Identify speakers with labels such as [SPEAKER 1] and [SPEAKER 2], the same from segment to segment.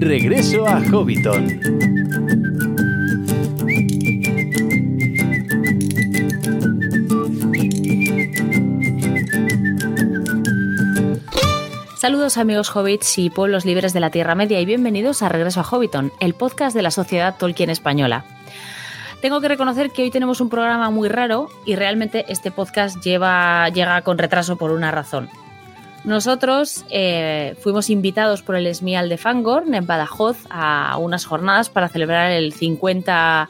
[SPEAKER 1] Regreso a Hobbiton.
[SPEAKER 2] Saludos amigos hobbits y pueblos libres de la Tierra Media y bienvenidos a Regreso a Hobbiton, el podcast de la Sociedad Tolkien Española. Tengo que reconocer que hoy tenemos un programa muy raro y realmente este podcast llega con retraso por una razón. Nosotros eh, fuimos invitados por el SMIAL de Fangorn en Badajoz a unas jornadas para celebrar el 50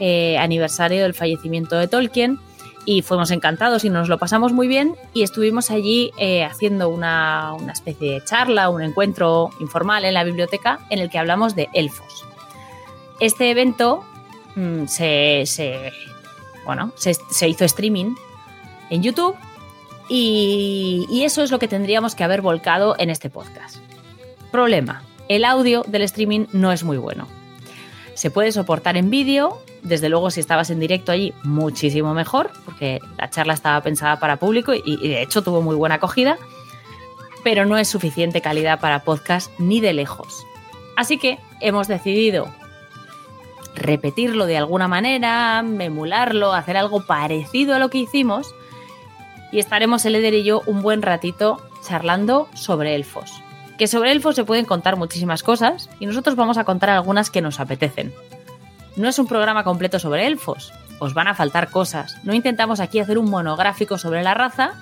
[SPEAKER 2] eh, aniversario del fallecimiento de Tolkien y fuimos encantados y nos lo pasamos muy bien y estuvimos allí eh, haciendo una, especie de charla, un encuentro informal en la biblioteca en el que hablamos de elfos. Este evento mm, se, bueno, se, hizo streaming en YouTube y, y eso es lo que tendríamos que haber volcado en este podcast. Problema, el audio del streaming no es muy bueno. Se puede soportar en vídeo, desde luego si estabas en directo allí, muchísimo mejor, porque la charla estaba pensada para público y, de hecho tuvo muy buena acogida, pero no es suficiente calidad para podcast ni de lejos. Así que hemos decidido repetirlo de alguna manera, emularlo, hacer algo parecido a lo que hicimos y estaremos el Eder y yo un buen ratito charlando sobre elfos que sobre elfos se pueden contar muchísimas cosas y nosotros vamos a contar algunas que nos apetecen. No es un programa completo sobre elfos, os van a faltar cosas. No intentamos aquí hacer un monográfico sobre la raza.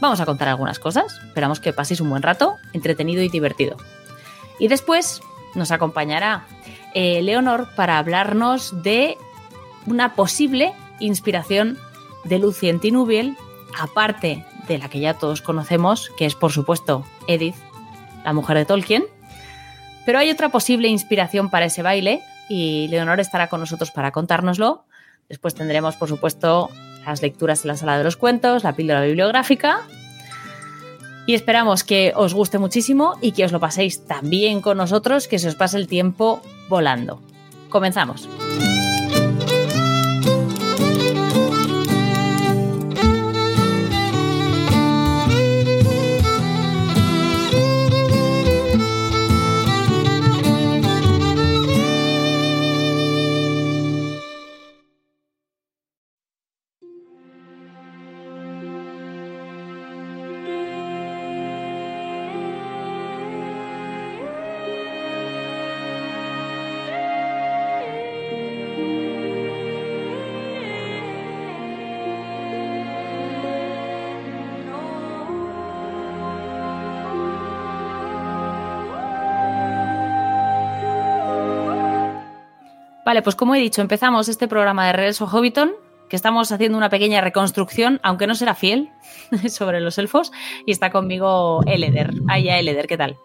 [SPEAKER 2] Vamos a contar algunas cosas, esperamos que paséis un buen rato, entretenido y divertido. Y después nos acompañará eh, Leonor para hablarnos de una posible inspiración de Lucien Tinubiel, aparte de la que ya todos conocemos, que es por supuesto Edith la mujer de Tolkien. Pero hay otra posible inspiración para ese baile y Leonor estará con nosotros para contárnoslo. Después tendremos, por supuesto, las lecturas en la sala de los cuentos, la píldora bibliográfica. Y esperamos que os guste muchísimo y que os lo paséis también con nosotros, que se os pase el tiempo volando. Comenzamos. Vale, pues como he dicho, empezamos este programa de Regreso Hobbiton, que estamos haciendo una pequeña reconstrucción, aunque no será fiel, sobre los elfos, y está conmigo Eleder. Ay, ya Eleder, ¿qué tal?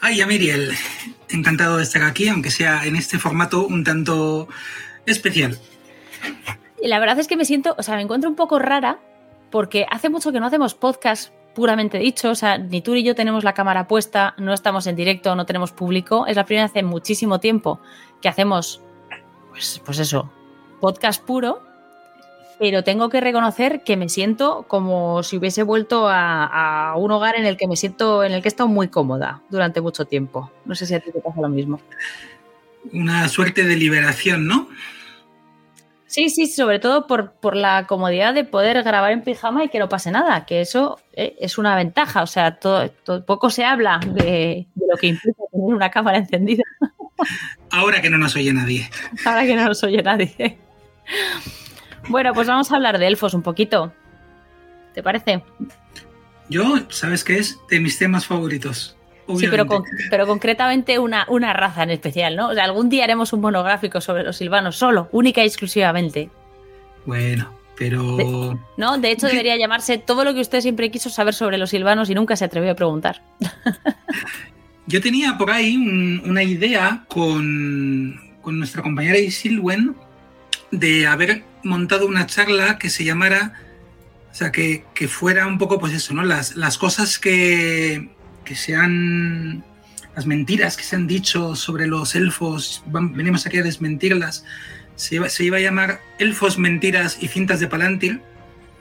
[SPEAKER 3] Ay, ya Miriel, encantado de estar aquí, aunque sea en este formato un tanto especial.
[SPEAKER 2] La verdad es que me siento, o sea, me encuentro un poco rara, porque hace mucho que no hacemos podcast puramente dicho, o sea, ni tú ni yo tenemos la cámara puesta, no estamos en directo, no tenemos público, es la primera vez en muchísimo tiempo que hacemos pues, pues eso, podcast puro, pero tengo que reconocer que me siento como si hubiese vuelto a, un hogar en el que me siento, en el que he estado muy cómoda durante mucho tiempo. No sé si a ti te pasa lo mismo.
[SPEAKER 3] Una suerte de liberación, ¿no?
[SPEAKER 2] Sí, sí, sobre todo por, la comodidad de poder grabar en pijama y que no pase nada, que eso eh, es una ventaja. O sea, todo, poco se habla de, de, lo que implica tener una cámara encendida.
[SPEAKER 3] Ahora que no nos oye nadie.
[SPEAKER 2] Ahora que no nos oye nadie. Bueno, pues vamos a hablar de elfos un poquito. ¿Te parece?
[SPEAKER 3] Yo, ¿sabes qué es? De mis temas favoritos.
[SPEAKER 2] Sí, pero, pero concretamente una, una, raza en especial, ¿no? O sea, algún día haremos un monográfico sobre los silvanos, solo, única y exclusivamente.
[SPEAKER 3] Bueno, pero...
[SPEAKER 2] no, de hecho debería llamarse todo lo que usted siempre quiso saber sobre los silvanos y nunca se atrevió a preguntar.
[SPEAKER 3] Yo tenía por ahí una idea con, nuestra compañera Isilwen de haber montado una charla que se llamara, o sea, que, fuera un poco, pues eso, ¿no? Las, las cosas que, que se han, las mentiras que se han dicho sobre los elfos, venimos aquí a desmentirlas. Se iba, se iba a llamar Elfos, Mentiras y Cintas de Palantir.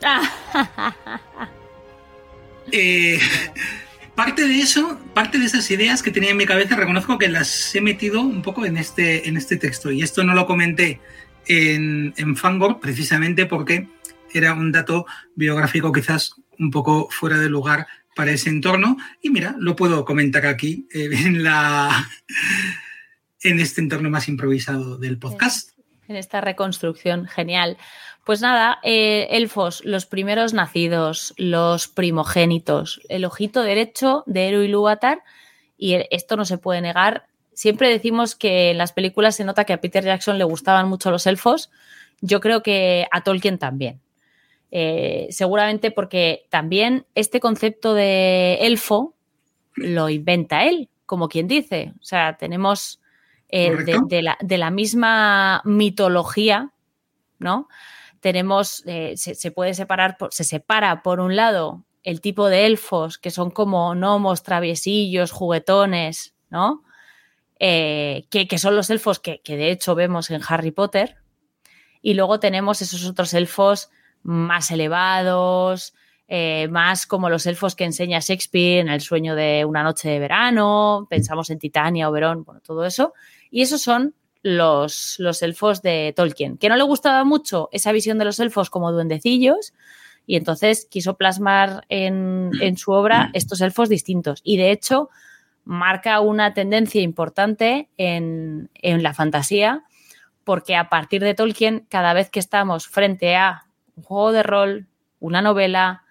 [SPEAKER 3] eh, parte de eso, parte de esas ideas que tenía en mi cabeza, reconozco que las he metido un poco en este, en este texto. Y esto no lo comenté en, en Fangor precisamente porque era un dato biográfico quizás un poco fuera de lugar para ese entorno. Y mira, lo puedo comentar aquí eh, en, la, en este entorno más improvisado del podcast.
[SPEAKER 2] En esta reconstrucción, genial. Pues nada, eh, elfos, los primeros nacidos, los primogénitos, el ojito derecho de Eru Ilúvatar, y esto no se puede negar. Siempre decimos que en las películas se nota que a Peter Jackson le gustaban mucho los elfos. Yo creo que a Tolkien también. Eh, seguramente porque también este concepto de elfo lo inventa él, como quien dice. O sea, tenemos eh, de, la, de, la, misma mitología, ¿no? Tenemos, eh, se, puede separar, se separa por un lado el tipo de elfos que son como gnomos, traviesillos, juguetones, ¿no? Eh, que, son los elfos que, de hecho vemos en Harry Potter. Y luego tenemos esos otros elfos más elevados, eh, más como los elfos que enseña Shakespeare en El sueño de una noche de verano, pensamos en Titania, Oberón, bueno, todo eso. Y esos son los, los elfos de Tolkien, que no le gustaba mucho esa visión de los elfos como duendecillos y entonces quiso plasmar en, en su obra estos elfos distintos. Y de hecho marca una tendencia importante en, en la fantasía porque a partir de Tolkien, cada vez que estamos frente a un juego de rol, una novela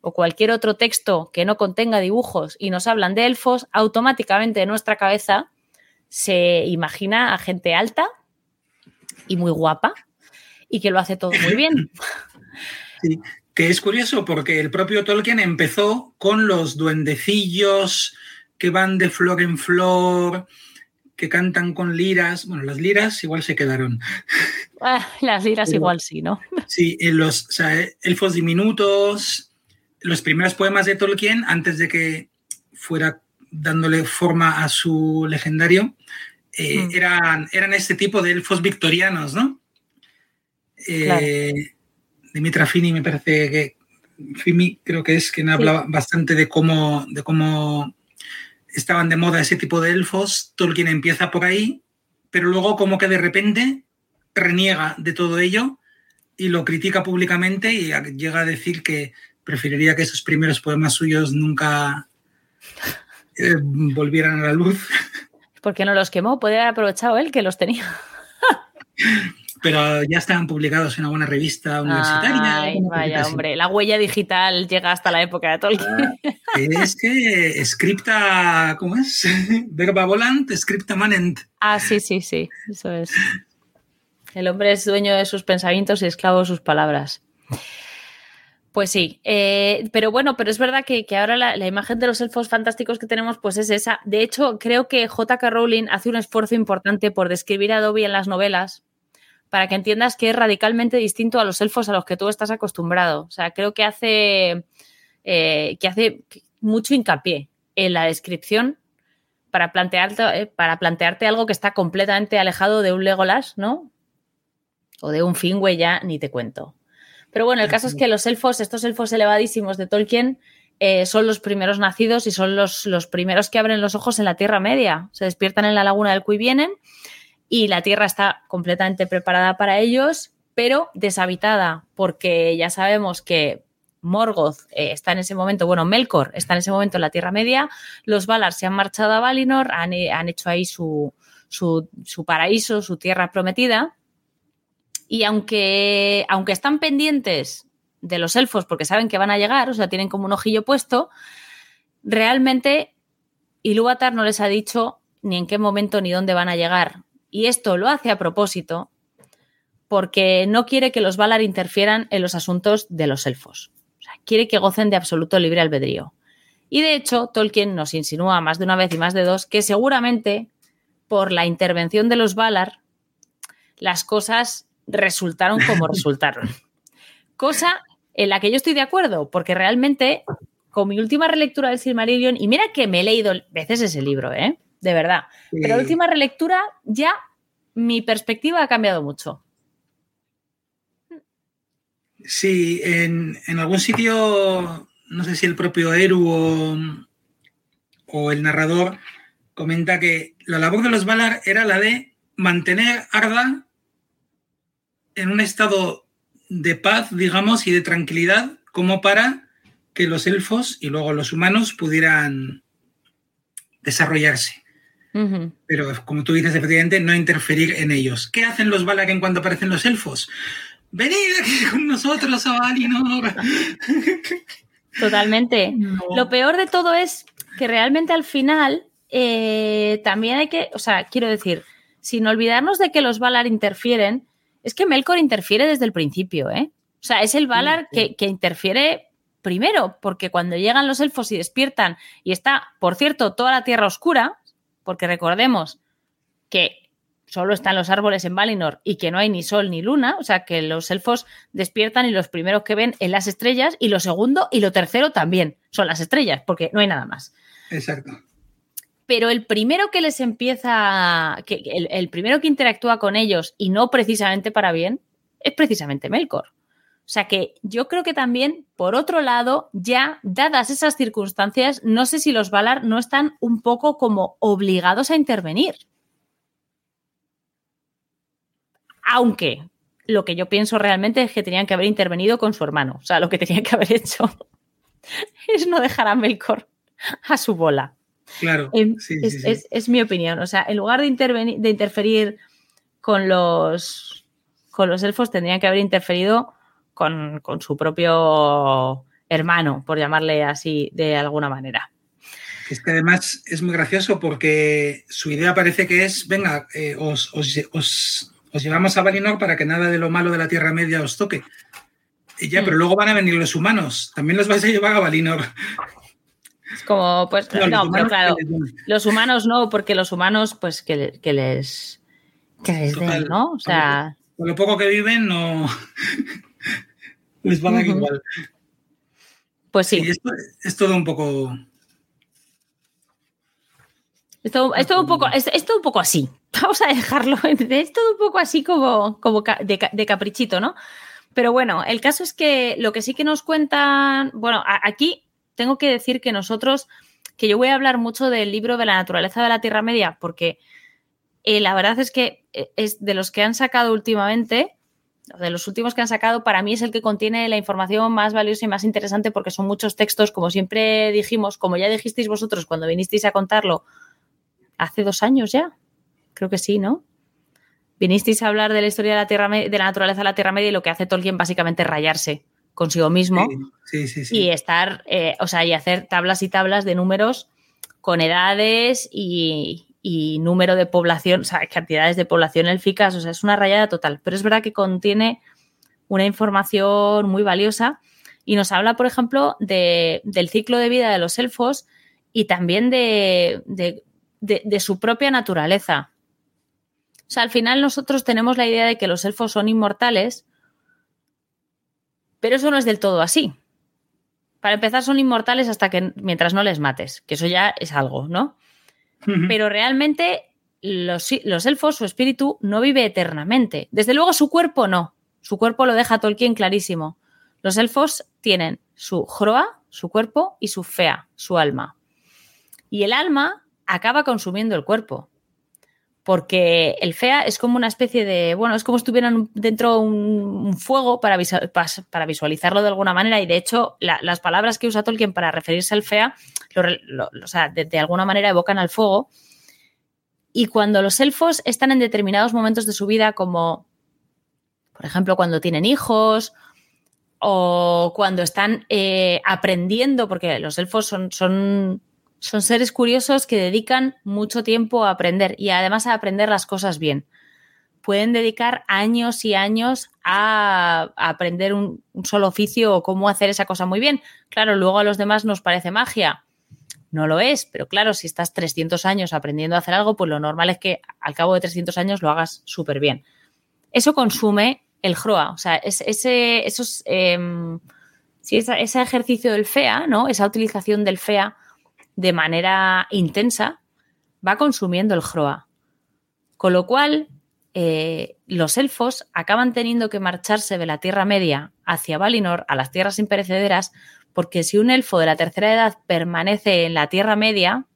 [SPEAKER 2] o cualquier otro texto que no contenga dibujos y nos hablan de elfos, automáticamente en nuestra cabeza se imagina a gente alta y muy guapa y que lo hace todo muy bien.
[SPEAKER 3] Sí, que es curioso porque el propio Tolkien empezó con los duendecillos que van de flor en flor, que cantan con liras. Bueno, las liras igual se quedaron.
[SPEAKER 2] Ah, las liras igual sí, ¿no?
[SPEAKER 3] Sí, los elfos diminutos, los primeros poemas de Tolkien, antes de que fuera dándole forma a su legendario, eh, mm. eran, eran este tipo de elfos victorianos, ¿no? Eh, Dimitra Fini me parece que Fimi creo que es quien habla bastante de cómo, de cómo estaban de moda ese tipo de elfos. Tolkien empieza por ahí, pero luego como que de repente reniega de todo ello y lo critica públicamente y llega a decir que preferiría que esos primeros poemas suyos nunca eh, volvieran a la luz.
[SPEAKER 2] ¿Por qué no los quemó? Puede haber aprovechado él que los tenía.
[SPEAKER 3] Pero ya estaban publicados en alguna revista universitaria.
[SPEAKER 2] Ay, vaya, hombre, la huella digital llega hasta la época de Tolkien.
[SPEAKER 3] Ah, es que scripta, ¿cómo es? Verba volant, scripta manent.
[SPEAKER 2] Ah, sí, sí, sí, eso es. El hombre es dueño de sus pensamientos y esclavo de sus palabras. Pues sí, eh, pero bueno, pero es verdad que, ahora la, imagen de los elfos fantásticos que tenemos pues es esa. De hecho, creo que J.K. Rowling hace un esfuerzo importante por describir a Dobby en las novelas para que entiendas que es radicalmente distinto a los elfos a los que tú estás acostumbrado. O sea, creo que hace, eh, que hace mucho hincapié en la descripción para plantearte, eh, para plantearte algo que está completamente alejado de un Legolas, ¿no? O de un Finwë ya, ni te cuento. Pero bueno, el caso es que los elfos, estos elfos elevadísimos de Tolkien, eh, son los primeros nacidos y son los, los, primeros que abren los ojos en la Tierra Media. Se despiertan en la laguna del Cui vienen y la Tierra está completamente preparada para ellos, pero deshabitada, porque ya sabemos que Morgoth eh, está en ese momento, bueno, Melkor está en ese momento en la Tierra Media, los Valar se han marchado a Valinor, han, han hecho ahí su, su, su paraíso, su tierra prometida, y aunque, aunque están pendientes de los elfos porque saben que van a llegar, o sea, tienen como un ojillo puesto, realmente Ilúvatar no les ha dicho ni en qué momento ni dónde van a llegar. Y esto lo hace a propósito porque no quiere que los Valar interfieran en los asuntos de los elfos. O sea, quiere que gocen de absoluto libre albedrío. Y de hecho, Tolkien nos insinúa más de una vez y más de dos que seguramente por la intervención de los Valar, las cosas resultaron como resultaron. Cosa en la que yo estoy de acuerdo, porque realmente con mi última relectura del Silmarillion, y mira que me he leído veces ese libro, ¿eh? De verdad. Pero la última relectura ya mi perspectiva ha cambiado mucho.
[SPEAKER 3] Sí, en, algún sitio, no sé si el propio Eru o el narrador comenta que la labor de los Valar era la de mantener Arda en un estado de paz, digamos, y de tranquilidad, como para que los elfos y luego los humanos pudieran desarrollarse. Pero como tú dices, efectivamente, no interferir en ellos. ¿Qué hacen los Valar en cuanto aparecen los elfos? Venid aquí con nosotros a Valinor.
[SPEAKER 2] Totalmente. Lo peor de todo es que realmente al final eh, también hay que, o sea, quiero decir, sin olvidarnos de que los Valar interfieren, es que Melkor interfiere desde el principio, ¿eh? O sea, es el Valar que, que interfiere primero, porque cuando llegan los elfos y despiertan y está, por cierto, toda la tierra oscura, porque recordemos que solo están los árboles en Valinor y que no hay ni sol ni luna, o sea que los elfos despiertan y los primeros que ven en las estrellas y lo segundo y lo tercero también son las estrellas, porque no hay nada más.
[SPEAKER 3] Exacto.
[SPEAKER 2] Pero el primero que les empieza, que, el, el primero que interactúa con ellos y no precisamente para bien, es precisamente Melkor. O sea que yo creo que también, por otro lado, ya dadas esas circunstancias, no sé si los Valar no están un poco como obligados a intervenir. Aunque lo que yo pienso realmente es que tenían que haber intervenido con su hermano. O sea, lo que tenían que haber hecho es no dejar a Melkor a su bola.
[SPEAKER 3] Claro.
[SPEAKER 2] Es,
[SPEAKER 3] sí,
[SPEAKER 2] es,
[SPEAKER 3] sí, sí.
[SPEAKER 2] es- es mi opinión. O sea, en lugar de, intervenir, de interferir con los, con los elfos, tendrían que haber interferido con, con su propio hermano, por llamarle así de alguna manera.
[SPEAKER 3] Es que además es muy gracioso porque su idea parece que es, venga, eh, os, os, os- os llevamos a Valinor para que nada de lo malo de la Tierra Media os toque. Y ya,
[SPEAKER 2] Mm.
[SPEAKER 3] pero luego van a venir los humanos. También los vais a llevar a Valinor.
[SPEAKER 2] Es como, pues, no, pero claro, los humanos no, porque los humanos, pues, que, le- que les. que les den. ¿no? O sea,
[SPEAKER 3] Con lo poco que viven, no. les va a dar igual.
[SPEAKER 2] pues sí.
[SPEAKER 3] Esto es todo un poco.
[SPEAKER 2] Es todo, es todo un poco, es, es todo un poco así. Vamos a dejarlo. Es todo un poco así como, como de, de caprichito, ¿no? Pero bueno, el caso es que lo que sí que nos cuentan. Bueno, aquí tengo que decir que nosotros, que yo voy a hablar mucho del libro de la naturaleza de la Tierra Media, porque eh, la verdad es que eh, es de los que han sacado últimamente, de los últimos que han sacado, para mí es el que contiene la información más valiosa y más interesante porque son muchos textos, como siempre dijimos, como ya dijisteis vosotros cuando vinisteis a contarlo hace dos años ya. Creo que sí, ¿no? Vinisteis a hablar de la historia de la, tierra, de la naturaleza de la Tierra Media y lo que hace Tolkien básicamente es rayarse consigo mismo
[SPEAKER 3] Sí, sí, sí.
[SPEAKER 2] y estar, eh, o sea, y hacer tablas y tablas de números con edades y, y número de población, o sea, cantidades de población élficas, o sea, es una rayada total. Pero es verdad que contiene una información muy valiosa y nos habla, por ejemplo, de- del ciclo de vida de los elfos y también de, de- de- de su propia naturaleza. O sea, al final nosotros tenemos la idea de que los elfos son inmortales, pero eso no es del todo así. Para empezar, son inmortales hasta que mientras no les mates, que eso ya es algo, ¿no? Pero realmente los, los elfos, su espíritu, no vive eternamente. Desde luego su cuerpo no. Su cuerpo lo deja Tolkien clarísimo. Los elfos tienen su Hroa, su cuerpo, y su Fea, su alma. Y el alma acaba consumiendo el cuerpo. Porque el Fea es como una especie de. Bueno, es como si estuvieran dentro un, fuego para, para visualizarlo de alguna manera. Y de hecho, la- las palabras que usa Tolkien para referirse al Fea, o sea, de, alguna manera evocan al fuego. Y cuando los elfos están en determinados momentos de su vida, como por ejemplo cuando tienen hijos o cuando están eh, aprendiendo, porque los elfos son, son seres curiosos que dedican mucho tiempo a aprender y además a aprender las cosas bien. Pueden dedicar años y años a, aprender un, solo oficio o cómo hacer esa cosa muy bien. Claro, luego a los demás nos parece magia. No lo es, pero claro, si estás 300 años aprendiendo a hacer algo, pues lo normal es que al cabo de 300 años lo hagas súper bien. Eso consume el JROA, o sea, es, ese, esos, em, esa- ese ejercicio del FEA, ¿no? Esa utilización del FEA de manera intensa va consumiendo el JROA. Con lo cual, eh, los elfos acaban teniendo que marcharse de la Tierra Media hacia Valinor, a las tierras imperecederas, porque si un elfo de la tercera edad permanece en la Tierra Media,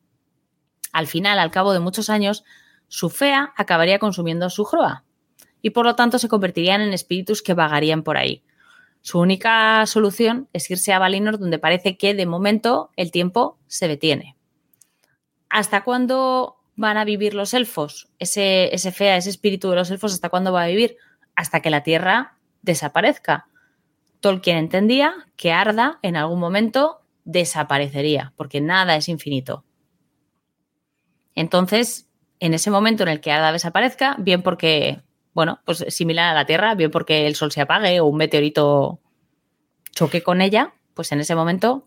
[SPEAKER 2] Al final, al cabo de muchos años, su fea acabaría consumiendo su Hroa y por lo tanto se convertirían en espíritus que vagarían por ahí. Su única solución es irse a Valinor donde parece que de momento el tiempo se detiene. ¿Hasta cuándo van a vivir los elfos? Ese, ese fea, ese espíritu de los elfos, ¿hasta cuándo va a vivir? Hasta que la tierra desaparezca. Tolkien entendía que Arda en algún momento desaparecería, porque nada es infinito. Entonces, en ese momento en el que Arda desaparezca, bien porque, bueno, pues similar a la Tierra, bien porque el Sol se apague o un meteorito choque con ella, pues en ese momento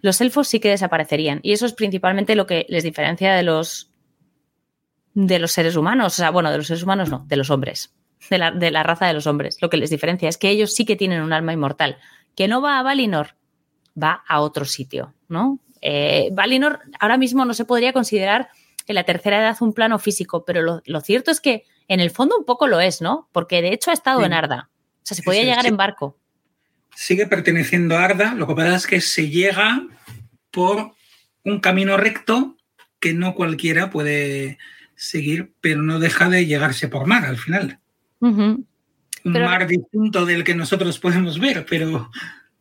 [SPEAKER 2] los elfos sí que desaparecerían. Y eso es principalmente lo que les diferencia de los de los seres humanos. O sea, bueno, de los seres humanos no, de los hombres. De la, de la raza de los hombres. Lo que les diferencia es que ellos sí que tienen un alma inmortal. Que no va a Valinor, va a otro sitio, ¿no? Eh, Valinor ahora mismo no se podría considerar en la tercera edad un plano físico, pero lo, cierto es que en el fondo un poco lo es, ¿no? Porque de hecho ha estado en Arda. O sea, se podía llegar en barco.
[SPEAKER 3] Sigue perteneciendo a Arda, lo que pasa es que se llega por un camino recto que no cualquiera puede seguir, pero no deja de llegarse por mar al final. Un mar distinto del que nosotros podemos ver, pero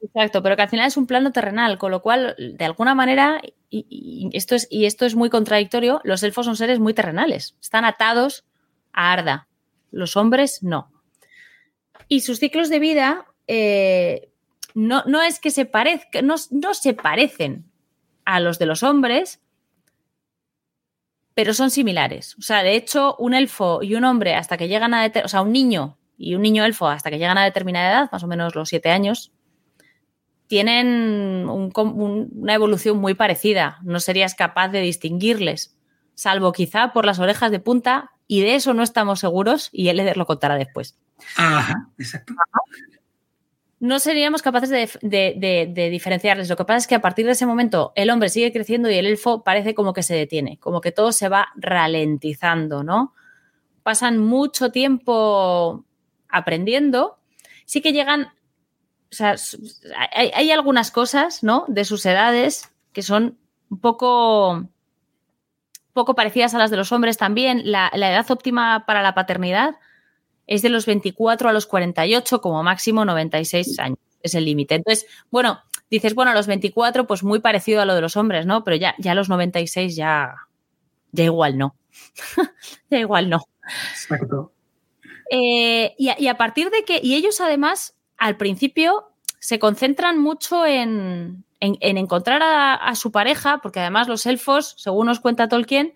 [SPEAKER 2] Exacto, pero que al final es un plano terrenal, con lo cual, de alguna manera, y, esto, es, y esto es muy contradictorio, los elfos son seres muy terrenales, están atados Arda, los hombres no. Y sus ciclos de vida eh, no, no, es que se parezcan, no, no se parecen a los de los hombres, pero son similares. O sea, de hecho, un elfo y un hombre hasta que llegan a, o sea, un niño y un niño elfo hasta que llegan a determinada edad, más o menos los siete años, tienen una evolución muy parecida. No serías capaz de distinguirles, salvo quizá por las orejas de punta, y de eso no estamos seguros, y él lo contará después.
[SPEAKER 3] Ajá, exacto.
[SPEAKER 2] No seríamos capaces de, diferenciarles. Lo que pasa es que a partir de ese momento el hombre sigue creciendo y el elfo parece como que se detiene, como que todo se va ralentizando, ¿no? Pasan mucho tiempo aprendiendo. Sí que llegan o sea, hay, algunas cosas, ¿no? De sus edades que son un poco, poco parecidas a las de los hombres también. La, edad óptima para la paternidad es de los 24 a los 48, como máximo 96 años. Es el límite. Entonces, bueno, dices, bueno, a los 24, pues muy parecido a lo de los hombres, ¿no? Pero ya, ya a los 96 ya, ya igual no. ya igual no.
[SPEAKER 3] Exacto.
[SPEAKER 2] Eh, y, y, a partir de que, y ellos además al principio se concentran mucho en, encontrar a, su pareja, porque además los elfos, según nos cuenta Tolkien,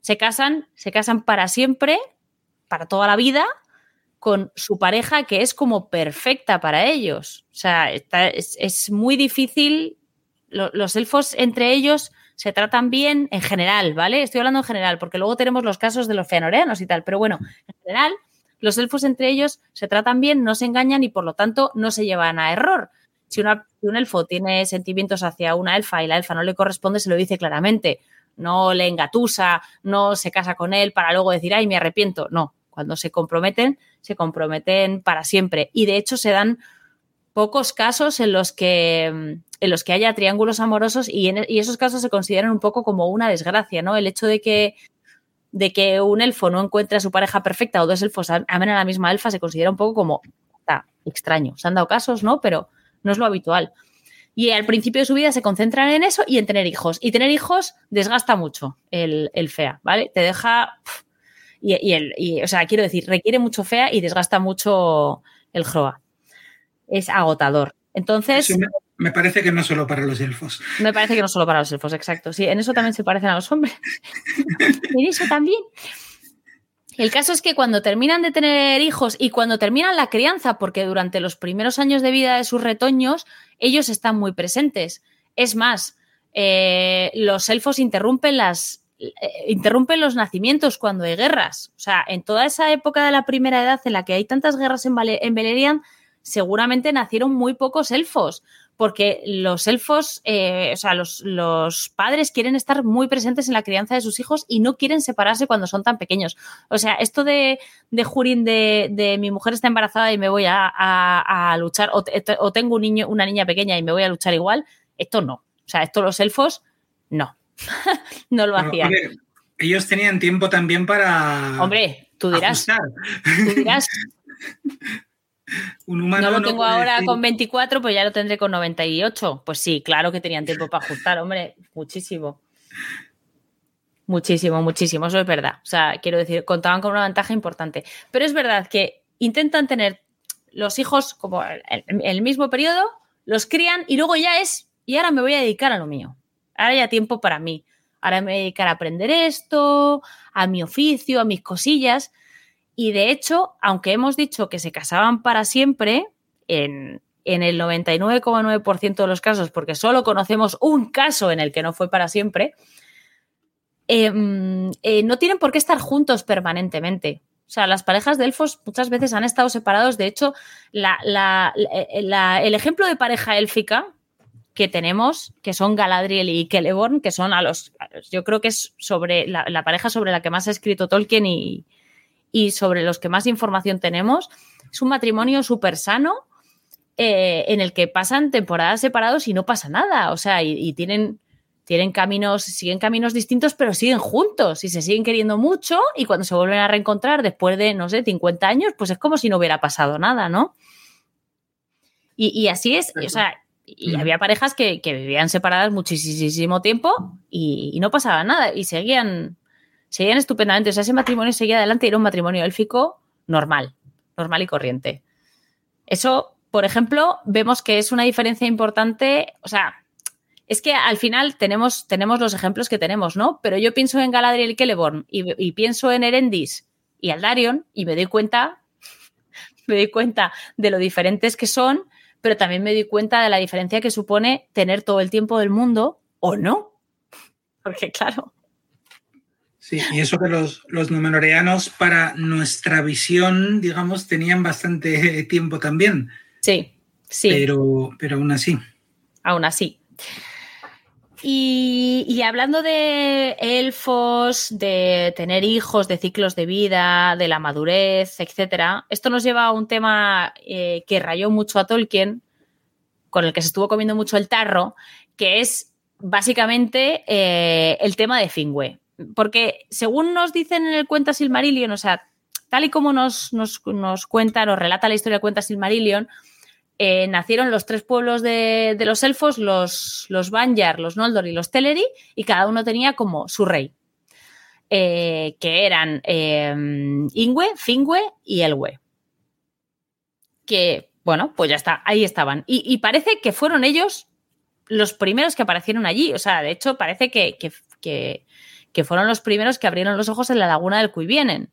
[SPEAKER 2] se casan, se casan para siempre, para toda la vida, con su pareja que es como perfecta para ellos. O sea, es, muy difícil. los elfos entre ellos se tratan bien en general, ¿vale? Estoy hablando en general, porque luego tenemos los casos de los feanoreanos y tal, pero bueno, en general, los elfos entre ellos se tratan bien, no se engañan y por lo tanto no se llevan a error. Si, un elfo tiene sentimientos hacia una elfa y la elfa no le corresponde, se lo dice claramente. No le engatusa, no se casa con él para luego decir, ay, me arrepiento. No, cuando se comprometen, se comprometen para siempre. Y de hecho se dan pocos casos en los que, en los que haya triángulos amorosos y, en, y esos casos se consideran un poco como una desgracia, ¿no? El hecho de que de que un elfo no encuentre a su pareja perfecta o dos elfos amen a la misma elfa se considera un poco como extraño. Se han dado casos, ¿no? Pero no es lo habitual. Y al principio de su vida se concentran en eso y en tener hijos. Y tener hijos desgasta mucho el, fea, ¿vale? Te deja. Y, el, o sea, quiero decir, requiere mucho fea y desgasta mucho el Hroa. Es agotador. Entonces.
[SPEAKER 3] Me parece que no solo para los elfos.
[SPEAKER 2] Me parece que no solo para los elfos, exacto. Sí, en eso también se parecen a los hombres. en eso también. El caso es que cuando terminan de tener hijos y cuando terminan la crianza, porque durante los primeros años de vida de sus retoños, ellos están muy presentes. Es más, eh, los elfos interrumpen las, eh, interrumpen los nacimientos cuando hay guerras. O sea, en toda esa época de la primera edad en la que hay tantas guerras en, en Beleriand, seguramente nacieron muy pocos elfos, porque los elfos, eh, o sea, los, padres quieren estar muy presentes en la crianza de sus hijos y no quieren separarse cuando son tan pequeños. O sea, esto de, de Jurin de, mi mujer está embarazada y me voy a, luchar, o, o, tengo un niño, una niña pequeña y me voy a luchar igual, esto no. O sea, esto los elfos, no. no lo hacían.
[SPEAKER 3] ellos tenían tiempo también para.
[SPEAKER 2] Hombre, tú dirás. Tú dirás. Un humano no lo tengo ahora con 24, pues ya lo tendré con 98. Pues sí, claro que tenían tiempo para ajustar, hombre, muchísimo. Muchísimo, muchísimo, eso es verdad. O sea, quiero decir, contaban con una ventaja importante. Pero es verdad que intentan tener los hijos como el mismo periodo, los crían y luego ya es, y ahora me voy a dedicar a lo mío. Ahora ya tiempo para mí. Ahora me voy a dedicar a aprender esto, a mi oficio, a mis cosillas. Y de hecho, aunque hemos dicho que se casaban para siempre, en, el 99,9% de los casos, porque solo conocemos un caso en el que no fue para siempre, em, eh, no tienen por qué estar juntos permanentemente. O sea, las parejas de elfos muchas veces han estado separados. De hecho, el ejemplo de pareja élfica que tenemos, que son Galadriel y Celeborn, que son a los. Yo creo que es sobre la pareja sobre la que más ha escrito Tolkien y, y sobre los que más información tenemos. Es un matrimonio súper sano eh, en el que pasan temporadas separados y no pasa nada. O sea, y, tienen, tienen caminos, siguen caminos distintos, pero siguen juntos y se siguen queriendo mucho. Y cuando se vuelven a reencontrar después de, no sé, 50 años, pues es como si no hubiera pasado nada, ¿no? Y, así es, o sea, y había parejas que, vivían separadas muchísimo tiempo y, y, no pasaba nada y seguían, seguían estupendamente. O sea, ese matrimonio seguía adelante y era un matrimonio élfico normal, normal y corriente. Eso, por ejemplo, vemos que es una diferencia importante. O sea, es que al final tenemos, tenemos los ejemplos que tenemos, ¿no? Pero yo pienso en Galadriel y Celeborn y, pienso en Erendis y Aldarion y me doy cuenta, me doy cuenta de lo diferentes que son, pero también me doy cuenta de la diferencia que supone tener todo el tiempo del mundo o no. Porque claro,
[SPEAKER 3] Sí, y eso que los, los numenoreanos para nuestra visión, digamos, tenían bastante tiempo también.
[SPEAKER 2] Sí, sí.
[SPEAKER 3] Pero, pero aún así.
[SPEAKER 2] Aún así. Y, hablando de elfos, de tener hijos, de ciclos de vida, de la madurez, etcétera, esto nos lleva a un tema eh, que rayó mucho a Tolkien, con el que se estuvo comiendo mucho el tarro, que es básicamente eh, el tema de Fingüe porque según nos dicen en el cuenta Silmarillion, o sea, tal y como nos, nos, nos cuenta, nos relata la historia del cuenta Silmarillion, eh, nacieron los tres pueblos de, los elfos, los, los Banyar, los Noldor y los Teleri, y cada uno tenía como su rey, eh, que eran eh, Ingwe, Fingwe y Elwe. Que, bueno, pues ya está, ahí estaban. Y, parece que fueron ellos los primeros que aparecieron allí. O sea, de hecho, parece que que fueron los primeros que abrieron los ojos en la laguna del vienen.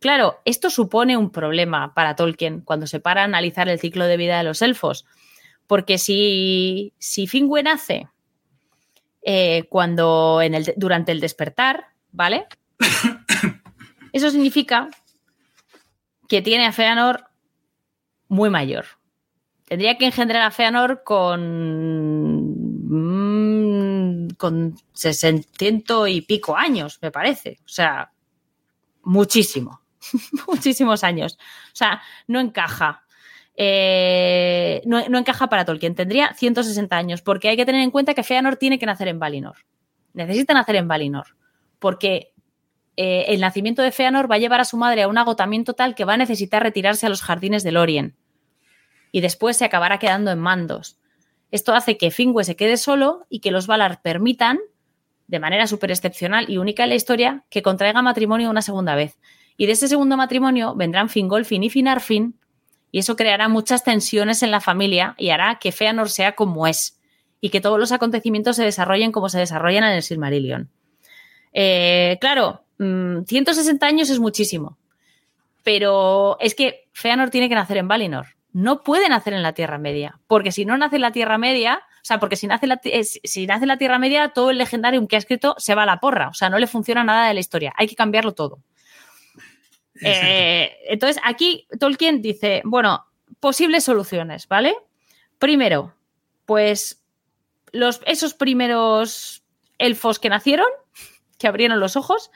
[SPEAKER 2] Claro, esto supone un problema para Tolkien cuando se para a analizar el ciclo de vida de los elfos, porque si, si Fingue nace eh, cuando en el, durante el despertar, ¿vale? Eso significa que tiene a Feanor muy mayor. Tendría que engendrar a Feanor con con 600 y pico años, me parece. O sea, muchísimo, muchísimos años. O sea, no encaja. Eh, no, encaja para Tolkien. Tendría 160 años, porque hay que tener en cuenta que Feanor tiene que nacer en Valinor. Necesita nacer en Valinor, porque eh, el nacimiento de Feanor va a llevar a su madre a un agotamiento tal que va a necesitar retirarse a los jardines de Lorien. Y después se acabará quedando en mandos. Esto hace que Fingüe se quede solo y que los Valar permitan, de manera súper excepcional y única en la historia, que contraiga matrimonio una segunda vez. Y de ese segundo matrimonio vendrán Fingolfin y Finarfin, y eso creará muchas tensiones en la familia y hará que Feanor sea como es, y que todos los acontecimientos se desarrollen como se desarrollan en el Silmarillion. Eh, claro, 160 mm, años es muchísimo, pero es que Feanor tiene que nacer en Valinor no puede nacer en la Tierra Media, porque si no nace en la Tierra Media, o sea, porque si nace, la, eh, si nace en la Tierra Media, todo el legendario que ha escrito se va a la porra, o sea, no le funciona nada de la historia, hay que cambiarlo todo. Eh, entonces, aquí Tolkien dice, bueno, posibles soluciones, ¿vale? Primero, pues los, esos primeros elfos que nacieron, que abrieron los ojos,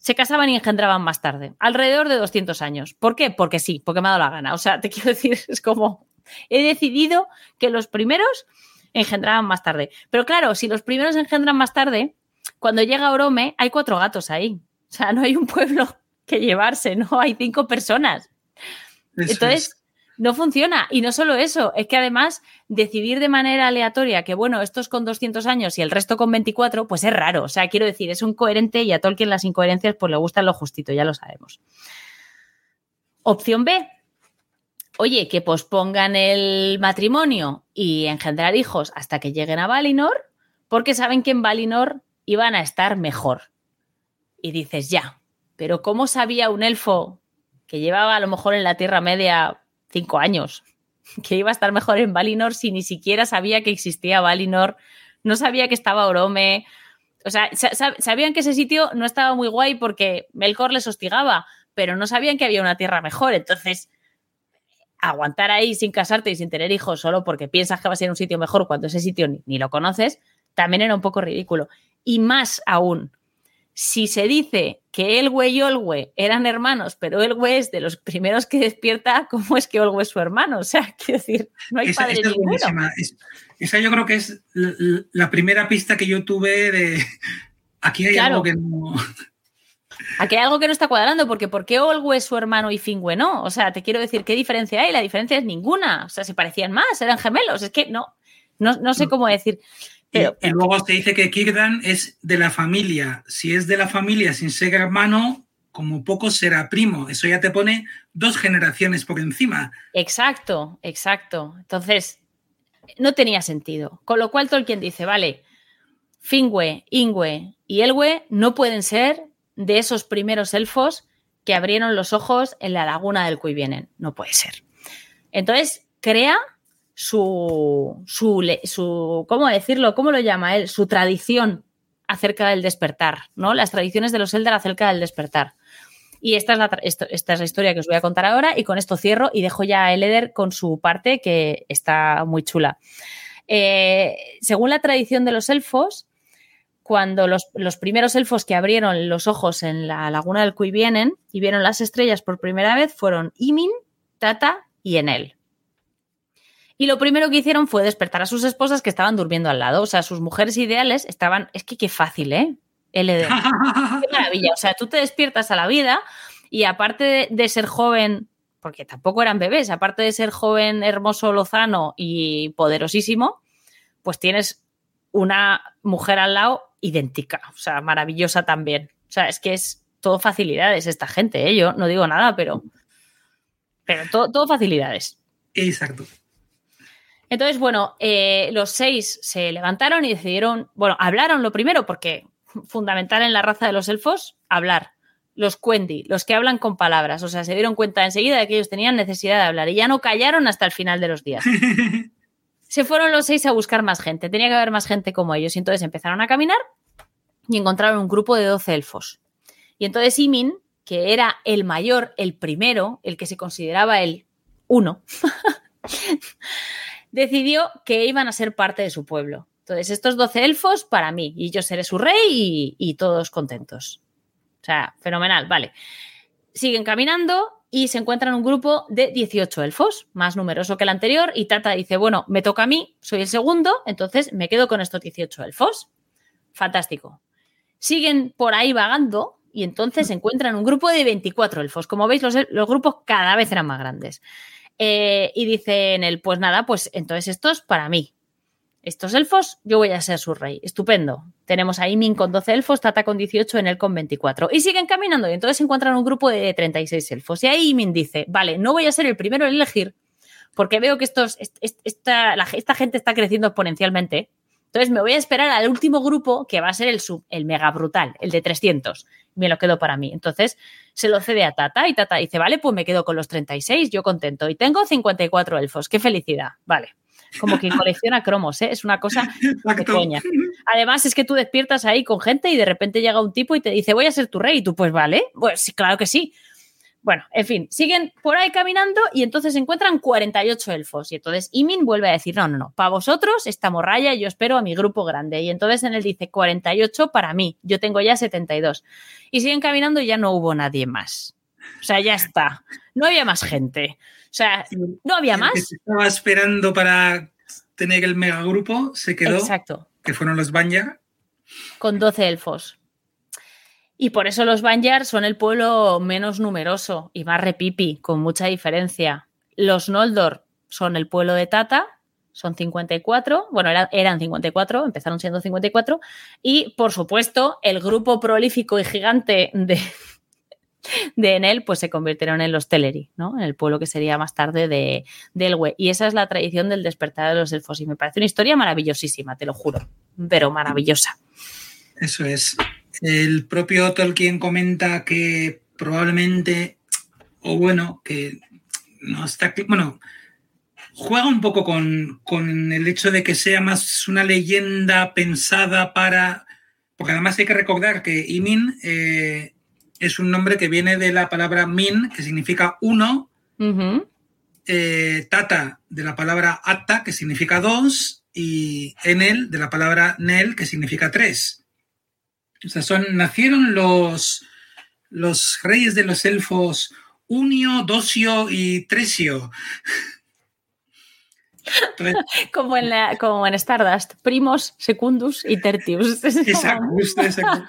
[SPEAKER 2] se casaban y engendraban más tarde, alrededor de 200 años. ¿Por qué? Porque sí, porque me ha dado la gana. O sea, te quiero decir, es como, he decidido que los primeros engendraban más tarde. Pero claro, si los primeros engendran más tarde, Cuando llega Orome, hay cuatro gatos ahí. O sea, no hay un pueblo que llevarse, no hay cinco personas. Entonces, no funciona. Y no solo eso, es que además decidir de manera aleatoria que, bueno, estos con 200 años y el resto con 24, pues es raro. O sea, quiero decir, es un coherente y a Tolkien las incoherencias pues le gustan lo justito, ya lo sabemos. Opción B. Oye, que pospongan el matrimonio y engendrar hijos hasta que lleguen a Valinor, porque saben que en Valinor iban a estar mejor. Y dices, ya, pero ¿cómo sabía un elfo que llevaba a lo mejor en la Tierra Media cinco años que iba a estar mejor en Valinor si ni siquiera sabía que existía Valinor, no sabía que estaba Orome? O sea, sabían que ese sitio no estaba muy guay porque Melkor les hostigaba, pero no sabían que había una tierra mejor. Entonces, aguantar ahí sin casarte y sin tener hijos solo porque piensas que va a ser un sitio mejor cuando ese sitio ni, lo conoces, también era un poco ridículo. Y más aún, si se dice que Elwe y Olwe eran hermanos, pero Elwe es de los primeros que despierta, ¿cómo es que Olwe es su hermano? O sea, quiero decir, no hay
[SPEAKER 3] esa,
[SPEAKER 2] padre ninguno.
[SPEAKER 3] esa yo creo que es la, primera pista que yo tuve de aquí hay algo que no.
[SPEAKER 2] Aquí hay algo que no está cuadrando, porque ¿por qué Olwe es su hermano y Fingüe no? O sea, te quiero decir, ¿qué diferencia hay? La diferencia es ninguna. O sea, se parecían más, eran gemelos. Es que no, no, sé cómo decir.
[SPEAKER 3] Pero, y, luego se dice que Kirdan es de la familia. Si es de la familia sin ser hermano, como poco será primo. Eso ya te pone dos generaciones por encima.
[SPEAKER 2] Exacto, exacto. Entonces, no tenía sentido. Con lo cual Tolkien dice, vale, Fingüe, Ingüe y Elwe no pueden ser de esos primeros elfos que abrieron los ojos en la laguna del vienen No puede ser. Entonces, crea su, su, su, ¿cómo decirlo? ¿Cómo lo llama él? Su tradición acerca del despertar, ¿no? Las tradiciones de los Eldar acerca del despertar. Y esta es, la, es la historia que os voy a contar ahora y con esto cierro y dejo ya a Eleder con su parte que está muy chula. Eh, según la tradición de los elfos, cuando los, primeros elfos que abrieron los ojos en la laguna del Cui vienen y vieron las estrellas por primera vez fueron Imin, Tata y Enel. Y lo primero que hicieron fue despertar a sus esposas que estaban durmiendo al lado. O sea, sus mujeres ideales estaban. Es que qué fácil, ¿eh? LD. qué maravilla. O sea, tú te despiertas a la vida y aparte de, de, ser joven, porque tampoco eran bebés, aparte de ser joven, hermoso, lozano y poderosísimo, pues tienes una mujer al lado idéntica, o sea, maravillosa también. O sea, es que es todo facilidades esta gente, ¿eh? yo no digo nada, pero, pero todo, facilidades.
[SPEAKER 3] Exacto.
[SPEAKER 2] Entonces, bueno, eh, los seis se levantaron y decidieron, bueno, hablaron lo primero, porque fundamental en la raza de los elfos, hablar. Los Quendi, los que hablan con palabras, o sea, se dieron cuenta enseguida de que ellos tenían necesidad de hablar y ya no callaron hasta el final de los días. se fueron los seis a buscar más gente. Tenía que haber más gente como ellos. Y entonces empezaron a caminar y encontraron un grupo de 12 elfos. Y entonces Imin, que era el mayor, el primero, el que se consideraba el uno, decidió que iban a ser parte de su pueblo. Entonces, estos 12 elfos para mí, y yo seré su rey y, todos contentos. O sea, fenomenal, vale. Siguen caminando y se encuentran un grupo de 18 elfos, más numeroso que el anterior, y Tata dice, bueno, me toca a mí, soy el segundo, entonces me quedo con estos 18 elfos. Fantástico. Siguen por ahí vagando y entonces encuentran un grupo de 24 elfos. Como veis, los, grupos cada vez eran más grandes. Eh, y dicen el, pues nada, pues entonces estos para mí estos elfos, yo voy a ser su rey. Estupendo. Tenemos a Imin con 12 elfos, Tata con 18, en él con 24. Y siguen caminando y entonces encuentran un grupo de 36 elfos. Y ahí Imin dice, vale, no voy a ser el primero en elegir porque veo que estos, esta, esta gente está creciendo exponencialmente. Entonces me voy a esperar al último grupo que va a ser el, sub, el mega brutal, el de 300. Me lo quedo para mí. Entonces se lo cede a Tata y Tata dice, vale, pues me quedo con los 36, yo contento. Y tengo 54 elfos, qué felicidad. Vale como quien colecciona cromos, ¿eh? es una cosa coña. Además, es que tú despiertas ahí con gente y de repente llega un tipo y te dice, voy a ser tu rey, y tú, pues vale, pues sí, claro que sí. Bueno, en fin, siguen por ahí caminando y entonces encuentran 48 elfos. Y entonces Imin vuelve a decir, no, no, no, para vosotros esta morralla yo espero a mi grupo grande. Y entonces en él dice 48 para mí, yo tengo ya 72. Y siguen caminando y ya no hubo nadie más. O sea, ya está. No había más gente. O sea, no había más.
[SPEAKER 3] Que estaba esperando para tener el megagrupo se quedó. Exacto. Que fueron los Banya.
[SPEAKER 2] con 12 elfos. Y por eso los Banyar son el pueblo menos numeroso y más repipi, con mucha diferencia. Los Noldor son el pueblo de Tata, son 54, bueno, eran 54, empezaron siendo 54, y por supuesto el grupo prolífico y gigante de, de Enel, pues se convirtieron en los Teleri, ¿no? En el pueblo que sería más tarde de, Elwe. Y esa es la tradición del despertar de los elfos. Y me parece una historia maravillosísima, te lo juro, pero maravillosa.
[SPEAKER 3] Eso es. El propio Tolkien comenta que probablemente, o bueno, que no está. Bueno, juega un poco con, el hecho de que sea más una leyenda pensada para. Porque además hay que recordar que Imin eh, es un nombre que viene de la palabra min, que significa uno, eh, tata de la palabra atta, que significa dos, y enel de la palabra nel, que significa tres. O sea, son, nacieron los, los reyes de los elfos Unio, Dosio y Tresio.
[SPEAKER 2] como, en como en Stardust, primos, secundus y tertius.
[SPEAKER 3] Exacto, exacto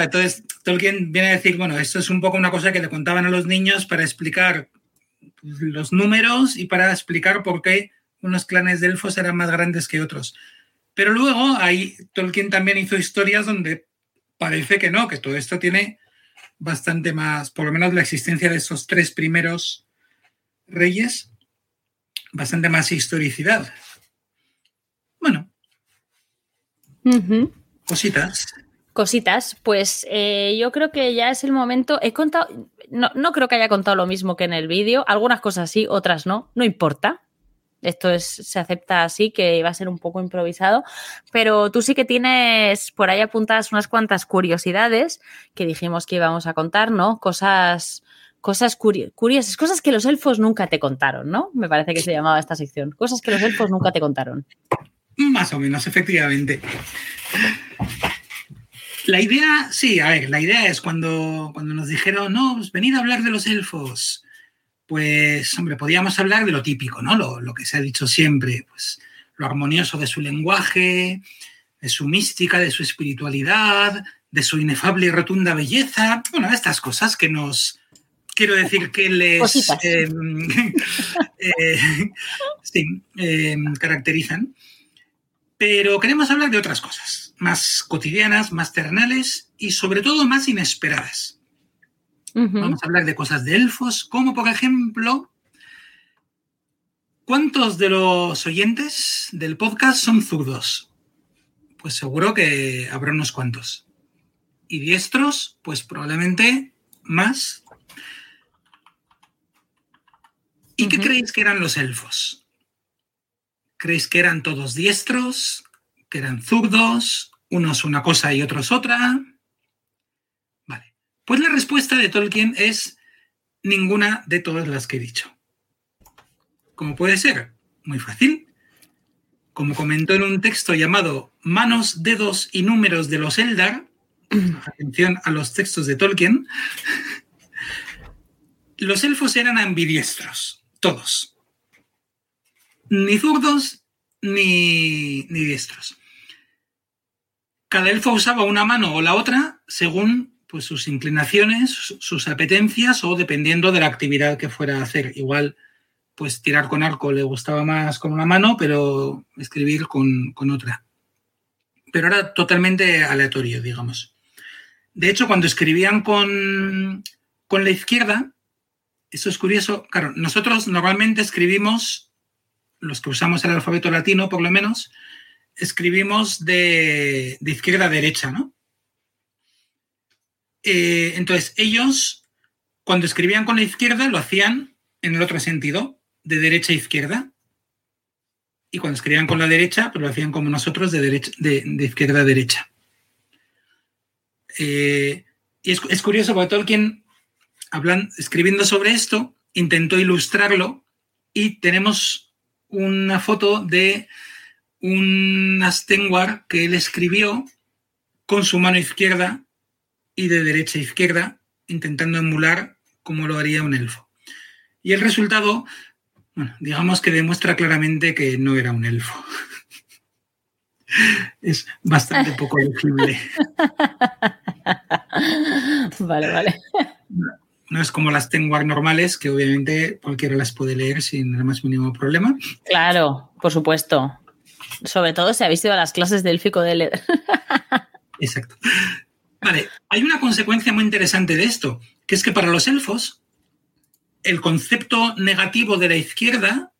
[SPEAKER 3] entonces Tolkien viene a decir, bueno, esto es un poco una cosa que le contaban a los niños para explicar los números y para explicar por qué unos clanes de elfos eran más grandes que otros. Pero luego ahí Tolkien también hizo historias donde parece que no, que todo esto tiene bastante más, por lo menos la existencia de esos tres primeros reyes, bastante más historicidad. Bueno, cositas
[SPEAKER 2] cositas, pues eh, yo creo que ya es el momento. He contado, no, no creo que haya contado lo mismo que en el vídeo. Algunas cosas sí, otras no. No importa. Esto es, se acepta así, que va a ser un poco improvisado. Pero tú sí que tienes por ahí apuntadas unas cuantas curiosidades que dijimos que íbamos a contar, ¿no? Cosas, cosas curiosas, cosas que los elfos nunca te contaron, ¿no? Me parece que se llamaba esta sección. Cosas que los elfos nunca te contaron.
[SPEAKER 3] Más o menos, efectivamente. La idea, sí, a ver, la idea es cuando, cuando nos dijeron, no, pues venid a hablar de los elfos. Pues, hombre, podíamos hablar de lo típico, ¿no? Lo, que se ha dicho siempre, pues lo armonioso de su lenguaje, de su mística, de su espiritualidad, de su inefable y rotunda belleza. Bueno, estas cosas que nos, quiero decir que les eh, sí, em, caracterizan. Pero queremos hablar de otras cosas, más cotidianas, más ternales y sobre todo más inesperadas. Vamos a hablar de cosas de elfos, como por ejemplo, ¿cuántos de los oyentes del podcast son zurdos? Pues seguro que habrá unos cuantos. ¿Y diestros? Pues probablemente más. ¿Y qué creéis que eran los elfos? ¿Creéis que eran todos diestros? ¿Que eran zurdos? ¿Unos una cosa y otros otra? Pues la respuesta de Tolkien es ninguna de todas las que he dicho. ¿Cómo puede ser? Muy fácil. Como comentó en un texto llamado Manos, dedos y números de los Eldar, atención a los textos de Tolkien, los elfos eran ambidiestros, todos ni zurdos ni, diestros. Cada elfo usaba una mano o la otra según pues, sus inclinaciones, sus apetencias o dependiendo de la actividad que fuera a hacer. Igual, pues tirar con arco le gustaba más con una mano, pero escribir con, otra. Pero era totalmente aleatorio, digamos. De hecho, cuando escribían con, con la izquierda, eso es curioso, claro, nosotros normalmente escribimos los que usamos el alfabeto latino, por lo menos, escribimos de, izquierda a derecha, ¿no? Eh, entonces, ellos, cuando escribían con la izquierda, lo hacían en el otro sentido, de derecha a izquierda. Y cuando escribían con la derecha, pues lo hacían como nosotros, de, derecha, de, izquierda a derecha. Eh, y es, curioso porque Tolkien, hablan, escribiendo sobre esto, intentó ilustrarlo y tenemos una foto de un Astenguar que él escribió con su mano izquierda y de derecha a izquierda, intentando emular como lo haría un elfo. Y el resultado, bueno, digamos que demuestra claramente que no era un elfo. es bastante poco legible.
[SPEAKER 2] vale, vale.
[SPEAKER 3] No es como las Tenwar normales, que obviamente cualquiera las puede leer sin el más mínimo problema.
[SPEAKER 2] Claro, por supuesto. Sobre todo si habéis ido a las clases del Fico de leer.
[SPEAKER 3] Exacto. Vale, hay una consecuencia muy interesante de esto, que es que para los elfos, el concepto negativo de la izquierda,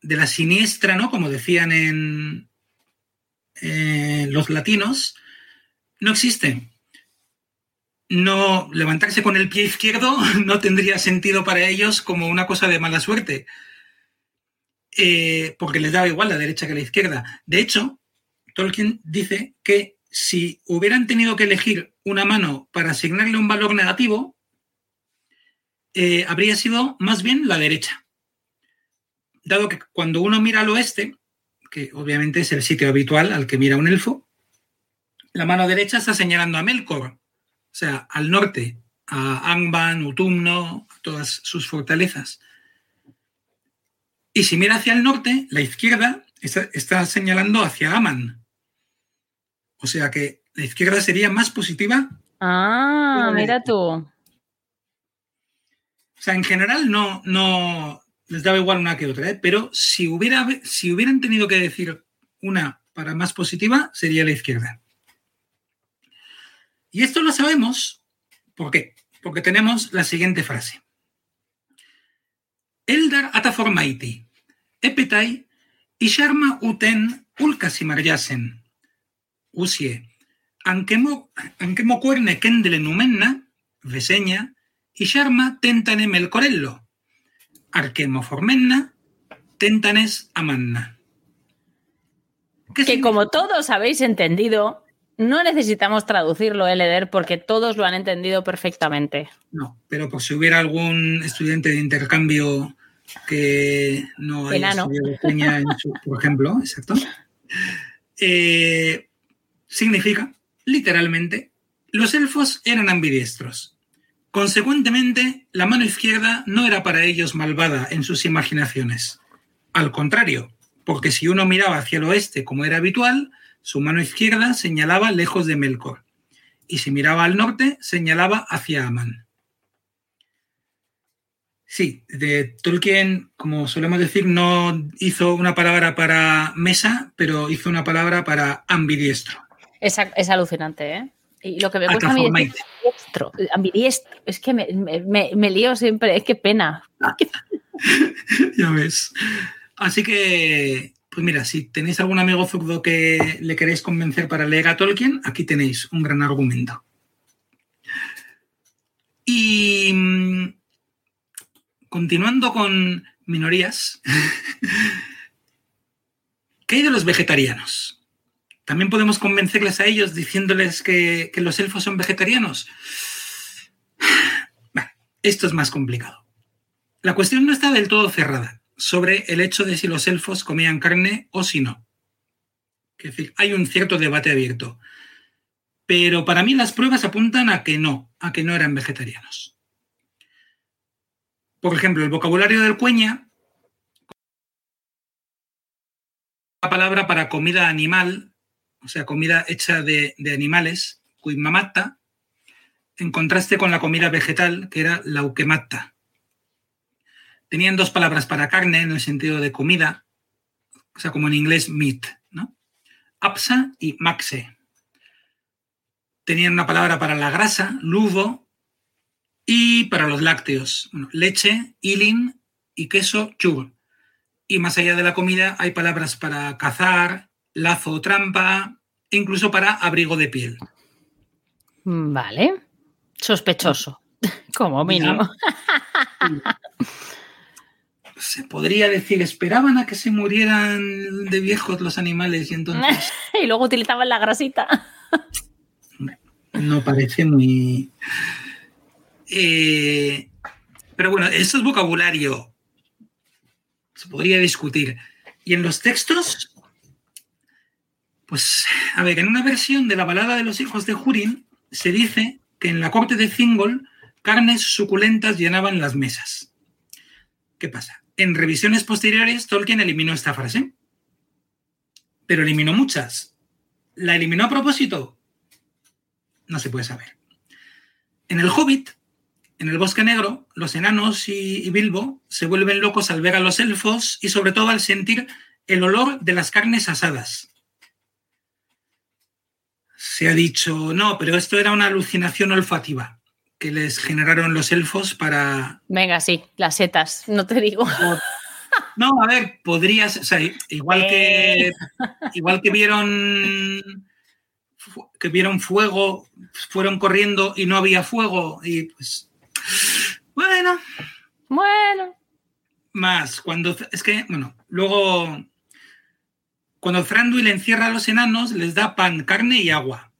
[SPEAKER 3] de la siniestra, ¿no? Como decían en los latinos, no existe. No levantarse con el pie izquierdo no tendría sentido para ellos como una cosa de mala suerte, eh, porque les daba igual la derecha que la izquierda. De hecho, Tolkien dice que si hubieran tenido que elegir una mano para asignarle un valor negativo, eh, habría sido más bien la derecha. Dado que cuando uno mira al oeste, que obviamente es el sitio habitual al que mira un elfo, la mano derecha está señalando a Melkor, o sea, al norte, a Angban, Utumno, todas sus fortalezas. Y si mira hacia el norte, la izquierda está, está señalando hacia Aman, o sea que la izquierda sería más positiva.
[SPEAKER 2] Ah, mira tú. O
[SPEAKER 3] sea, en general no, no les daba igual una que otra, ¿eh? pero si, hubiera, si hubieran tenido que decir una para más positiva, sería la izquierda. Y esto lo sabemos, ¿por qué? Porque tenemos la siguiente frase. Eldar ataformaiti, epetai, y sharma uten ulkasimaryasen usie. Ankemo, ankemo cuerne kendele numenna, veseña, y sharma tentane melcorello. Arquemo formenna, tentanes amanna.
[SPEAKER 2] Que como todos habéis entendido, no necesitamos traducirlo, Eleder, porque todos lo han entendido perfectamente.
[SPEAKER 3] No, pero por si hubiera algún estudiante de intercambio que no haya estudiado por ejemplo, exacto. Eh, significa, literalmente, los elfos eran ambidiestros. Consecuentemente, la mano izquierda no era para ellos malvada en sus imaginaciones. Al contrario, porque si uno miraba hacia el oeste como era habitual, su mano izquierda señalaba lejos de Melkor, y si miraba al norte, señalaba hacia Aman. Sí, de Tolkien, como solemos decir, no hizo una palabra para mesa, pero hizo una palabra para ambidiestro.
[SPEAKER 2] Es, alucinante, ¿eh? Y lo que me cuesta a mí es ambidiestro, ambidiestro. Es que me, me, lío siempre, es que pena.
[SPEAKER 3] ya ves. Así que, pues mira, si tenéis algún amigo zurdo que le queréis convencer para leer a Tolkien, aquí tenéis un gran argumento. Y mm, continuando con minorías, ¿qué hay de los vegetarianos? También podemos convencerles a ellos diciéndoles que, los elfos son vegetarianos. esto es más complicado. La cuestión no está del todo cerrada sobre el hecho de si los elfos comían carne o si no. Es decir, hay un cierto debate abierto. Pero para mí las pruebas apuntan a que no, a que no eran vegetarianos. Por ejemplo, el vocabulario del cueña, la palabra para comida animal o sea, comida hecha de, animales, cuimamata, en contraste con la comida vegetal, que era lauquemata. Tenían dos palabras para carne en el sentido de comida, o sea, como en inglés meat, ¿no? Apsa y maxe. Tenían una palabra para la grasa, ludo, y para los lácteos, leche, ilin y queso, chur. Y más allá de la comida hay palabras para cazar, lazo o trampa, incluso para abrigo de piel.
[SPEAKER 2] Vale. Sospechoso, como mínimo.
[SPEAKER 3] Se podría decir, esperaban a que se murieran de viejos los animales y entonces.
[SPEAKER 2] y luego utilizaban la grasita.
[SPEAKER 3] no parece muy. Eh, pero bueno, eso es vocabulario. Se podría discutir. Y en los textos, pues, a ver, en una versión de la balada de los hijos de Hurin se dice que en la corte de Thingol carnes suculentas llenaban las mesas. ¿Qué pasa? En revisiones posteriores, Tolkien eliminó esta frase, pero eliminó muchas. ¿La eliminó a propósito? No se puede saber. En el Hobbit, en el Bosque Negro, los enanos y, Bilbo se vuelven locos al ver a los elfos y sobre todo al sentir el olor de las carnes asadas. Se ha dicho, no, pero esto era una alucinación olfativa que les generaron los elfos para...
[SPEAKER 2] Venga, sí, las setas, no te digo.
[SPEAKER 3] No, a ver, podrías, o sea, igual que eh. igual que vieron que vieron fuego, fueron corriendo y no había fuego y pues bueno,
[SPEAKER 2] bueno,
[SPEAKER 3] más cuando es que bueno, luego cuando Thranduil encierra a los enanos les da pan, carne y agua.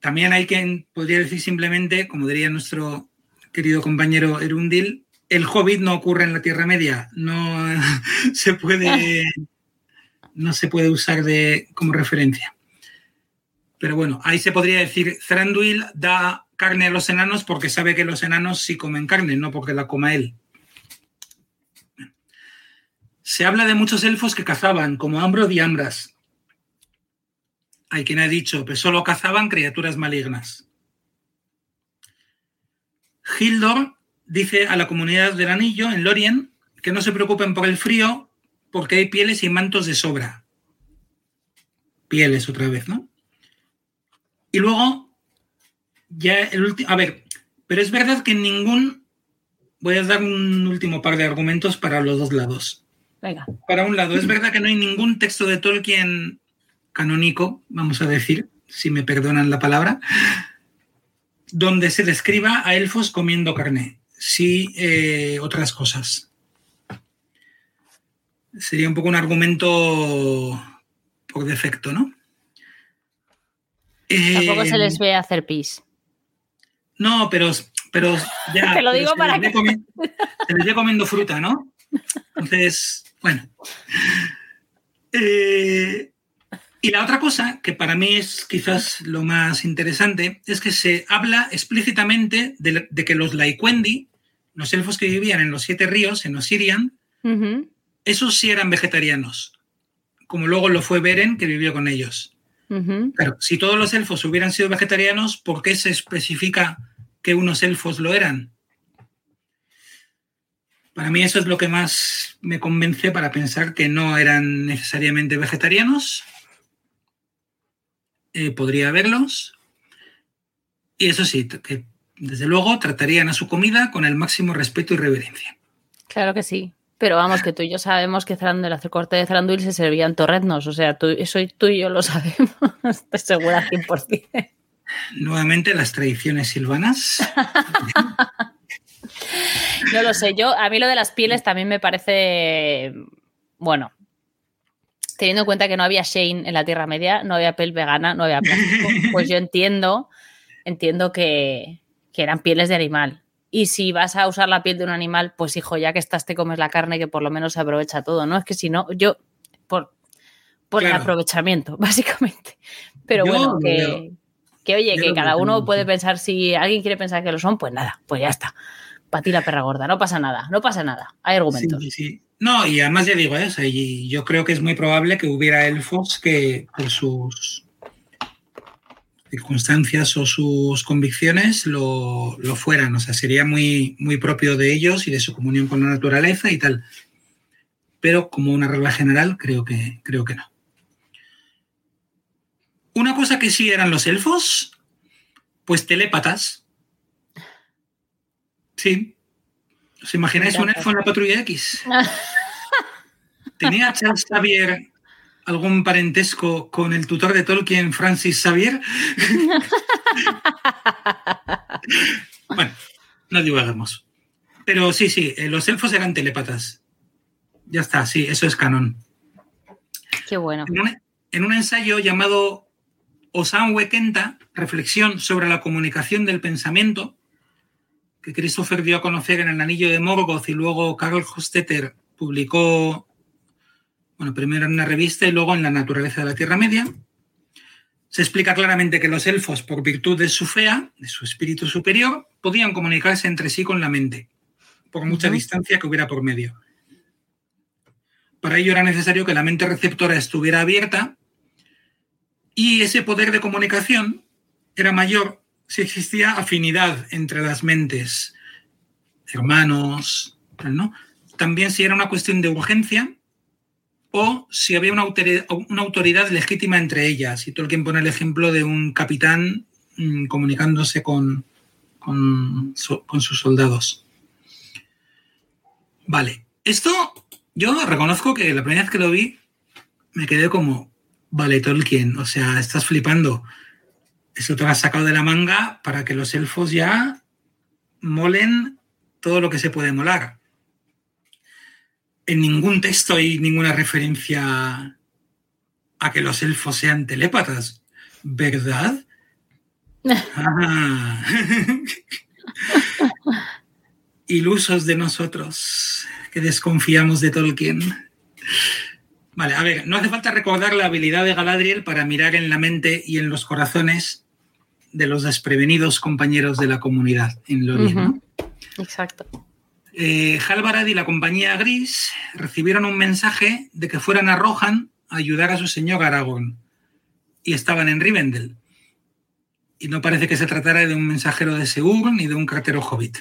[SPEAKER 3] También hay quien podría decir simplemente, como diría nuestro querido compañero Erundil, el Hobbit no ocurre en la Tierra Media, no se puede, no se puede usar de, como referencia. Pero bueno, ahí se podría decir, Thranduil da carne a los enanos porque sabe que los enanos sí comen carne, no porque la coma él. Se habla de muchos elfos que cazaban, como Ambro y Ambras. Hay quien ha dicho que solo cazaban criaturas malignas. Hildor dice a la comunidad del anillo en Lorien que no se preocupen por el frío porque hay pieles y mantos de sobra. Pieles otra vez, ¿no? Y luego, ya el último... A ver, pero es verdad que en ningún... Voy a dar un último par de argumentos para los dos lados.
[SPEAKER 2] Venga.
[SPEAKER 3] Para un lado, es verdad que no hay ningún texto de Tolkien canónico, vamos a decir, si me perdonan la palabra, donde se describa a elfos comiendo carne sí eh, otras cosas. Sería un poco un argumento por defecto, ¿no?
[SPEAKER 2] Tampoco se les eh, ve hacer pis.
[SPEAKER 3] No, pero, pero ya.
[SPEAKER 2] Te lo digo para que.
[SPEAKER 3] se les ve comiendo fruta, ¿no? Entonces, bueno. Eh, y la otra cosa, que para mí es quizás lo más interesante, es que se habla explícitamente de, de que los Laikwendi los elfos que vivían en los siete ríos, en Osirian, esos sí eran vegetarianos, como luego lo fue Beren, que vivió con ellos. Pero si todos los elfos hubieran sido vegetarianos, ¿por qué se especifica que unos elfos lo eran? Para mí eso es lo que más me convence para pensar que no eran necesariamente vegetarianos. Eh, podría haberlos. Y eso sí, que desde luego, tratarían a su comida con el máximo respeto y reverencia.
[SPEAKER 2] Claro que sí. Pero vamos, que tú y yo sabemos que el corte de Thranduil se servían torreznos. O sea, tú, eso tú y yo lo sabemos. Estoy segura 100%.
[SPEAKER 3] Nuevamente las tradiciones silvanas.
[SPEAKER 2] no lo sé. Yo, a mí lo de las pieles también me parece. Bueno, teniendo en cuenta que no había Shane en la Tierra Media, no había piel vegana, no había plástico, pues yo entiendo, entiendo que, que eran pieles de animal. Y si vas a usar la piel de un animal, pues hijo, ya que estás, te comes la carne, que por lo menos se aprovecha todo, ¿no? Es que si no, yo, por, por el aprovechamiento, básicamente. Pero bueno, que, que, oye, que cada uno puede pensar, si alguien quiere pensar que lo son, pues nada, pues ya está. Para ti la perra gorda, no pasa nada, no pasa nada, hay argumentos.
[SPEAKER 3] Sí. No, y además ya digo eso, y yo creo que es muy probable que hubiera elfos que por sus circunstancias o sus convicciones lo, fueran. O sea, sería muy, muy propio de ellos y de su comunión con la naturaleza y tal. Pero como una regla general, creo que, creo que no. Una cosa que sí eran los elfos, pues telépatas. Sí. ¿Os imagináis un elfo en la patrulla X? ¿Tenía Charles Xavier algún parentesco con el tutor de Tolkien, Francis Xavier? bueno, no divagamos. Pero sí, sí, eh, los elfos eran telépatas. Ya está, sí, eso es canon.
[SPEAKER 2] Qué bueno.
[SPEAKER 3] En un, ensayo llamado Osanwe Kenta, Reflexión sobre la comunicación del pensamiento, que Christopher dio a conocer en el Anillo de Morgoth y luego Carl Hostetter publicó bueno, primero en una revista y luego en La naturaleza de la Tierra Media. Se explica claramente que los elfos, por virtud de su fea, de su espíritu superior, podían comunicarse entre sí con la mente, por mucha distancia que hubiera por medio. Para ello era necesario que la mente receptora estuviera abierta Y ese poder de comunicación era mayor si existía afinidad entre las mentes, hermanos, ¿no? También si era una cuestión de urgencia o si había una autoridad, legítima entre ellas. Y Tolkien pone el ejemplo de un capitán mmm, comunicándose con, con, con sus soldados. Vale, esto yo reconozco que la primera vez que lo vi me quedé como, vale, Tolkien, o sea, estás flipando. Eso te lo has sacado de la manga para que los elfos ya molen todo lo que se puede molar. En ningún texto hay ninguna referencia a que los elfos sean telépatas, ¿verdad? Ah. Ilusos de nosotros, que desconfiamos de Tolkien. Vale, a ver, no hace falta recordar la habilidad de Galadriel para mirar en la mente y en los corazones de los desprevenidos compañeros de la comunidad en Lorien. Uh -huh.
[SPEAKER 2] Exacto.
[SPEAKER 3] Eh, Halvarad y la compañía Gris recibieron un mensaje de que fueran a Rohan a ayudar a su señor Aragorn y estaban en Rivendell. Y no parece que se tratara de un mensajero de Segur ni de un cartero hobbit.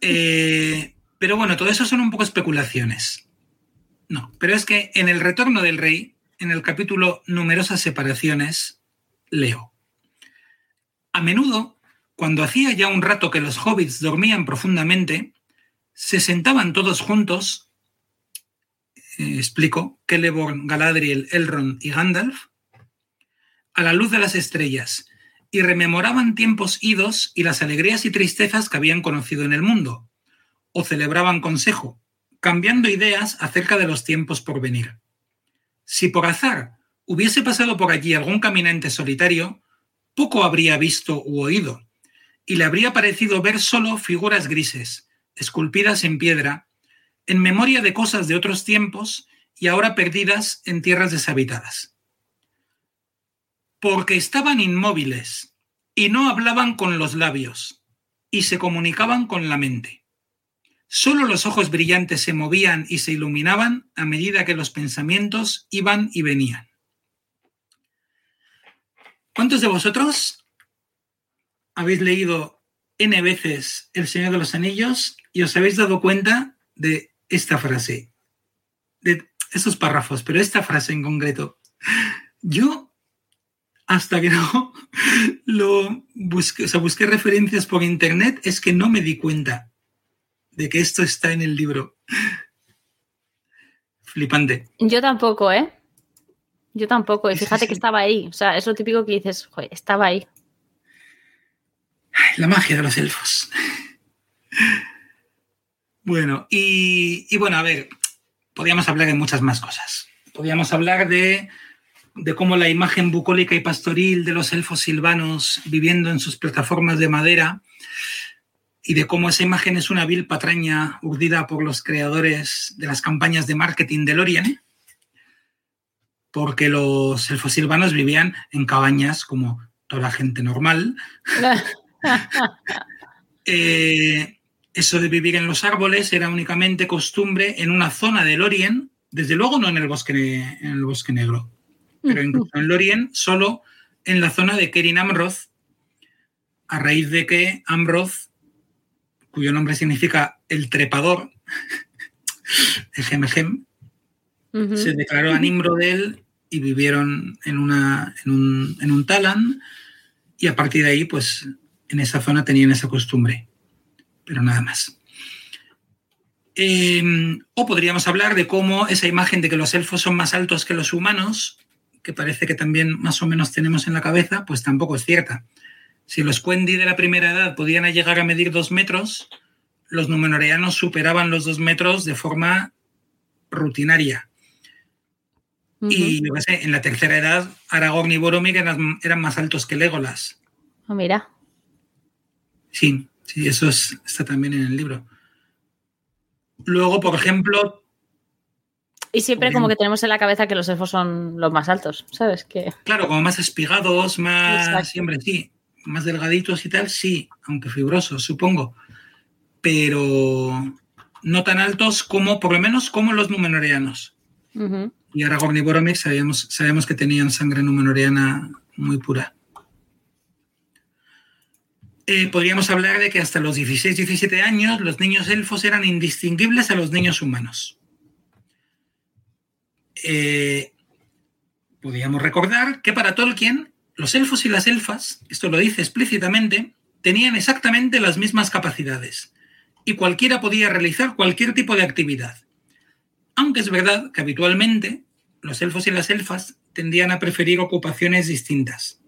[SPEAKER 3] Eh, pero bueno, todo eso son un poco especulaciones. No, pero es que en el retorno del rey, en el capítulo Numerosas separaciones, leo. A menudo, cuando hacía ya un rato que los hobbits dormían profundamente, se sentaban todos juntos, eh, explico, Celeborn, Galadriel, Elrond y Gandalf, a la luz de las estrellas, y rememoraban tiempos idos y las alegrías y tristezas que habían conocido en el mundo, o celebraban consejo, cambiando ideas acerca de los tiempos por venir. Si por azar hubiese pasado por allí algún caminante solitario, poco habría visto u oído, y le habría parecido ver solo figuras grises, esculpidas en piedra, en memoria de cosas de otros tiempos y ahora perdidas en tierras deshabitadas. Porque estaban inmóviles y no hablaban con los labios, y se comunicaban con la mente. Solo los ojos brillantes se movían y se iluminaban a medida que los pensamientos iban y venían. ¿Cuántos de vosotros habéis leído N veces El Señor de los Anillos y os habéis dado cuenta de esta frase? De esos párrafos, pero esta frase en concreto. Yo, hasta que no lo busqué, busqué referencias por internet, es que no me di cuenta de que esto está en el libro. Flipante.
[SPEAKER 2] Yo tampoco, ¿eh? Yo tampoco. Y fíjate que estaba ahí. O sea, es lo típico que dices, joder, estaba ahí.
[SPEAKER 3] La magia de los elfos. Bueno, y, y bueno, a ver, podríamos hablar de muchas más cosas. Podríamos hablar de, de cómo la imagen bucólica y pastoril de los elfos silvanos viviendo en sus plataformas de madera y de cómo esa imagen es una vil patraña urdida por los creadores de las campañas de marketing de Lorien, porque los elfos silvanos vivían en cabañas como toda la gente normal. eh, eso de vivir en los árboles era únicamente costumbre en una zona de Lorien, desde luego no en el bosque, en el bosque negro, pero incluso en Lorien, solo en la zona de Kerin Amroth, a raíz de que Amroth cuyo nombre significa el trepador, uh -huh. se declaró a Nimrodel y vivieron en, una, en, un, en un Talan y a partir de ahí, pues en esa zona tenían esa costumbre, pero nada más. Eh, o podríamos hablar de cómo esa imagen de que los elfos son más altos que los humanos, que parece que también más o menos tenemos en la cabeza, pues tampoco es cierta. Si los Quendi de la primera edad podían llegar a medir dos metros, los numenoreanos superaban los dos metros de forma rutinaria. Uh -huh. Y yo qué sé, en la tercera edad, Aragorn y Boromir eran, eran más altos que Legolas.
[SPEAKER 2] Oh, mira.
[SPEAKER 3] Sí, sí, eso es, está también en el libro. Luego, por ejemplo.
[SPEAKER 2] Y siempre como que tenemos en la cabeza que los elfos son los más altos, ¿sabes? Que...
[SPEAKER 3] Claro, como más espigados, más. Siempre sí más delgaditos y tal, sí, aunque fibrosos, supongo, pero no tan altos como, por lo menos, como los numenoreanos. Y Aragorn y Boromir sabemos, sabemos que tenían sangre númenoriana muy pura. Eh, podríamos hablar de que hasta los 16-17 años los niños elfos eran indistinguibles a los niños humanos. Eh, podríamos recordar que para Tolkien los elfos y las elfas, esto lo dice explícitamente, tenían exactamente las mismas capacidades y cualquiera podía realizar cualquier tipo de actividad. Aunque es verdad que habitualmente los elfos y las elfas tendían a preferir ocupaciones distintas.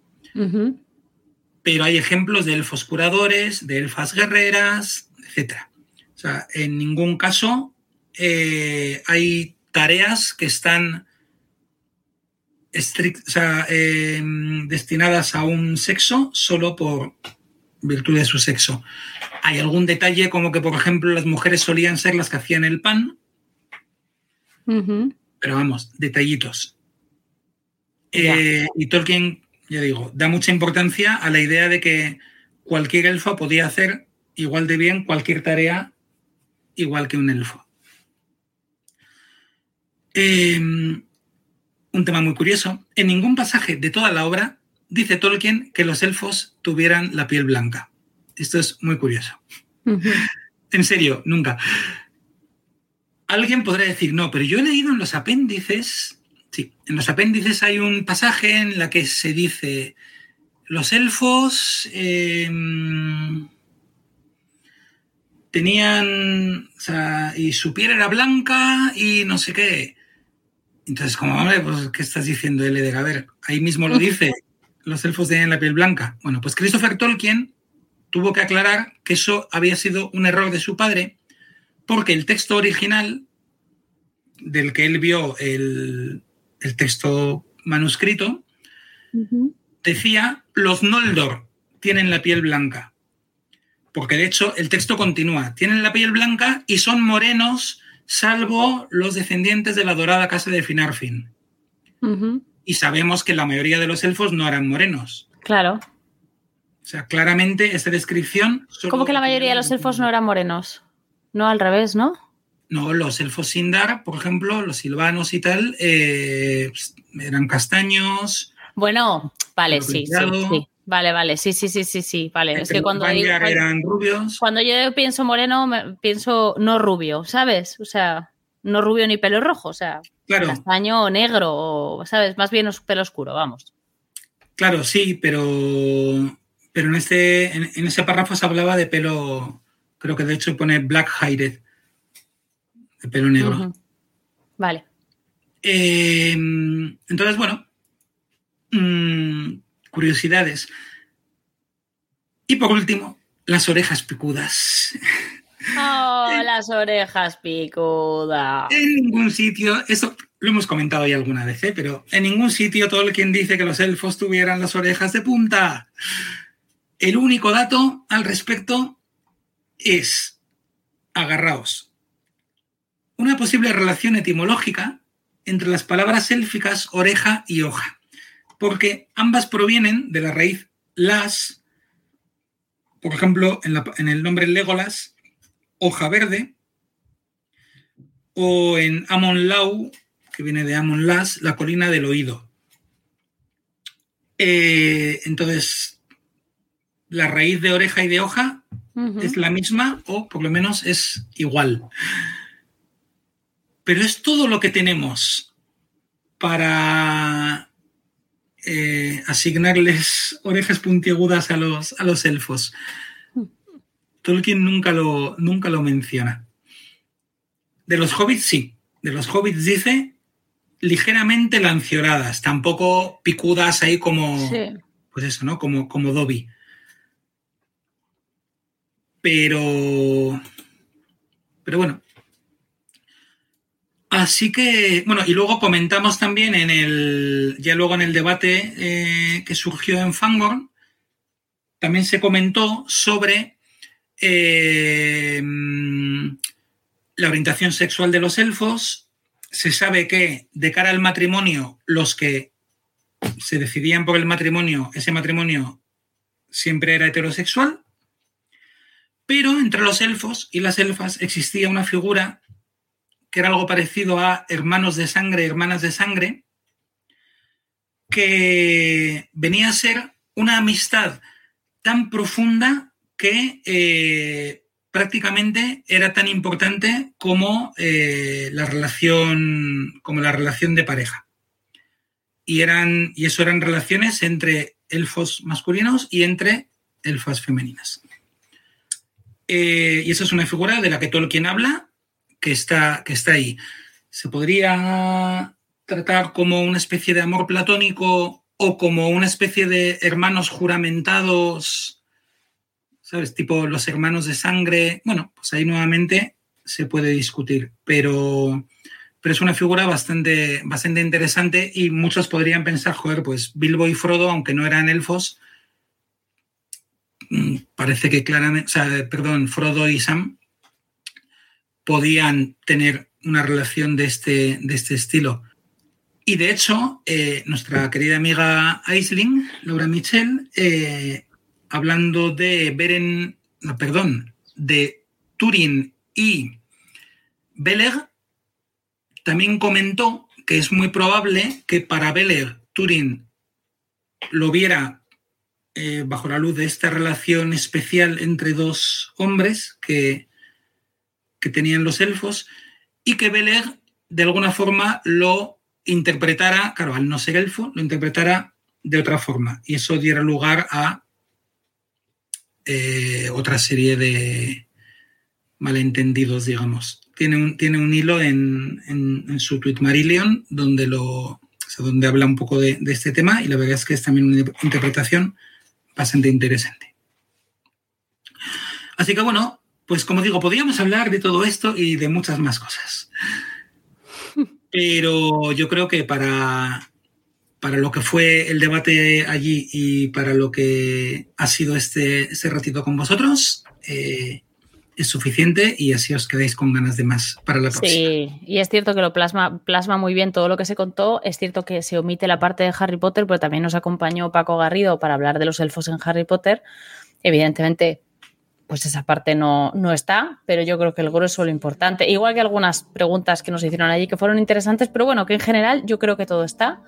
[SPEAKER 3] Pero hay ejemplos de elfos curadores, de elfas guerreras, etc. O sea, en ningún caso eh, hay tareas que están em, destinadas a un sexo solo por virtud de su sexo. Hay algún detalle como que, por ejemplo, las mujeres solían ser las que hacían el pan, pero vamos, detallitos. Eh, y Tolkien, ya digo, da mucha importancia a la idea de que cualquier elfo podía hacer igual de bien cualquier tarea igual que un elfo. Em, un tema muy curioso. En ningún pasaje de toda la obra dice Tolkien que los elfos tuvieran la piel blanca. Esto es muy curioso. En serio, nunca. Alguien podrá decir, no, pero yo he leído en los apéndices, sí, en los apéndices hay un pasaje en la que se dice, los elfos em, tenían, o sea, y su piel era blanca y no sé qué. Entonces, como, hombre, pues, ¿qué estás diciendo, L de Gaber? Ahí mismo lo dice, los elfos tenían la piel blanca. Bueno, pues Christopher Tolkien tuvo que aclarar que eso había sido un error de su padre porque el texto original del que él vio el, texto manuscrito decía los Noldor tienen la piel blanca. Porque de hecho el texto continúa, tienen la piel blanca y son morenos salvo los descendientes de la dorada casa de Finarfin. Y sabemos que la mayoría de los elfos no eran morenos.
[SPEAKER 2] Claro.
[SPEAKER 3] O sea, claramente esta descripción...
[SPEAKER 2] ¿Cómo que la mayoría de los elfos no eran morenos? No, al revés, ¿no?
[SPEAKER 3] No, los elfos Sindar, por ejemplo, los silvanos y tal, eh, eran castaños.
[SPEAKER 2] Bueno, vale, sí, sí, Vale, vale, sí, sí, sí, sí, sí, vale. Es que cuando
[SPEAKER 3] eran rubios.
[SPEAKER 2] Cuando yo pienso moreno, pienso no rubio, ¿sabes? O sea, no rubio ni pelo rojo, o sea, castaño o negro, ¿sabes? Más bien pelo oscuro, vamos.
[SPEAKER 3] Claro, sí, pero, pero en, este, en ese párrafo se hablaba de pelo, Creo que de hecho pone black haired, de pelo negro.
[SPEAKER 2] Vale.
[SPEAKER 3] Em, entonces, bueno, mm, curiosidades. Y por último, las orejas picudas.
[SPEAKER 2] Oh, las orejas picudas.
[SPEAKER 3] En ningún sitio, esto lo hemos comentado ya alguna vez, ¿eh? pero en ningún sitio todo el quien dice que los elfos tuvieran las orejas de punta. El único dato al respecto es, agarraos, una posible relación etimológica entre las palabras élficas oreja y hoja, porque ambas provienen de la raíz las, por ejemplo, en, el nombre Legolas, hoja verde, o en Amon Lau, que viene de Amon Las, la colina del oído. Eh, entonces, la raíz de oreja y de hoja es la misma o por lo menos es igual. Pero es todo lo que tenemos para eh, asignarles orejas puntiagudas a los, a los elfos. Tolkien nunca lo, nunca lo menciona. De los hobbits sí. De los hobbits dice ligeramente lancioradas, tampoco picudas ahí como, pues eso, ¿no? Como, como Dobby. Pero, pero bueno. Así que, bueno, y luego comentamos también en el, ya luego en el debate eh, que surgió en Fangorn, también se comentó sobre eh, la orientación sexual de los elfos. Se sabe que de cara al matrimonio, los que se decidían por el matrimonio, ese matrimonio siempre era heterosexual. Pero entre los elfos y las elfas existía una figura que era algo parecido a hermanos de sangre, hermanas de sangre, que venía a ser una amistad tan profunda que eh, prácticamente era tan importante como, eh, la relación, como la relación de pareja. Y, eran, y eso eran relaciones entre elfos masculinos y entre elfas femeninas. Eh, y esa es una figura de la que Tolkien habla, que está, que está ahí. Se podría tratar como una especie de amor platónico o como una especie de hermanos juramentados, ¿sabes? Tipo los hermanos de sangre. Bueno, pues ahí nuevamente se puede discutir, pero, pero es una figura bastante, bastante interesante y muchos podrían pensar, joder, pues Bilbo y Frodo, aunque no eran elfos, mm, parece que claramente, perdón, Frodo y Sam podían tener una relación de este, de este estilo. Y de hecho, eh, nuestra querida amiga Aisling, Laura Michel, eh, hablando de Beren, no, perdón, de Turin y Beleg, también comentó que es muy probable que para Beleg, Turin lo viera eh, bajo la luz de esta relación especial entre dos hombres que, que tenían los elfos y que Beleg de alguna forma lo interpretara, claro, al no ser elfo, lo interpretara de otra forma y eso diera lugar a eh, otra serie de malentendidos, digamos. Tiene un, tiene un hilo en, en, su tweet Marillion donde, lo, donde habla un poco de, de, este tema y la verdad es que es también una interpretación bastante interesante. Así que bueno, pues como digo, podríamos hablar de todo esto y de muchas más cosas. Pero yo creo que para, para lo que fue el debate allí y para lo que ha sido este, este ratito con vosotros, eh, es suficiente y así os quedáis con ganas de más para la próxima.
[SPEAKER 2] Sí, y es cierto que lo plasma, plasma muy bien todo lo que se contó. Es cierto que se omite la parte de Harry Potter, pero también nos acompañó Paco Garrido para hablar de los elfos en Harry Potter. Evidentemente, pues esa parte no, no, está, pero yo creo que el grueso lo importante. Igual que algunas preguntas que nos hicieron allí que fueron interesantes, pero bueno, que en general yo creo que todo está.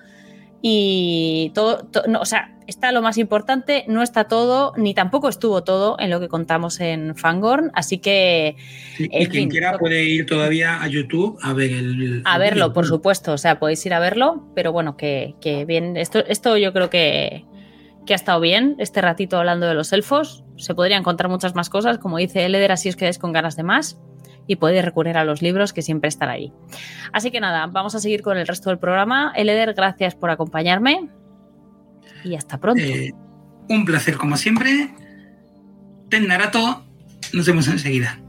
[SPEAKER 2] Y todo, to, no, o sea, está lo más importante, no está todo, ni tampoco estuvo todo en lo que contamos en Fangorn, así que...
[SPEAKER 3] Sí, y quien fin, quiera puede ir todavía a YouTube a ver el...
[SPEAKER 2] A verlo, por supuesto, o sea, podéis ir a verlo, pero bueno, que, que bien, esto, esto yo creo que, que ha estado bien este ratito hablando de los elfos. Se podrían encontrar muchas más cosas, como dice Eleder, así os quedáis con ganas de más y podéis recurrir a los libros que siempre están ahí. Así que nada, vamos a seguir con el resto del programa. Eleder, gracias por acompañarme y hasta pronto.
[SPEAKER 3] Eh, un placer como siempre. Ten Narato, nos vemos enseguida.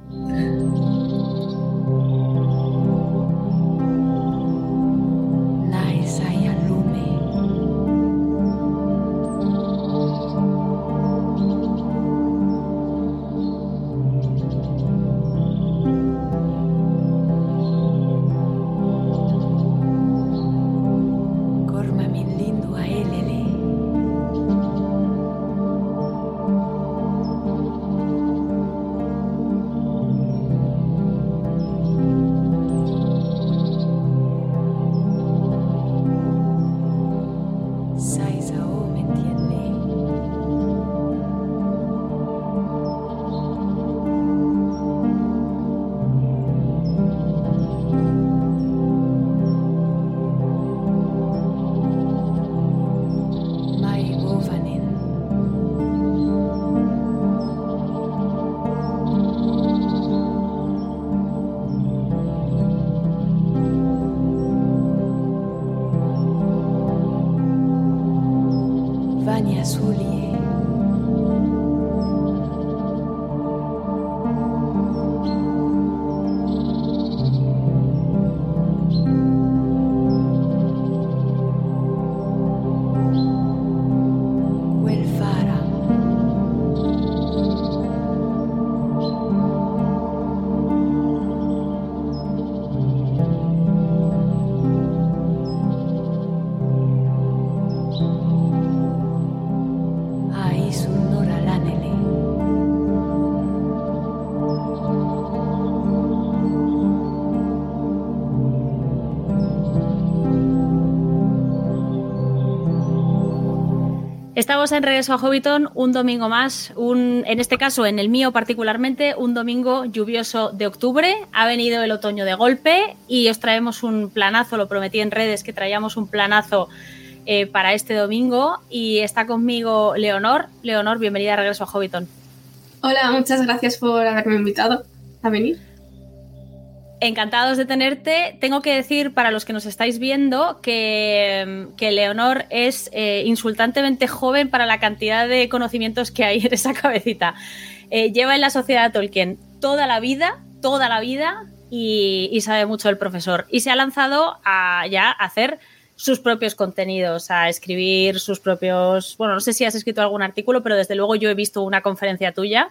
[SPEAKER 2] Estamos en Regreso a Hobbiton un domingo más, un, en este caso, en el mío particularmente, un domingo lluvioso de octubre. Ha venido el otoño de golpe y os traemos un planazo, lo prometí en redes que traíamos un planazo eh, para este domingo y está conmigo Leonor. Leonor, bienvenida a Regreso a Hobbiton.
[SPEAKER 4] Hola, muchas gracias por haberme invitado a venir.
[SPEAKER 2] Encantados de tenerte. Tengo que decir para los que nos estáis viendo que, Leonor es eh, insultantemente joven para la cantidad de conocimientos que hay en esa cabecita. Eh, lleva en la sociedad Tolkien toda la vida, toda la vida y, sabe mucho el profesor. Y se ha lanzado a ya a hacer sus propios contenidos, a escribir sus propios. Bueno, no sé si has escrito algún artículo, pero desde luego yo he visto una conferencia tuya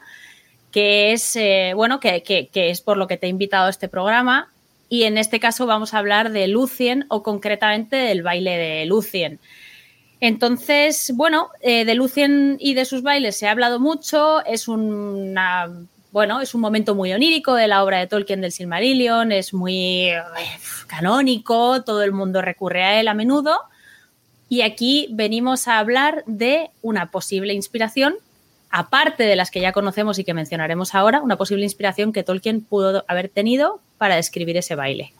[SPEAKER 2] que es, eh, bueno, que, es por lo que te he invitado a este programa. Y en este caso vamos a hablar de Lucien o concretamente del baile de Lucien. Entonces, bueno, eh, de Lucien y de sus bailes se ha hablado mucho, es una, bueno, es un momento muy onírico de la obra de Tolkien del Silmarillion, es muy eh, canónico, todo el mundo recurre a él a menudo. Y aquí venimos a hablar de una posible inspiración aparte de las que ya conocemos y que mencionaremos ahora, una posible inspiración que Tolkien pudo haber tenido para escribir ese baile.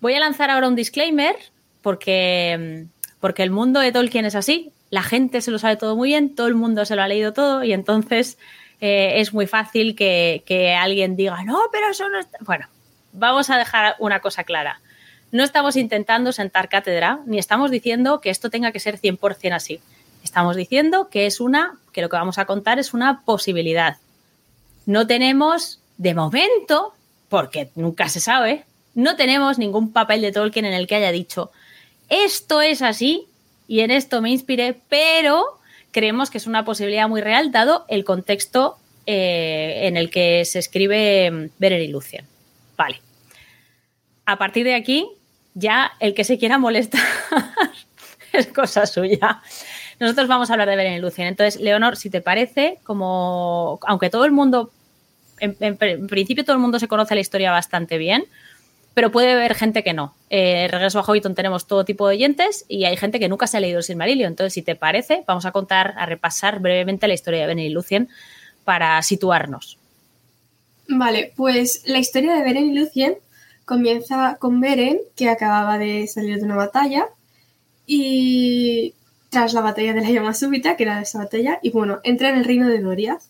[SPEAKER 2] Voy a lanzar ahora un disclaimer porque, porque el mundo de Tolkien es así, la gente se lo sabe todo muy bien, todo el mundo se lo ha leído todo y entonces eh, es muy fácil que, que alguien diga, no, pero eso no está... Bueno, vamos a dejar una cosa clara. No estamos intentando sentar cátedra, ni estamos diciendo que esto tenga que ser 100% así. Estamos diciendo que es una, que lo que vamos a contar es una posibilidad. No tenemos, de momento, porque nunca se sabe, no tenemos ningún papel de Tolkien en el que haya dicho esto es así y en esto me inspiré, pero creemos que es una posibilidad muy real dado el contexto eh, en el que se escribe Beren y Lucien. Vale. A partir de aquí, ya el que se quiera molestar es cosa suya. Nosotros vamos a hablar de Beren y Lucien. Entonces, Leonor, si te parece, como aunque todo el mundo, en, principio todo el mundo se conoce la historia bastante bien, pero puede haber gente que no. Eh, Regreso a Hobbiton tenemos todo tipo de oyentes y hay gente que nunca se ha leído el Silmarillion. Entonces, si te parece, vamos a contar, a repasar brevemente la historia de Beren y Lucien para situarnos.
[SPEAKER 4] Vale, pues la historia de Beren y Lucien comienza con Beren, que acababa de salir de una batalla y tras la batalla de la llama súbita, que era esa batalla, y bueno, entra en el reino de Doriath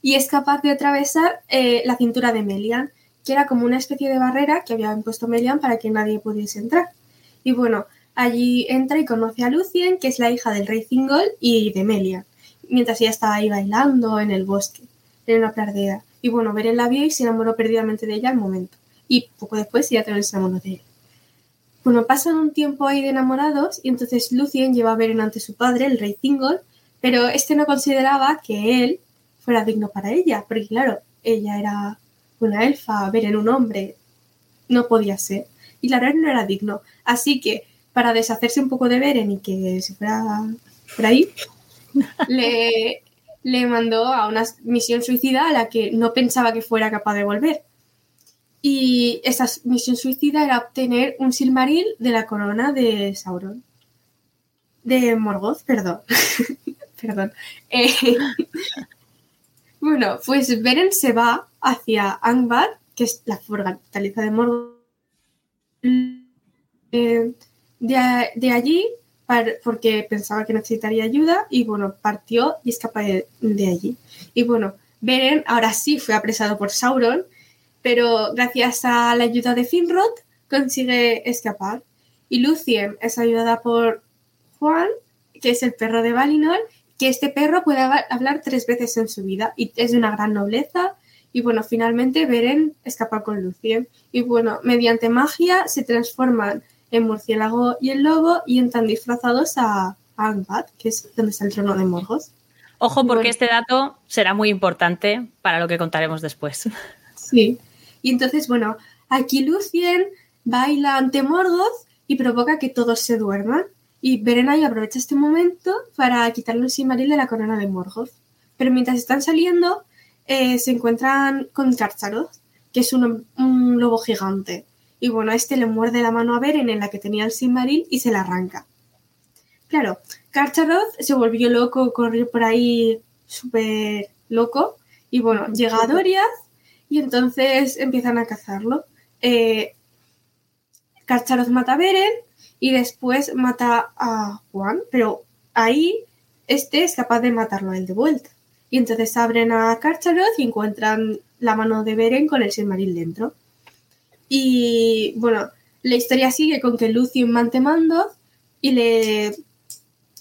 [SPEAKER 4] y es capaz de atravesar eh, la cintura de Melian, que era como una especie de barrera que había impuesto Melian para que nadie pudiese entrar. Y bueno, allí entra y conoce a Lucien, que es la hija del rey Thingol y de Melian, mientras ella estaba ahí bailando en el bosque, en una pradera. Y bueno, Beren la vio y se enamoró perdidamente de ella al momento. Y poco después ella también se enamoró de él. Bueno, pasan un tiempo ahí de enamorados y entonces Lucien lleva a Beren ante su padre, el rey Thingol, pero este no consideraba que él fuera digno para ella, porque claro, ella era una elfa, Beren un hombre, no podía ser. Y la verdad no era digno. Así que, para deshacerse un poco de Beren y que se fuera por ahí, le, le mandó a una misión suicida a la que no pensaba que fuera capaz de volver. Y esa misión suicida era obtener un Silmaril de la corona de Sauron. De Morgoth, perdón. perdón. Eh, bueno, pues Beren se va hacia Angbad, que es la fortaleza de Morgoth. Eh, de, allí, porque pensaba que necesitaría ayuda, y bueno, partió y escapó de, de allí. Y bueno, Beren ahora sí fue apresado por Sauron pero gracias a la ayuda de Finrod consigue escapar. Y Lucien es ayudada por Juan, que es el perro de Valinor, que este perro puede hablar tres veces en su vida y es de una gran nobleza. Y bueno, finalmente Beren escapa con Lucien. Y bueno, mediante magia se transforman en murciélago y el lobo y entran disfrazados a Angbad, que es donde está el trono de Morgoth.
[SPEAKER 2] Ojo, porque este dato será muy importante para lo que contaremos después.
[SPEAKER 4] Sí. Y entonces, bueno, aquí Lucien baila ante Morgoth y provoca que todos se duerman. Y Berenay aprovecha este momento para quitarle el Silmaril de la corona de Morgoth. Pero mientras están saliendo, eh, se encuentran con Carcharoth, que es un, lobo gigante. Y bueno, este le muerde la mano a Beren en la que tenía el Silmaril y se la arranca. Claro, Karcharoth se volvió loco, corrió por ahí súper loco. Y bueno, llega a Doriath y entonces empiezan a cazarlo. Eh, mata a Beren y después mata a Juan, pero ahí este es capaz de matarlo a él de vuelta. Y entonces abren a Karcharoth y encuentran la mano de Beren con el Silmaril dentro. Y bueno, la historia sigue con que Lucien mantemando y le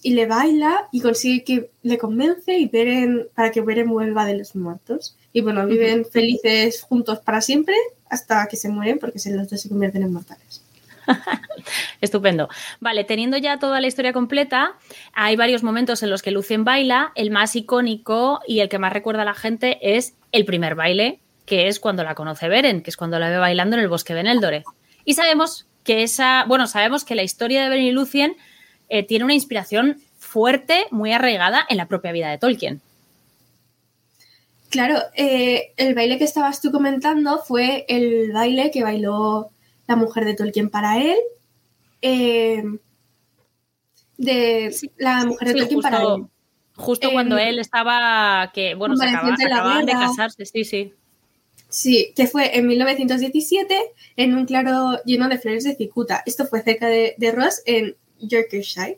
[SPEAKER 4] y le baila y consigue que le convence y Beren para que Beren vuelva de los muertos. Y bueno, viven felices juntos para siempre hasta que se mueren porque los dos se convierten en mortales.
[SPEAKER 2] Estupendo. Vale, teniendo ya toda la historia completa, hay varios momentos en los que Lucien baila. El más icónico y el que más recuerda a la gente es el primer baile, que es cuando la conoce Beren, que es cuando la ve bailando en el bosque de Neldore. Y sabemos que esa, bueno, sabemos que la historia de Beren y Lucien eh, tiene una inspiración fuerte, muy arraigada en la propia vida de Tolkien.
[SPEAKER 4] Claro, eh, el baile que estabas tú comentando fue el baile que bailó la mujer de Tolkien para él. Eh, de la mujer de Tolkien para él.
[SPEAKER 2] Justo cuando él estaba, que bueno, se, acababan de casarse, sí, sí.
[SPEAKER 4] Sí, que fue en 1917 en un claro lleno de flores de cicuta. Esto fue cerca de, Ross, en Yorkshire.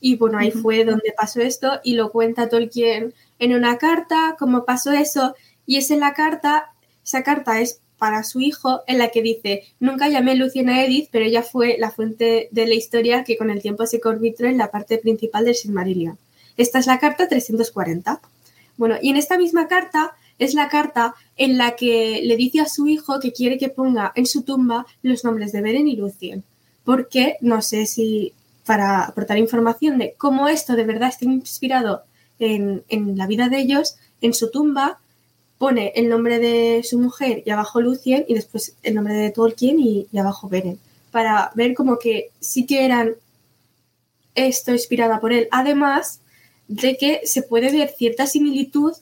[SPEAKER 4] Y bueno, ahí fue donde pasó esto y lo cuenta Tolkien en una carta, cómo pasó eso. Y es en la carta, esa carta es para su hijo, en la que dice, nunca llamé Luciana Edith, pero ella fue la fuente de la historia que con el tiempo se convirtió en la parte principal del Silmarillion. Esta es la carta 340. Bueno, y en esta misma carta es la carta en la que le dice a su hijo que quiere que ponga en su tumba los nombres de Beren y Lucien, porque no sé si para aportar información de cómo esto de verdad está inspirado en, la vida de ellos, en su tumba pone el nombre de su mujer y abajo Lucien y después el nombre de Tolkien y, abajo Beren, para ver como que sí que eran esto inspirada por él, además de que se puede ver cierta similitud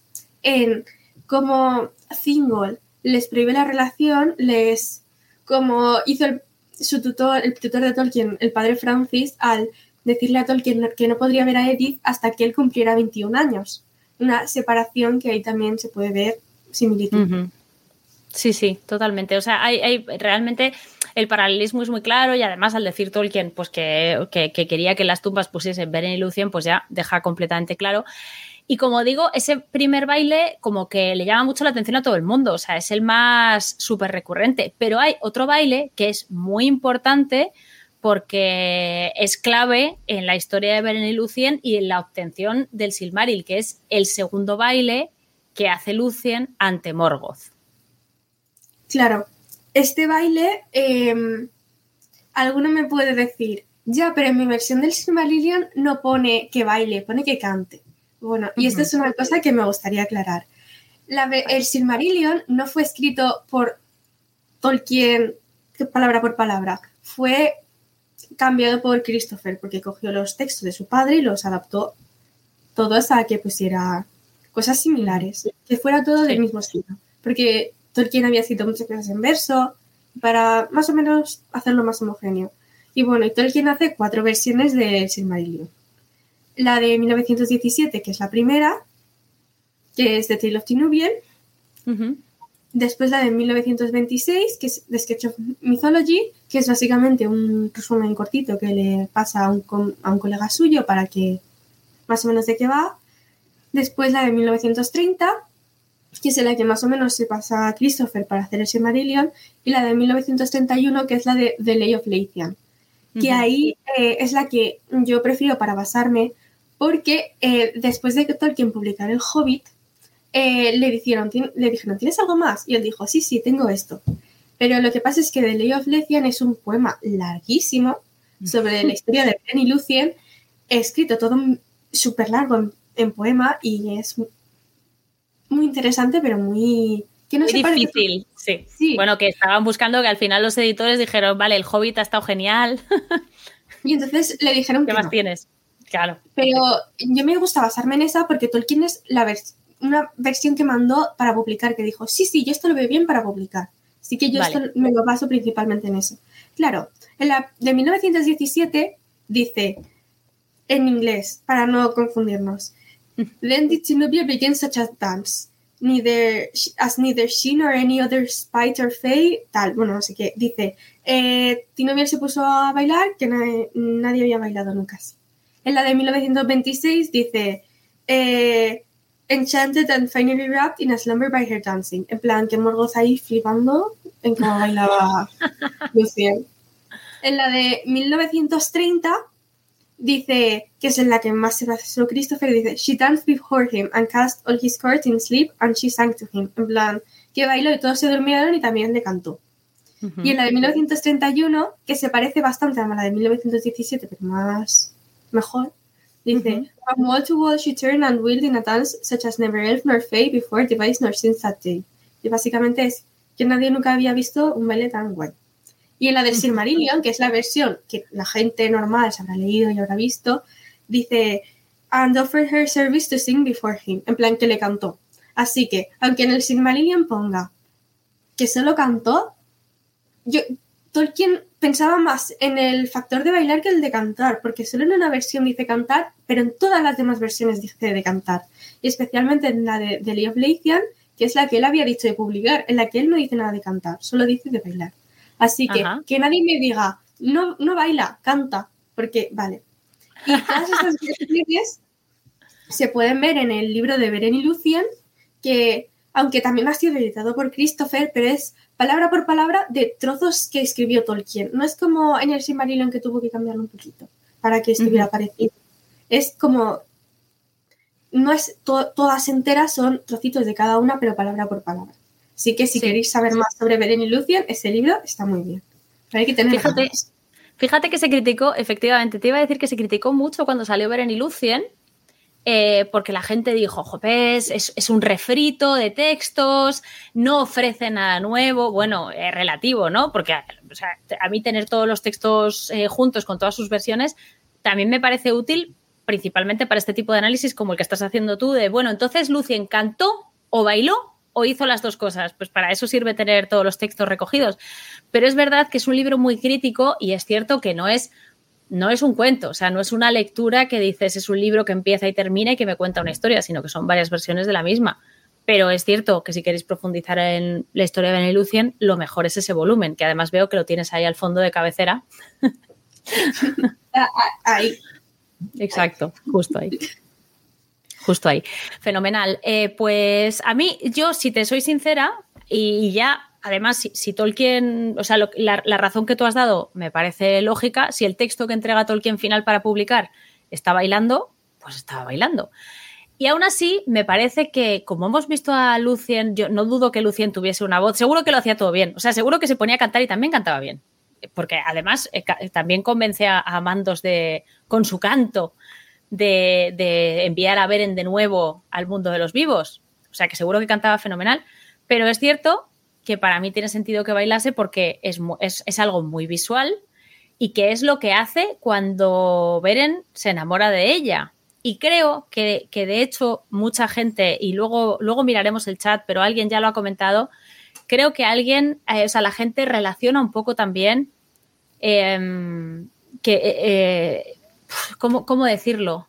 [SPEAKER 4] en como Thingol les prohíbe la relación, les como hizo su tutor, el tutor de Tolkien, el padre Francis, al decirle a Tolkien que no podría ver a Edith hasta que él cumpliera 21 años. Una separación que ahí también se puede ver similitud.
[SPEAKER 2] Sí, sí, totalmente. O sea, hay, hay, realmente el paralelismo es muy claro y además al decir Tolkien pues que, que, que quería que las tumbas pusiesen Beren y Lucien, pues ya deja completamente claro. Y como digo, ese primer baile como que le llama mucho la atención a todo el mundo, o sea, es el más súper recurrente. Pero hay otro baile que es muy importante porque es clave en la historia de Beren y Lucien y en la obtención del Silmaril, que es el segundo baile que hace Lucien ante Morgoth.
[SPEAKER 4] Claro, este baile, eh, alguno me puede decir, ya, pero en mi versión del Silmarillion no pone que baile, pone que cante. Bueno, y esto es una cosa que me gustaría aclarar. el Silmarillion no fue escrito por Tolkien palabra por palabra, fue cambiado por Christopher porque cogió los textos de su padre y los adaptó todos a que pusiera cosas similares, que fuera todo del mismo estilo. Porque Tolkien había escrito muchas cosas en verso para más o menos hacerlo más homogéneo. Y bueno, y Tolkien hace cuatro versiones del Silmarillion la de 1917, que es la primera, que es de Tale of Tinubien. Después la de 1926, que es The Sketch of Mythology, que es básicamente un resumen cortito que le pasa a un, a un colega suyo para que más o menos de qué va. Después la de 1930, que es la que más o menos se pasa a Christopher para hacer ese Marillion. Y la de 1931, que es la de The Lay of Leithian. Que ahí eh, es la que yo prefiero para basarme porque eh, después de que Tolkien publicara El Hobbit, eh, le, dijeron, le dijeron, ¿tienes algo más? Y él dijo, sí, sí, tengo esto. Pero lo que pasa es que The Lay of Lethian es un poema larguísimo sobre la historia de Ben y Lucien, escrito todo súper largo en, poema y es muy interesante, pero muy...
[SPEAKER 2] Que no muy difícil, sí. sí. Bueno, que estaban buscando que al final los editores dijeron, vale, el Hobbit ha estado genial.
[SPEAKER 4] y entonces le dijeron
[SPEAKER 2] ¿Qué más tienes? Claro.
[SPEAKER 4] Pero yo me gusta basarme en esa porque Tolkien es la una versión que mandó para publicar, que dijo, sí, sí, yo esto lo veo bien para publicar. Así que yo esto me lo baso principalmente en eso. Claro, en la de 1917 dice, en inglés, para no confundirnos. Then did Zenobia begin such a dance? Neither, as neither she nor any other spite or fay, tal, bueno, no sé qué. Dice, eh, Zenobia se puso a bailar que nadie, nadie había bailado nunca así. En la de 1926 dice, eh, Enchanted and finally wrapped in a slumber by her dancing. En plan, que Morgoth ahí flipando en cómo bailaba Lucien. En la de 1930 dice, que es en la que más se basó Christopher, dice, She danced before him and cast all his court in sleep and she sang to him. En plan, que bailó y todos se durmieron y también le cantó. Y en la de 1931, que se parece bastante a la de 1917, pero más mejor, dice, From wall to wall she turned and wheeled in a dance such as never elf nor fay before devised nor since that day. Y básicamente es que nadie nunca había visto un baile tan guay. Y en la del Silmarillion, que es la versión que la gente normal se habrá leído y habrá visto, dice, and offered her service to sing before him, en plan que le cantó. Así que, aunque en el Silmarillion ponga que solo cantó, yo, Tolkien pensaba más en el factor de bailar que el de cantar, porque solo en una versión dice cantar, pero en todas las demás versiones dice de cantar. Y especialmente en la de, de Lee of Leithian, que es la que él había dicho de publicar, en la que él no dice nada de cantar, solo dice de bailar. Así que
[SPEAKER 2] Ajá.
[SPEAKER 4] que nadie me diga, no, no baila, canta, porque vale. Y todas estas versiones se pueden ver en el libro de Beren y Lucien, que aunque también ha sido editado por Christopher, pero es palabra por palabra de trozos que escribió Tolkien. No es como en el Silmarillion que tuvo que cambiarlo un poquito para que estuviera parecido. Es como no es to- todas enteras, son trocitos de cada una, pero palabra por palabra. Así que si
[SPEAKER 2] Sí.
[SPEAKER 4] queréis saber más sobre Beren y Lucien, ese libro está muy bien. Pero hay que tener
[SPEAKER 2] Fíjate. Fíjate que se criticó, efectivamente, te iba a decir que se criticó mucho cuando salió Beren y Lucien, eh, porque la gente dijo, jopes, es, un refrito de textos, no ofrece nada nuevo. Bueno, es relativo, ¿no? Porque a mí tener todos los textos eh, juntos con todas sus versiones también me parece útil, principalmente para este tipo de análisis como el que estás haciendo tú, de, bueno, entonces Lucien cantó o bailó o hizo las dos cosas. Pues para eso sirve tener todos los textos recogidos. Pero es verdad que es un libro muy crítico y es cierto que no es, no es un cuento, o sea, no es una lectura que dices es un libro que empieza y termina y que me cuenta una historia, sino que son varias versiones de la misma. Pero es cierto que si queréis profundizar en la historia de Ben y Lucien, lo mejor es ese volumen, que además veo que lo tienes ahí al fondo de cabecera.
[SPEAKER 4] Ah, ah, Ahí.
[SPEAKER 2] Exacto, justo ahí. Justo ahí. Fenomenal. Eh, pues a mí, yo, si te soy sincera, y ya, además, si, Tolkien, o sea, lo- la, la razón que tú has dado me parece lógica, si el texto que entrega Tolkien final para publicar está bailando, pues estaba bailando. Y aún así, me parece que, como hemos visto a Lucien, yo no dudo que Lucien tuviese una voz, seguro que lo hacía todo bien, o sea, seguro que se ponía a cantar y también cantaba bien, porque además eh, también convence a, a Mandos de, con su canto de, de enviar a Beren de nuevo al mundo de los vivos, o sea, que seguro que cantaba fenomenal, pero es cierto que para mí tiene sentido que bailase porque es, es, es algo muy visual y que es lo que hace cuando Beren se enamora de ella. Y creo que, que de hecho mucha gente, y luego, luego miraremos el chat, pero alguien ya lo ha comentado, creo que alguien, eh, o sea, la gente relaciona un poco también em, que, eh, eh, ¿cómo, cómo decirlo?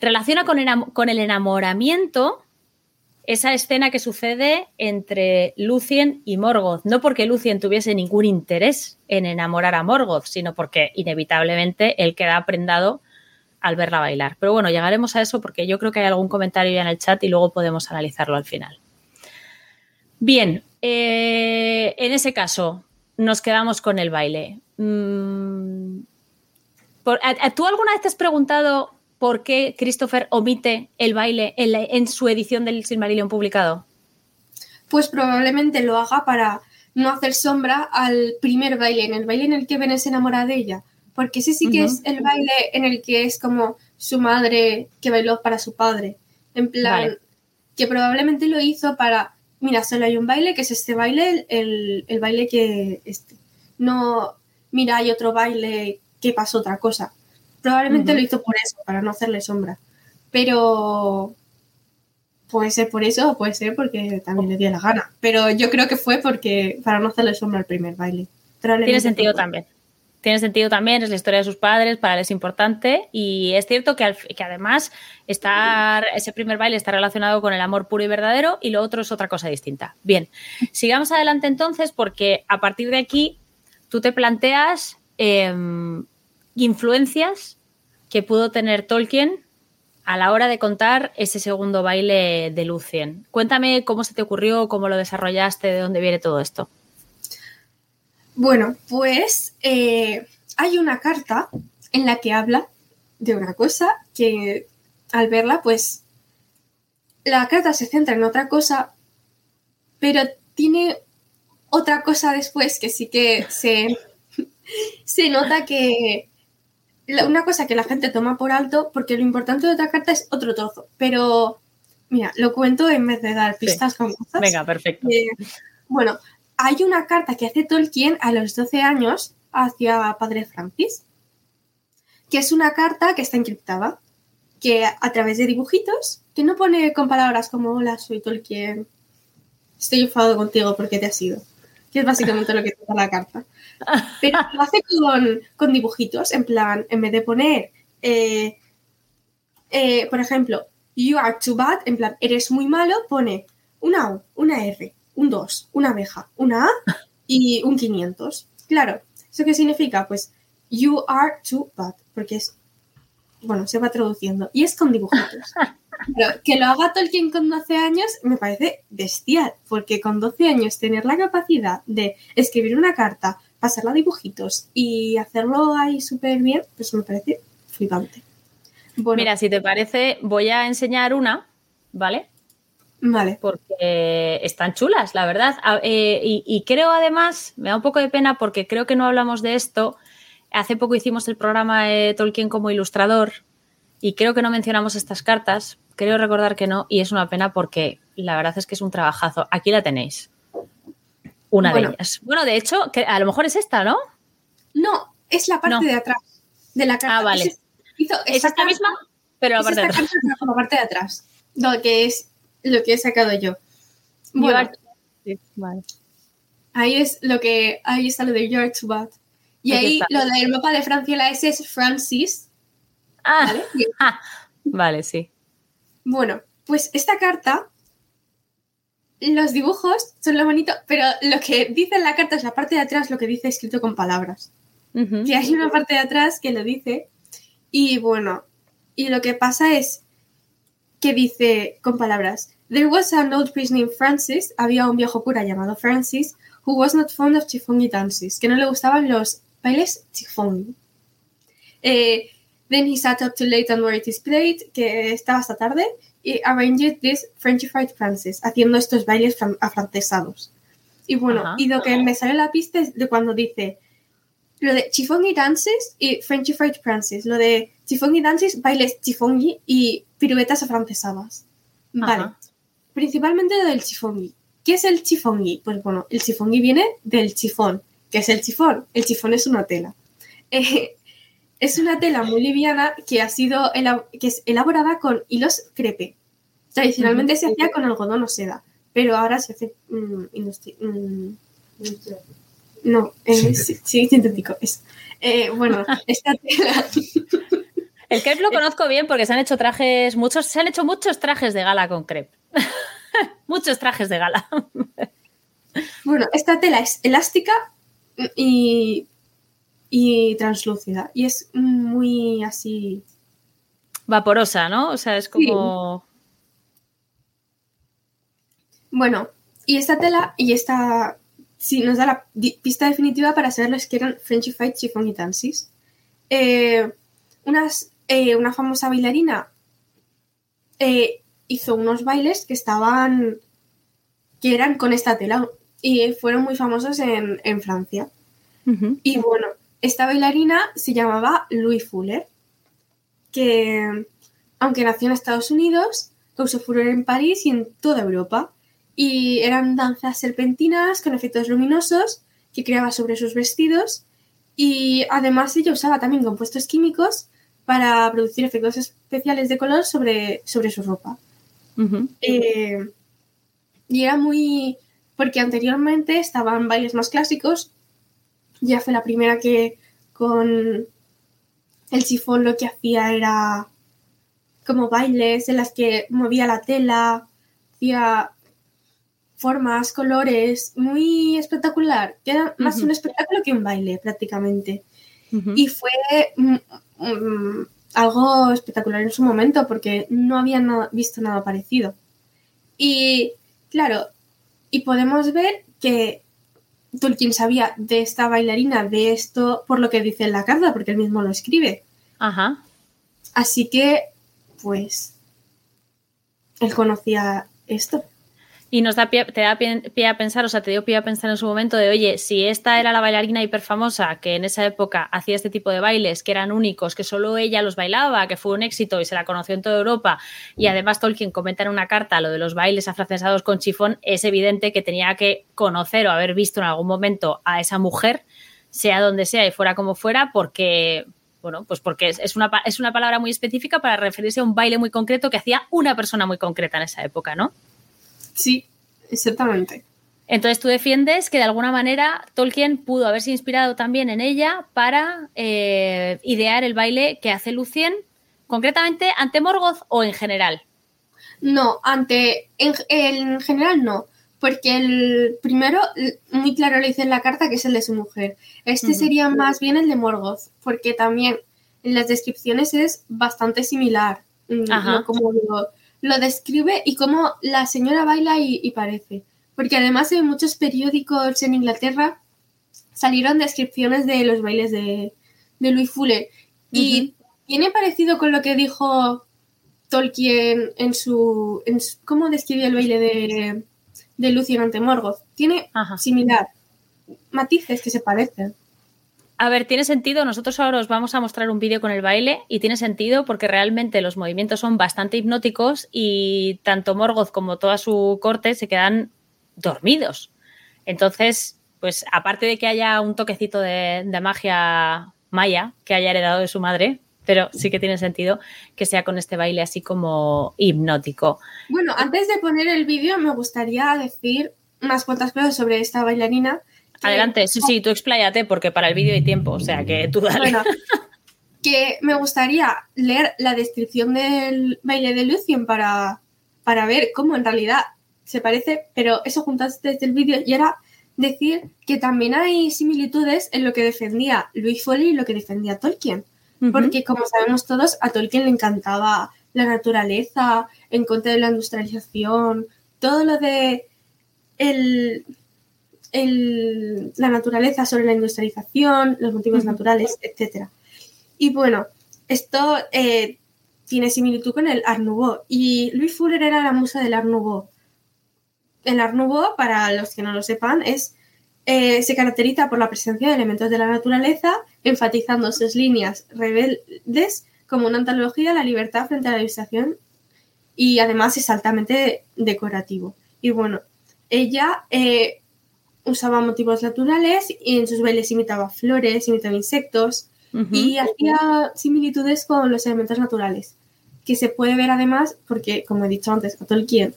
[SPEAKER 2] Relaciona con, con el enamoramiento esa escena que sucede entre Lucien y Morgoth. No porque Lucien tuviese ningún interés en enamorar a Morgoth, sino porque inevitablemente él queda prendado al verla bailar. Pero bueno, llegaremos a eso porque yo creo que hay algún comentario ya en el chat y luego podemos analizarlo al final. Bien, eh, en ese caso nos quedamos con el baile. Mm, por- ¿a- a- ¿Tú alguna vez te has preguntado por qué Christopher omite el baile en, la- en su edición del Silmarillion publicado?
[SPEAKER 4] Pues probablemente lo haga para no hacer sombra al primer baile, en el baile en el que Beren se enamora de ella. Porque ese sí que es el baile en el que es como su madre que bailó para su padre. En plan,
[SPEAKER 2] Vale.
[SPEAKER 4] que probablemente lo hizo para, mira, solo hay un baile, que es este baile, el, el baile que este. No, mira, hay otro baile que pasó otra cosa. Probablemente lo hizo por eso, para no hacerle sombra. Pero puede ser por eso o puede ser porque también le dio la gana. Pero yo creo que fue porque para no hacerle sombra al primer baile.
[SPEAKER 2] Tiene sentido también. tiene sentido también, es la historia de sus padres, para él es importante y es cierto que, que además está, ese primer baile está relacionado con el amor puro y verdadero y lo otro es otra cosa distinta. Bien, sigamos adelante entonces porque a partir de aquí tú te planteas em, influencias que pudo tener Tolkien a la hora de contar ese segundo baile de Lucien. Cuéntame cómo se te ocurrió, cómo lo desarrollaste, de dónde viene todo esto.
[SPEAKER 4] Bueno, pues eh, hay una carta en la que habla de una cosa que al verla, pues la carta se centra en otra cosa, pero tiene otra cosa después que sí que se, se nota que una cosa que la gente toma por alto, porque lo importante de otra carta es otro trozo. Pero, mira, lo cuento en vez de dar pistas con cosas.
[SPEAKER 2] Venga, perfecto.
[SPEAKER 4] Eh, bueno, hay una carta que hace Tolkien a los 12 años hacia Padre Francis, que es una carta que está encriptada, que a través de dibujitos, que no pone con palabras como hola, soy Tolkien, estoy enfadado contigo porque te has ido, que es básicamente lo que trata la carta. Pero lo hace con, dibujitos, en plan, en vez de poner, eh, eh, por ejemplo, you are too bad, en plan, eres muy malo, pone una O, una R, un 2, una abeja, una A y un 500. Claro, ¿eso qué significa? Pues you are too bad, porque es, bueno, se va traduciendo y es con dibujitos. Pero que lo haga Tolkien con 12 años me parece bestial, porque con 12 años tener la capacidad de escribir una carta pasarla a dibujitos y hacerlo ahí súper bien, pues me parece flipante.
[SPEAKER 2] Mira, si te parece, voy a enseñar una, ¿vale?
[SPEAKER 4] Vale.
[SPEAKER 2] Porque están chulas, la verdad. Eh, y, creo además, me da un poco de pena porque creo que no hablamos de esto. Hace poco hicimos el programa de Tolkien como ilustrador y creo que no mencionamos estas cartas. Creo recordar que no y es una pena porque la verdad es que es un trabajazo. Aquí la tenéis. Una de ellas. Bueno, de hecho, que a lo mejor es esta, ¿no?
[SPEAKER 4] No, es la parte de atrás de la carta.
[SPEAKER 2] Ah, vale. Es, esta misma, pero la parte de atrás.
[SPEAKER 4] la parte de atrás. Lo que es lo que he sacado yo. Bueno, ahí es lo que ahí está lo de George Bad. Y ahí lo del mapa de Francia la S es Francis.
[SPEAKER 2] Ah, ¿vale? vale, sí.
[SPEAKER 4] Bueno, pues esta carta los dibujos son lo bonito, pero lo que dice en la carta es la parte de atrás, lo que dice escrito con palabras. Que hay una parte de atrás que lo dice. Y bueno, y lo que pasa es que dice con palabras: There was an old priest named Francis. Había un viejo cura llamado Francis, who was not fond of chifongi dances, que no le gustaban los bailes chifongi. Eh, then he sat up too late and worried his plate, que estaba hasta tarde, y arranged this Frenchified Francis, haciendo estos bailes afrancesados. Y bueno, y lo que me sale la pista es de cuando dice lo de chifongi dances y Frenchified Francis, lo de chifongi dances, bailes chifongi y piruetas afrancesadas. Vale. Principalmente lo del chifongi. ¿Qué es el chifongi? Pues bueno, el chifongi viene del chifón. ¿Qué es el chifón? El chifón es una tela. Eh, es una tela muy liviana que ha sido que es elaborada con hilos crepe. Tradicionalmente se hacía con algodón o seda, pero ahora se hace mm, mm, no, eh, sí, sintético. Eh, bueno, esta tela.
[SPEAKER 2] El crepe lo conozco bien porque se han hecho trajes, muchos, se han hecho muchos trajes de gala con crepe. muchos trajes de gala.
[SPEAKER 4] bueno, esta tela es elástica y y translúcida. Y es muy así.
[SPEAKER 2] Vaporosa, ¿no? O sea, es como.
[SPEAKER 4] Bueno, y esta tela y esta. Sí, nos da la pista definitiva para saber los que eran Frenchified Chiffon y Tansis. Eh, unas, eh, una famosa bailarina eh, hizo unos bailes que estaban. que eran con esta tela y fueron muy famosos en, Francia. Y bueno, esta bailarina se llamaba Louis Fuller, que aunque nació en Estados Unidos, causó furor en París y en toda Europa. Y eran danzas serpentinas con efectos luminosos que creaba sobre sus vestidos y además ella usaba también compuestos químicos para producir efectos especiales de color sobre, sobre su ropa. Eh, y era muy... porque anteriormente estaban bailes más clásicos ya fue la primera que con el sifón lo que hacía era como bailes en las que movía la tela, hacía formas, colores, muy espectacular. Era más un espectáculo que un baile prácticamente. Y fue mm, mm, algo espectacular en su momento porque no había visto nada parecido. Y claro, y podemos ver que Tolkien sabía de esta bailarina, de esto, por lo que dice en la carta, porque él mismo lo escribe.
[SPEAKER 2] Ajá.
[SPEAKER 4] Así que, pues, él conocía esto.
[SPEAKER 2] Y nos da pie, te da pie, a pensar, o sea, te dio pie a pensar en su momento de, oye, si esta era la bailarina hiperfamosa que en esa época hacía este tipo de bailes, que eran únicos, que solo ella los bailaba, que fue un éxito y se la conoció en toda Europa, y además Tolkien comenta en una carta lo de los bailes afrancesados con chifón, es evidente que tenía que conocer o haber visto en algún momento a esa mujer, sea donde sea y fuera como fuera, porque, bueno, pues porque es una, es una palabra muy específica para referirse a un baile muy concreto que hacía una persona muy concreta en esa época, ¿no?
[SPEAKER 4] Sí, exactamente.
[SPEAKER 2] Entonces tú defiendes que de alguna manera Tolkien pudo haberse inspirado también en ella para eh, idear el baile que hace Lucien, concretamente ante Morgoth o en general.
[SPEAKER 4] No, ante en, general no, porque el primero muy claro lo dice en la carta que es el de su mujer. Este sería más bien el de Morgoth, porque también en las descripciones es bastante similar. Mm, Ajá. como digo, lo describe y cómo la señora baila y, parece. Porque además en muchos periódicos en Inglaterra salieron descripciones de los bailes de, de Louis Fuller. Y tiene parecido con lo que dijo Tolkien en su, en cómo describió el baile de, de Lucien ante Morgoth. Tiene similar. Matices que se parecen.
[SPEAKER 2] A ver, tiene sentido. Nosotros ahora os vamos a mostrar un vídeo con el baile y tiene sentido porque realmente los movimientos son bastante hipnóticos y tanto Morgoth como toda su corte se quedan dormidos. Entonces, pues aparte de que haya un toquecito de, magia maya que haya heredado de su madre, pero sí que tiene sentido que sea con este baile así como hipnótico.
[SPEAKER 4] Bueno, antes de poner el vídeo me gustaría decir unas cuantas cosas sobre esta bailarina
[SPEAKER 2] Adelante, sí, sí, tú expláyate porque para el vídeo hay tiempo, o sea que tú dale. Bueno,
[SPEAKER 4] que me gustaría leer la descripción del baile de Lucien para, para ver cómo en realidad se parece, pero eso juntaste desde el vídeo y era decir que también hay similitudes en lo que defendía Luis Foley y lo que defendía Tolkien. Porque como sabemos todos, a Tolkien le encantaba la naturaleza, en contra de la industrialización, todo lo de el, la naturaleza sobre la industrialización, los motivos naturales, etc. Y bueno, esto eh, tiene similitud con el Art Nouveau. Y Louis Fuller era la musa del Art Nouveau. El Art Nouveau, para los que no lo sepan, es, eh, se caracteriza por la presencia de elementos de la naturaleza, enfatizando sus líneas rebeldes como una antología de la libertad frente a la ilustración y además es altamente decorativo. Y bueno, ella eh, usaba motivos naturales y en sus bailes imitaba flores, imitaba insectos y hacía similitudes con los elementos naturales, que se puede ver además porque, como he dicho antes, a Tolkien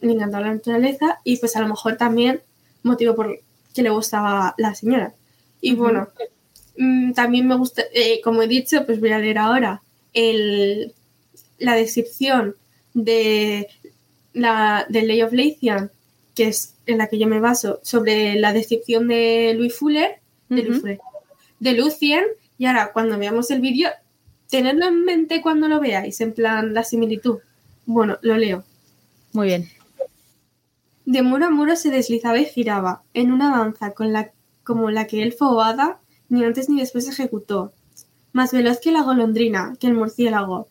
[SPEAKER 4] le encantaba la naturaleza y pues a lo mejor también motivo por que le gustaba la señora. Y bueno, mm, también me gusta, eh, como he dicho, pues voy a leer ahora el, la descripción de la, del Ley of Leithian, que es en la que yo me baso, sobre la descripción de Louis Fuller, de, Lucien, y ahora cuando veamos el vídeo, tenedlo en mente cuando lo veáis, en plan la similitud. Bueno, lo leo.
[SPEAKER 2] Muy bien.
[SPEAKER 4] De muro a muro se deslizaba y giraba, en una danza con la, como la que el Foada ni antes ni después ejecutó, más veloz que la golondrina, que el murciélago,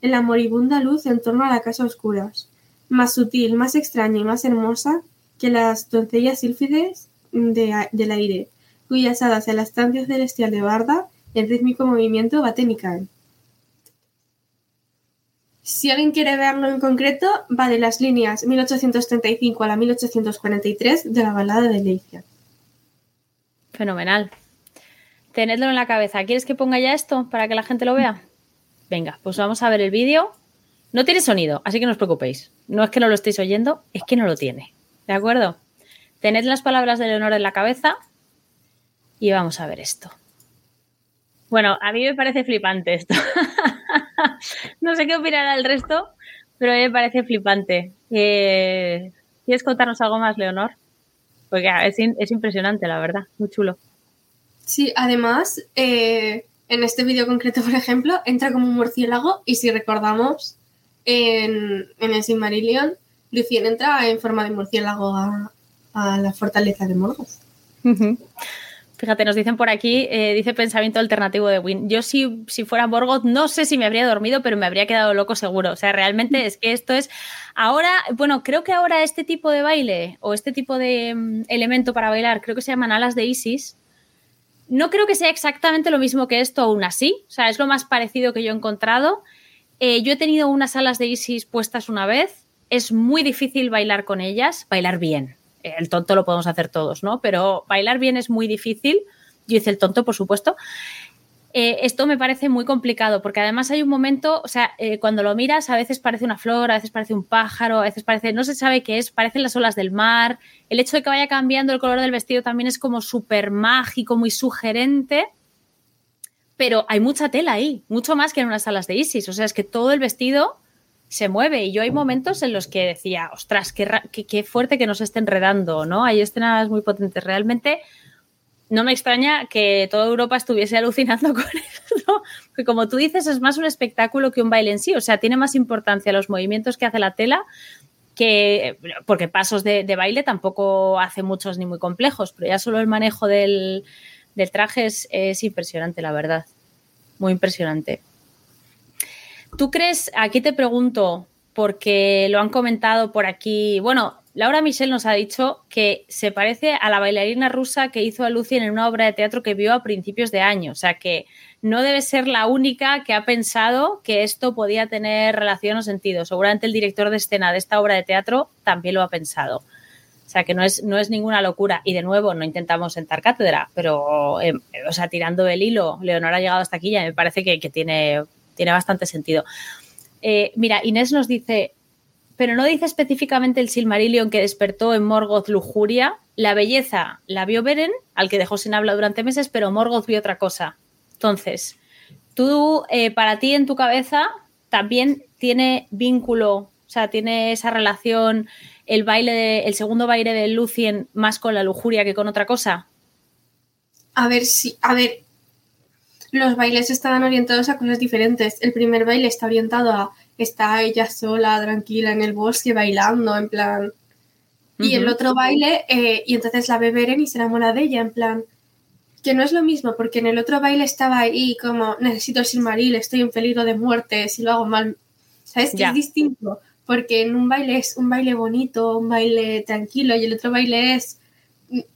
[SPEAKER 4] en la moribunda luz en torno a la casa oscuras, más sutil, más extraña y más hermosa que las doncellas sílfides del aire, cuyas hadas en la estancia celestial de Barda, en rítmico movimiento baten y. Si alguien quiere verlo en concreto, va de las líneas 1835 a la 1843 de la balada de Leicia.
[SPEAKER 2] Fenomenal. Tenedlo en la cabeza. ¿Quieres que ponga ya esto para que la gente lo vea? Venga, pues vamos a ver el vídeo. No tiene sonido, así que no os preocupéis. No es que no lo estéis oyendo, es que no lo tiene. ¿De acuerdo? Tened las palabras de Leonor en la cabeza y vamos a ver esto. Bueno, a mí me parece flipante esto. no sé qué opinará el resto, pero a mí me parece flipante. Eh, ¿Quieres contarnos algo más, Leonor? Porque es, es impresionante, la verdad, muy chulo.
[SPEAKER 4] Sí, además, eh, en este vídeo concreto, por ejemplo, entra como un murciélago y si recordamos, en, en el Silmarillion, Lucien entra en forma de murciélago a, a la fortaleza de Morgoth.
[SPEAKER 2] Fíjate, nos dicen por aquí, eh, dice pensamiento alternativo de Win. Yo si, si fuera Morgoth, no sé si me habría dormido, pero me habría quedado loco seguro. O sea, realmente es que esto es... Ahora, bueno, creo que ahora este tipo de baile o este tipo de mm, elemento para bailar, creo que se llaman alas de Isis. No creo que sea exactamente lo mismo que esto aún así. O sea, es lo más parecido que yo he encontrado. Eh, yo he tenido unas alas de Isis puestas una vez. Es muy difícil bailar con ellas, bailar bien el tonto lo podemos hacer todos, ¿no? Pero bailar bien es muy difícil. Yo hice el tonto, por supuesto. Eh, esto me parece muy complicado porque además hay un momento, o sea, eh, cuando lo miras a veces parece una flor, a veces parece un pájaro, a veces parece, no se sabe qué es, parecen las olas del mar. El hecho de que vaya cambiando el color del vestido también es como súper mágico, muy sugerente. Pero hay mucha tela ahí, mucho más que en unas alas de Isis. O sea, es que todo el vestido se mueve. Y yo hay momentos en los que decía, ostras, qué, qué, fuerte que nos esté enredando, ¿no? Hay escenas muy potentes. Realmente no me extraña que toda Europa estuviese alucinando con eso, porque como tú dices, es más un espectáculo que un baile en sí. O sea, tiene más importancia los movimientos que hace la tela que, porque pasos de, baile tampoco hace muchos ni muy complejos, pero ya solo el manejo del, traje es impresionante, la verdad. Muy impresionante. ¿Tú crees, aquí te pregunto, porque lo han comentado por aquí, bueno, Laura Michel nos ha dicho que se parece a la bailarina rusa que hizo a Lucien en una obra de teatro que vio a principios de año, o sea que no debe ser la única que ha pensado que esto podía tener relación o sentido. Seguramente el director de escena de esta obra de teatro también lo ha pensado. O sea que no es, no es ninguna locura. Y de nuevo, no intentamos sentar cátedra, pero, eh, o sea, tirando el hilo, Leonor ha llegado hasta aquí y me parece que, que tiene tiene bastante sentido. Eh, mira, Inés nos dice, pero no dice específicamente el Silmarillion que despertó en Morgoth lujuria. La belleza la vio Beren, al que dejó sin habla durante meses, pero Morgoth vio otra cosa. Entonces, tú, eh, para ti en tu cabeza, también tiene vínculo, o sea, tiene esa relación el baile, el segundo baile de Lucien más con la lujuria que con otra cosa.
[SPEAKER 4] A ver, sí, a ver, los bailes estaban orientados a cosas diferentes. El primer baile está orientado a está ella sola, tranquila en el bosque, bailando, en plan. Y el otro baile, eh, y entonces la ve Beren y se enamora de ella, en plan. Que no es lo mismo, porque en el otro baile estaba ahí como necesito el Silmaril, estoy en peligro de muerte, si lo hago mal. ¿Sabes? Que es distinto, porque en un baile es un baile bonito, un baile tranquilo, y el otro baile es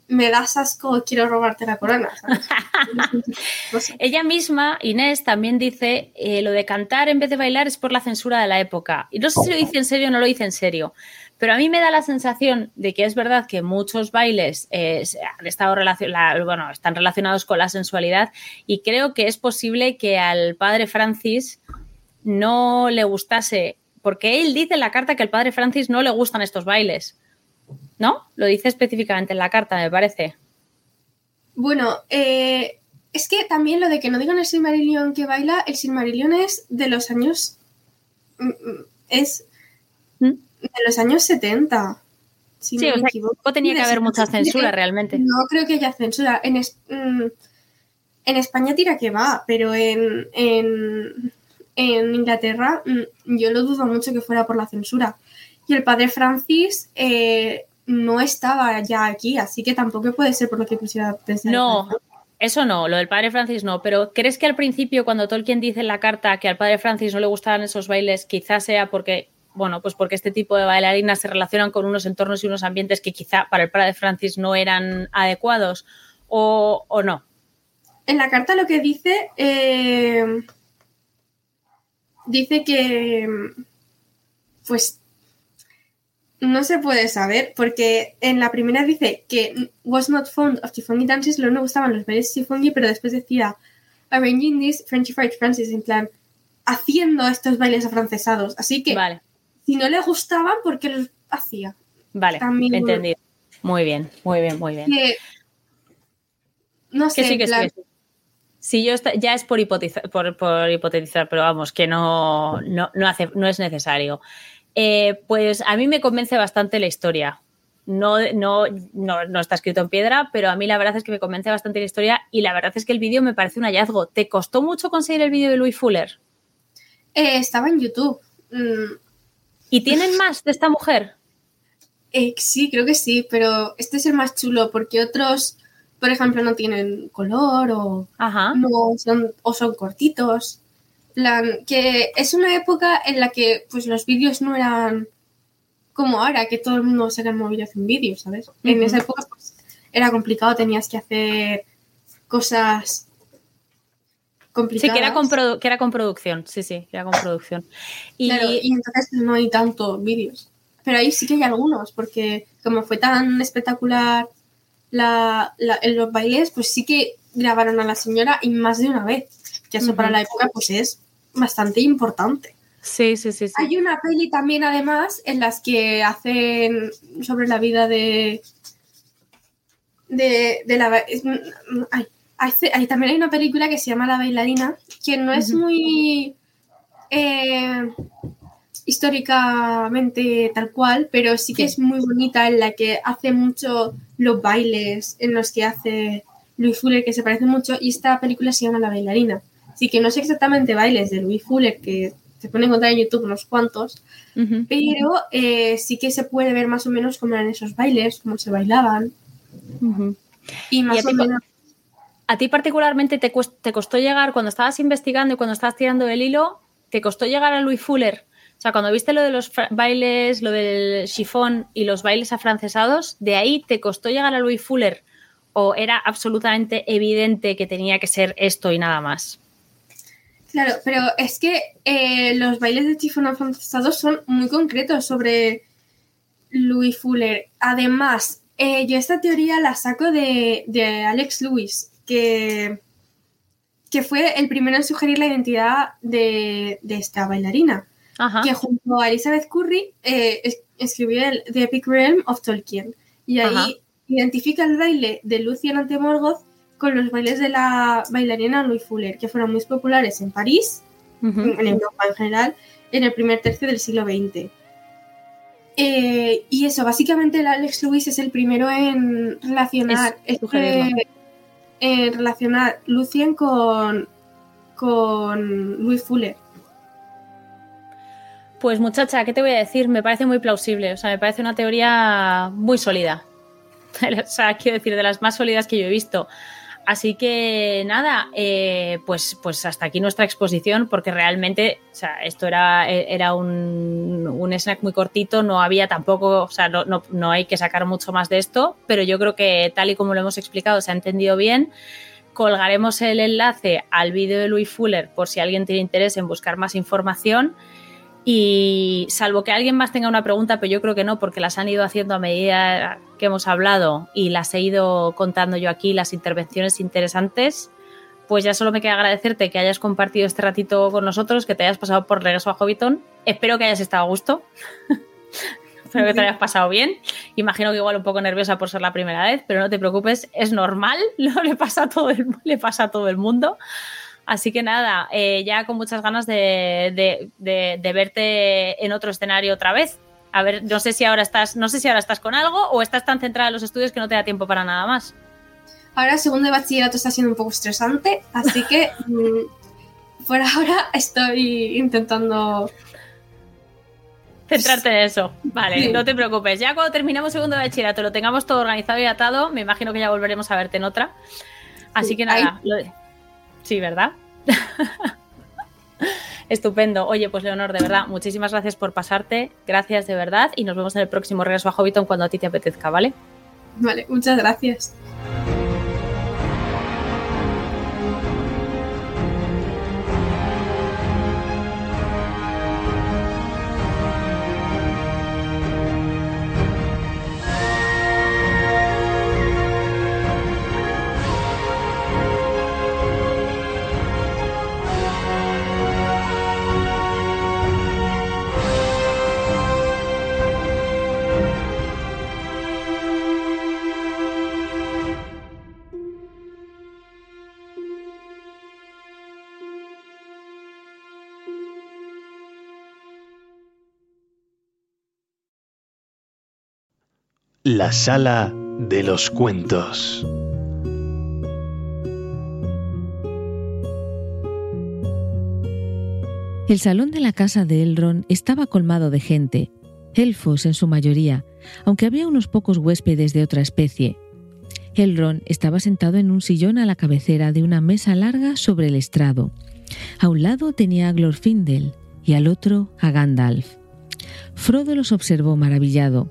[SPEAKER 4] me das asco, quiero robarte la corona.
[SPEAKER 2] Ella misma, Inés, también dice eh, lo de cantar en vez de bailar es por la censura de la época. Y no sé si lo dice en serio o no lo dice en serio. Pero a mí me da la sensación de que es verdad que muchos bailes eh, han estado bueno, están relacionados con la sensualidad y creo que es posible que al padre Francis no le gustase, porque él dice en la carta que al padre Francis no le gustan estos bailes. ¿No? Lo dice específicamente en la carta, me parece.
[SPEAKER 4] Bueno, eh, es que también lo de que no digan el Silmarillion que baila, el Silmarillion es de los años. Mm, mm, es ¿Mm? de los años 70.
[SPEAKER 2] sí, o sea, tenía que haber mucha censura realmente.
[SPEAKER 4] No creo que haya censura. En, en España tira que va, pero en, en, en, Inglaterra yo lo dudo mucho que fuera por la censura. Y el padre Francis eh, no estaba ya aquí, así que tampoco puede ser por lo que pusiera
[SPEAKER 2] pensar. No, eso no, lo del padre Francis no, pero ¿crees que al principio cuando Tolkien dice en la carta que al padre Francis no le gustaban esos bailes, quizás sea porque, bueno, pues porque este tipo de bailarinas se relacionan con unos entornos y unos ambientes que quizá para el padre Francis no eran adecuados o, no?
[SPEAKER 4] En la carta lo que dice, eh, dice que, pues no se puede saber, porque en la primera dice que was not fond of Tifongi dances, no le gustaban los bailes Tifongi, pero después decía arranging this Fried Francis, en plan, haciendo estos bailes afrancesados. Así que,
[SPEAKER 2] vale.
[SPEAKER 4] si no le gustaban, ¿por qué los hacía?
[SPEAKER 2] Vale, entendido. Muy bien, muy bien, muy bien.
[SPEAKER 4] no sé,
[SPEAKER 2] Sí, yo ya es por hipotetizar, por, hipotetizar, pero vamos, que no, no, hace, no es necesario. Eh, pues a mí me convence bastante la historia. No, no, no, está escrito en piedra, pero a mí la verdad es que me convence bastante la historia y la verdad es que el vídeo me parece un hallazgo. ¿Te costó mucho conseguir el vídeo de Louis Fuller?
[SPEAKER 4] Eh, estaba en YouTube.
[SPEAKER 2] Mm. ¿Y tienen más de esta mujer?
[SPEAKER 4] Eh, sí, creo que sí, pero este es el más chulo porque otros por ejemplo, no tienen color o, son, o son cortitos. Plan, que es una época en la que pues los vídeos no eran como ahora, que todo el mundo saca el móvil y hace un vídeo, ¿sabes? En esa época pues, era complicado, tenías que hacer cosas complicadas.
[SPEAKER 2] Sí, que era con, que era con producción, sí, sí, que era con producción.
[SPEAKER 4] Y, y entonces no hay tanto vídeos. Pero ahí sí que hay algunos, porque como fue tan espectacular la, en los bailes, pues sí que grabaron a la señora y más de una vez. Que eso para la época, pues es bastante importante.
[SPEAKER 2] Sí, sí, sí,
[SPEAKER 4] Hay una peli también, además, en las que hacen sobre la vida de. de, la. hay, también hay una película que se llama La bailarina, que no es muy. Eh, históricamente tal cual, pero sí que es muy bonita en la que hace mucho los bailes en los que hace Louis Fuller, que se parece mucho, y esta película se llama La bailarina. Así que no sé exactamente bailes de Louis Fuller, que se pueden encontrar en YouTube unos cuantos, pero eh, sí que se puede ver más o menos cómo eran esos bailes, cómo se bailaban.
[SPEAKER 2] Y más o menos... ¿A ti particularmente te, te costó llegar, cuando estabas investigando y cuando estabas tirando el hilo, te costó llegar a Louis Fuller? O sea, cuando viste lo de los bailes, lo del chifón y los bailes afrancesados, ¿de ahí te costó llegar a Louis Fuller? ¿O era absolutamente evidente que tenía que ser esto y nada más?
[SPEAKER 4] Claro, pero es que eh, los bailes de chifón afrancesados son muy concretos sobre Louis Fuller. Además, eh, yo esta teoría la saco de, Alex Lewis, que, que, fue el primero en sugerir la identidad de esta bailarina que junto a Elizabeth Curry eh, escribió el The Epic Realm of Tolkien. Y ahí identifica el baile de Lucien ante Morgoth con los bailes de la bailarina Louis Fuller, que fueron muy populares en París, en Europa en general, en el primer tercio del siglo XX. Eh, y eso, básicamente el Alex Lewis es el primero en relacionar, este, en relacionar Lucien con, con Louis Fuller.
[SPEAKER 2] Pues muchacha, ¿qué te voy a decir? Me parece muy plausible, o sea, me parece una teoría muy sólida. o sea, quiero decir, de las más sólidas que yo he visto. Así que nada, eh, pues, pues hasta aquí nuestra exposición, porque realmente, o sea, esto era, era un, un snack muy cortito, no había tampoco, o sea, no, no, no hay que sacar mucho más de esto, pero yo creo que tal y como lo hemos explicado, se ha entendido bien colgaremos el enlace al vídeo de Louis Fuller por si alguien tiene interés en buscar más información. Y salvo que alguien más tenga una pregunta, pero yo creo que no, porque las han ido haciendo a medida que hemos hablado y las he ido contando yo aquí, las intervenciones interesantes, pues ya solo me queda agradecerte que hayas compartido este ratito con nosotros, que te hayas pasado por regreso a Hobbiton. Espero que hayas estado a gusto. Espero que te hayas pasado bien. Imagino que igual un poco nerviosa por ser la primera vez, pero no te preocupes, es normal, no le pasa a todo el, le pasa a todo el mundo. Así que nada, eh, ya con muchas ganas de, verte en otro escenario otra vez. A ver, no sé si ahora estás, no sé si ahora estás con algo o estás tan centrada en los estudios que no te da tiempo para nada más.
[SPEAKER 4] Ahora segundo de bachillerato está siendo un poco estresante, así que mm, por ahora estoy intentando
[SPEAKER 2] centrarte en eso. Vale, no te preocupes. Ya cuando terminemos segundo de bachillerato, lo tengamos todo organizado y atado, me imagino que ya volveremos a verte en otra. Así que nada, lo. Sí, ¿verdad? Estupendo. Oye, pues Leonor, de verdad, muchísimas gracias por pasarte. Gracias de verdad y nos vemos en el próximo regreso a Hobbiton cuando a ti te apetezca, ¿vale?
[SPEAKER 4] Vale, muchas gracias.
[SPEAKER 1] La sala de los cuentos.
[SPEAKER 5] El salón de la casa de Elrond estaba colmado de gente, elfos en su mayoría, aunque había unos pocos huéspedes de otra especie. Elrond estaba sentado en un sillón a la cabecera de una mesa larga sobre el estrado. A un lado tenía a Glorfindel y al otro a Gandalf. Frodo los observó maravillado,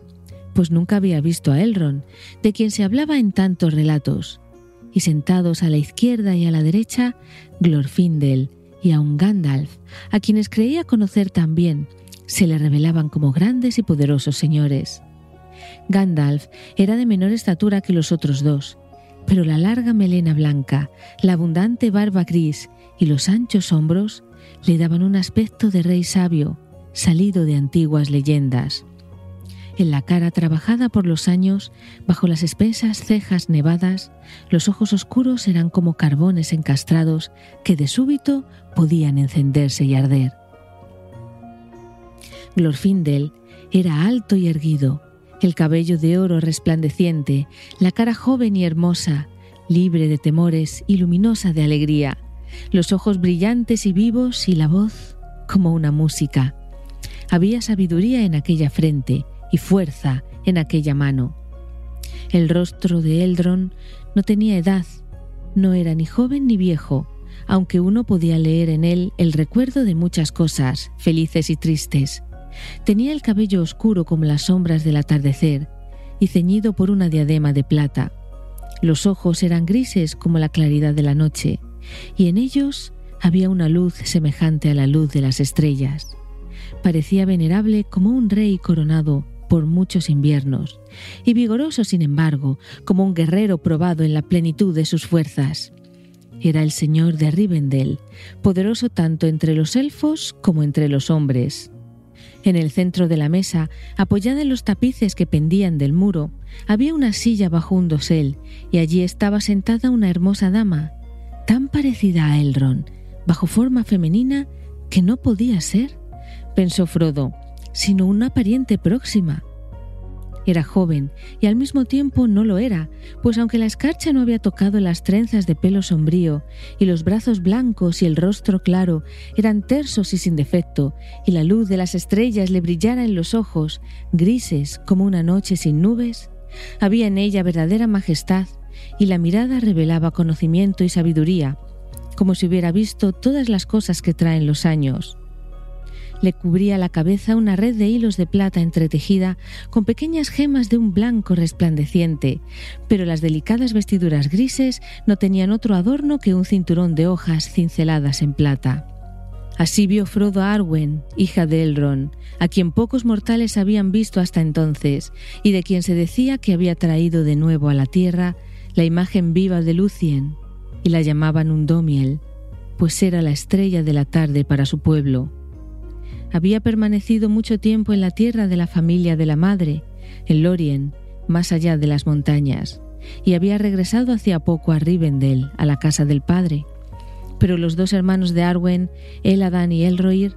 [SPEAKER 5] pues nunca había visto a Elrond, de quien se hablaba en tantos relatos. Y sentados a la izquierda y a la derecha, Glorfindel y a un Gandalf, a quienes creía conocer también, se le revelaban como grandes y poderosos señores. Gandalf era de menor estatura que los otros dos, pero la larga melena blanca, la abundante barba gris y los anchos hombros le daban un aspecto de rey sabio, salido de antiguas leyendas. En la cara trabajada por los años, bajo las espesas cejas nevadas, los ojos oscuros eran como carbones encastrados que de súbito podían encenderse y arder. Glorfindel era alto y erguido, el cabello de oro resplandeciente, la cara joven y hermosa, libre de temores y luminosa de alegría, los ojos brillantes y vivos y la voz como una música. Había sabiduría en aquella frente y fuerza en aquella mano. El rostro de Eldron no tenía edad, no era ni joven ni viejo, aunque uno podía leer en él el recuerdo de muchas cosas, felices y tristes. Tenía el cabello oscuro como las sombras del atardecer y ceñido por una diadema de plata. Los ojos eran grises como la claridad de la noche, y en ellos había una luz semejante a la luz de las estrellas. Parecía venerable como un rey coronado por muchos inviernos, y vigoroso, sin embargo, como un guerrero probado en la plenitud de sus fuerzas. Era el señor de Rivendell, poderoso tanto entre los elfos como entre los hombres. En el centro de la mesa, apoyada en los tapices que pendían del muro, había una silla bajo un dosel, y allí estaba sentada una hermosa dama, tan parecida a Elrond, bajo forma femenina, que no podía ser, pensó Frodo, sino una pariente próxima. Era joven y al mismo tiempo no lo era, pues aunque la escarcha no había tocado las trenzas de pelo sombrío y los brazos blancos y el rostro claro eran tersos y sin defecto, y la luz de las estrellas le brillara en los ojos, grises como una noche sin nubes, había en ella verdadera majestad y la mirada revelaba conocimiento y sabiduría, como si hubiera visto todas las cosas que traen los años. Le cubría la cabeza una red de hilos de plata entretejida con pequeñas gemas de un blanco resplandeciente, pero las delicadas vestiduras grises no tenían otro adorno que un cinturón de hojas cinceladas en plata. Así vio Frodo a Arwen, hija de Elrond, a quien pocos mortales habían visto hasta entonces, y de quien se decía que había traído de nuevo a la tierra la imagen viva de Lucien, y la llamaban Undomiel, pues era la estrella de la tarde para su pueblo había permanecido mucho tiempo en la tierra de la familia de la madre, en Lorien, más allá de las montañas, y había regresado hacía poco a Rivendell, a la casa del padre. Pero los dos hermanos de Arwen, Eladan y Elroir,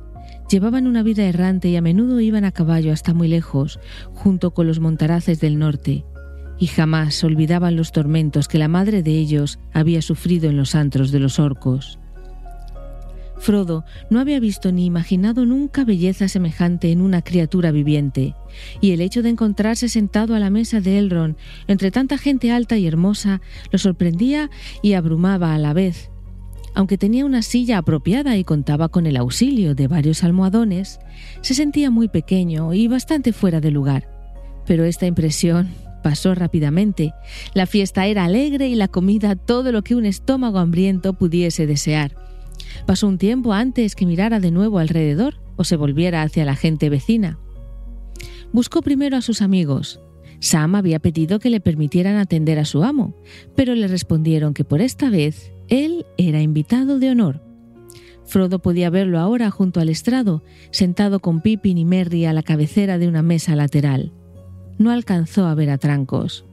[SPEAKER 5] llevaban una vida errante y a menudo iban a caballo hasta muy lejos, junto con los montaraces del norte, y jamás olvidaban los tormentos que la madre de ellos había sufrido en los antros de los orcos. Frodo no había visto ni imaginado nunca belleza semejante en una criatura viviente, y el hecho de encontrarse sentado a la mesa de Elrond entre tanta gente alta y hermosa lo sorprendía y abrumaba a la vez. Aunque tenía una silla apropiada y contaba con el auxilio de varios almohadones, se sentía muy pequeño y bastante fuera de lugar. Pero esta impresión pasó rápidamente. La fiesta era alegre y la comida todo lo que un estómago hambriento pudiese desear. Pasó un tiempo antes que mirara de nuevo alrededor o se volviera hacia la gente vecina. Buscó primero a sus amigos. Sam había pedido que le permitieran atender a su amo, pero le respondieron que por esta vez él era invitado de honor. Frodo podía verlo ahora junto al estrado, sentado con Pippin y Merry a la cabecera de una mesa lateral. No alcanzó a ver a Trancos.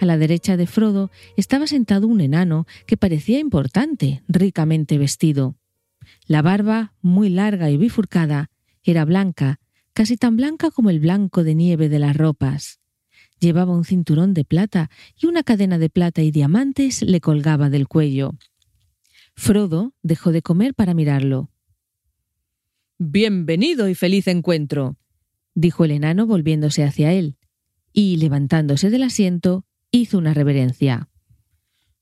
[SPEAKER 5] A la derecha de Frodo estaba sentado un enano que parecía importante, ricamente vestido. La barba, muy larga y bifurcada, era blanca, casi tan blanca como el blanco de nieve de las ropas. Llevaba un cinturón de plata y una cadena de plata y diamantes le colgaba del cuello. Frodo dejó de comer para mirarlo. Bienvenido y feliz encuentro, dijo el enano volviéndose hacia él, y, levantándose del asiento, hizo una reverencia.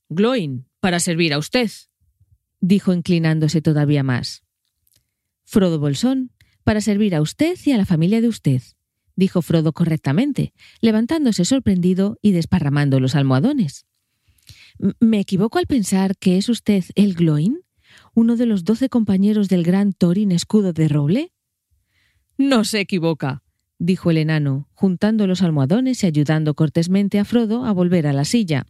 [SPEAKER 5] Gloin, para servir a usted, dijo inclinándose todavía más. Frodo Bolsón, para servir a usted y a la familia de usted, dijo Frodo correctamente, levantándose sorprendido y desparramando los almohadones. ¿Me equivoco al pensar que es usted el Gloin? ¿Uno de los doce compañeros del gran Thorin escudo de roble? No se equivoca, dijo el enano, juntando los almohadones y ayudando cortésmente a Frodo a volver a la silla.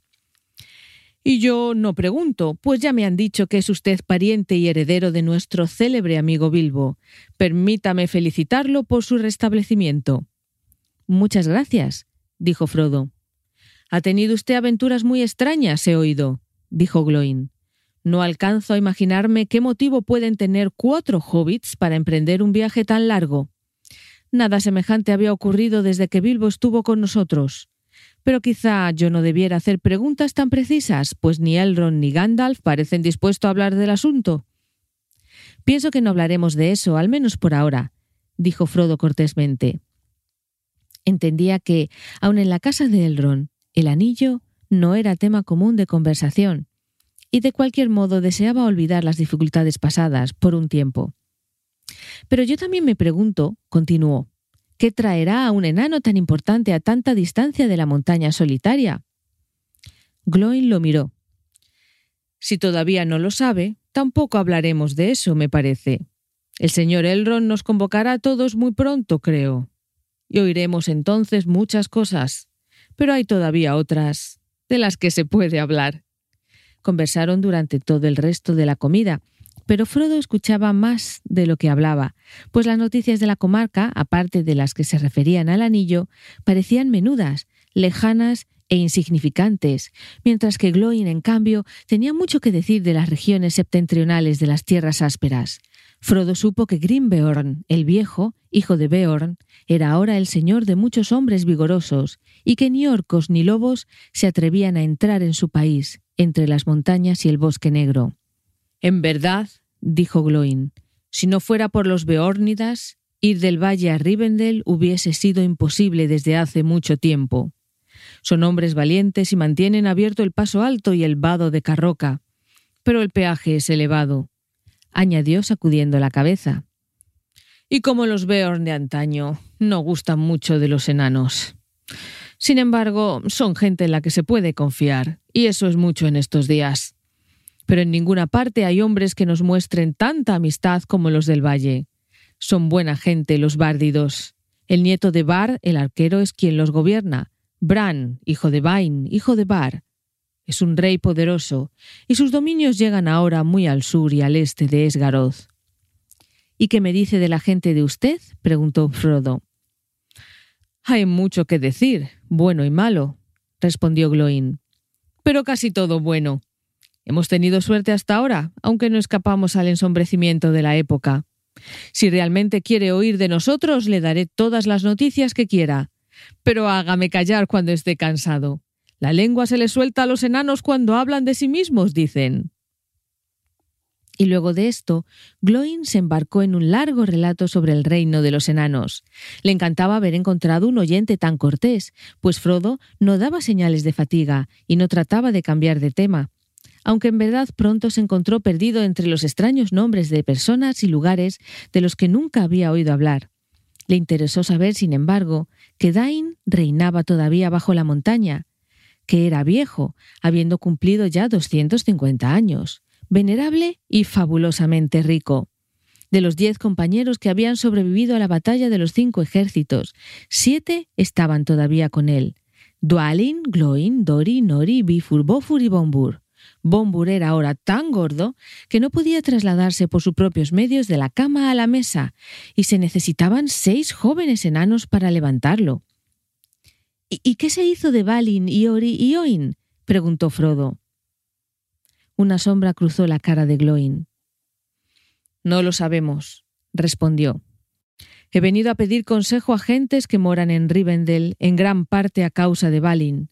[SPEAKER 5] Y yo no pregunto, pues ya me han dicho que es usted pariente y heredero de nuestro célebre amigo Bilbo. Permítame felicitarlo por su restablecimiento. Muchas gracias, dijo Frodo. Ha tenido usted aventuras muy extrañas, he oído, dijo Gloin. No alcanzo a imaginarme qué motivo pueden tener cuatro hobbits para emprender un viaje tan largo. Nada semejante había ocurrido desde que Bilbo estuvo con nosotros. Pero quizá yo no debiera hacer preguntas tan precisas, pues ni Elrond ni Gandalf parecen dispuestos a hablar del asunto. Pienso que no hablaremos de eso, al menos por ahora, dijo Frodo cortésmente. Entendía que, aun en la casa de Elrond, el anillo no era tema común de conversación, y de cualquier modo deseaba olvidar las dificultades pasadas por un tiempo. Pero yo también me pregunto, continuó, ¿qué traerá a un enano tan importante a tanta distancia de la montaña solitaria? Gloin lo miró. Si todavía no lo sabe, tampoco hablaremos de eso, me parece. El señor Elrond nos convocará a todos muy pronto, creo y oiremos entonces muchas cosas, pero hay todavía otras de las que se puede hablar. Conversaron durante todo el resto de la comida, pero Frodo escuchaba más de lo que hablaba, pues las noticias de la comarca, aparte de las que se referían al anillo, parecían menudas, lejanas e insignificantes, mientras que Gloin, en cambio, tenía mucho que decir de las regiones septentrionales de las tierras ásperas. Frodo supo que Grimbeorn, el viejo, hijo de Beorn, era ahora el señor de muchos hombres vigorosos, y que ni orcos ni lobos se atrevían a entrar en su país, entre las montañas y el bosque negro. En verdad, dijo Gloin, si no fuera por los Beórnidas, ir del valle a Rivendell hubiese sido imposible desde hace mucho tiempo. Son hombres valientes y mantienen abierto el paso alto y el vado de Carroca, pero el peaje es elevado añadió sacudiendo la cabeza. Y como los Beorn de antaño, no gustan mucho de los enanos. Sin embargo, son gente en la que se puede confiar, y eso es mucho en estos días. Pero en ninguna parte hay hombres que nos muestren tanta amistad como los del valle. Son buena gente los bárdidos. El nieto de Bar, el arquero, es quien los gobierna. Bran, hijo de Bain, hijo de Bar, es un rey poderoso, y sus dominios llegan ahora muy al sur y al este de Esgaroz. ¿Y qué me dice de la gente de usted? preguntó Frodo. Hay mucho que decir, bueno y malo, respondió Gloin. Pero casi todo bueno. Hemos tenido suerte hasta ahora, aunque no escapamos al ensombrecimiento de la época. Si realmente quiere oír de nosotros, le daré todas las noticias que quiera. Pero hágame callar cuando esté cansado. La lengua se les suelta a los enanos cuando hablan de sí mismos, dicen. Y luego de esto, Gloin se embarcó en un largo relato sobre el reino de los enanos. Le encantaba haber encontrado un oyente tan cortés, pues Frodo no daba señales de fatiga y no trataba de cambiar de tema, aunque en verdad pronto se encontró perdido entre los extraños nombres de personas y lugares de los que nunca había oído hablar. Le interesó saber, sin embargo, que Dain reinaba todavía bajo la montaña, que era viejo, habiendo cumplido ya 250 años, venerable y fabulosamente rico. De los diez compañeros que habían sobrevivido a la batalla de los cinco ejércitos, siete estaban todavía con él. Dualin, Gloin, Dori, Nori, Bifur, Bofur y Bombur. Bombur era ahora tan gordo que no podía trasladarse por sus propios medios de la cama a la mesa, y se necesitaban seis jóvenes enanos para levantarlo. ¿Y, qué se hizo de Balin, Ori y Oin? preguntó Frodo. Una sombra cruzó la cara de Gloin. No lo sabemos, respondió. He venido a pedir consejo a gentes que moran en Rivendell, en gran parte a causa de Balin.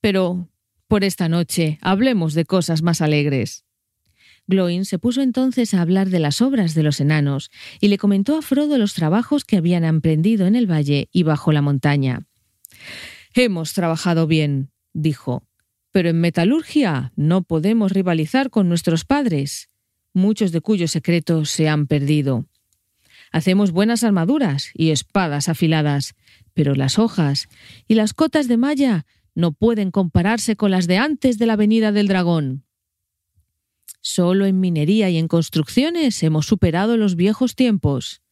[SPEAKER 5] Pero, por esta noche, hablemos de cosas más alegres. Gloin se puso entonces a hablar de las obras de los enanos y le comentó a Frodo los trabajos que habían emprendido en el valle y bajo la montaña. Hemos trabajado bien, dijo, pero en metalurgia no podemos rivalizar con nuestros padres, muchos de cuyos secretos se han perdido. Hacemos buenas armaduras y espadas afiladas, pero las hojas y las cotas de malla no pueden compararse con las de antes de la venida del dragón. Solo en minería y en construcciones hemos superado los viejos tiempos.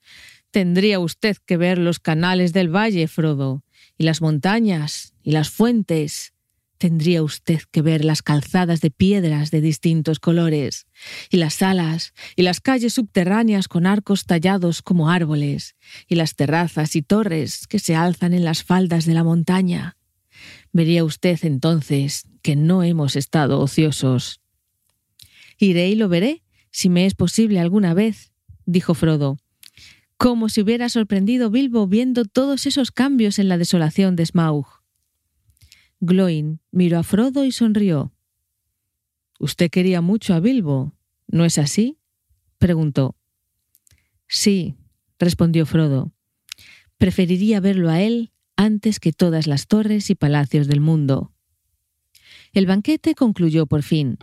[SPEAKER 5] Tendría usted que ver los canales del valle, Frodo, y las montañas, y las fuentes, tendría usted que ver las calzadas de piedras de distintos colores, y las salas, y las calles subterráneas con arcos tallados como árboles, y las terrazas y torres que se alzan en las faldas de la montaña. Vería usted entonces que no hemos estado ociosos. Iré y lo veré, si me es posible alguna vez, dijo Frodo, como si hubiera sorprendido Bilbo viendo todos esos cambios en la desolación de Smaug. Gloin miró a Frodo y sonrió. Usted quería mucho a Bilbo, ¿no es así? preguntó. Sí, respondió Frodo. Preferiría verlo a él antes que todas las torres y palacios del mundo. El banquete concluyó por fin.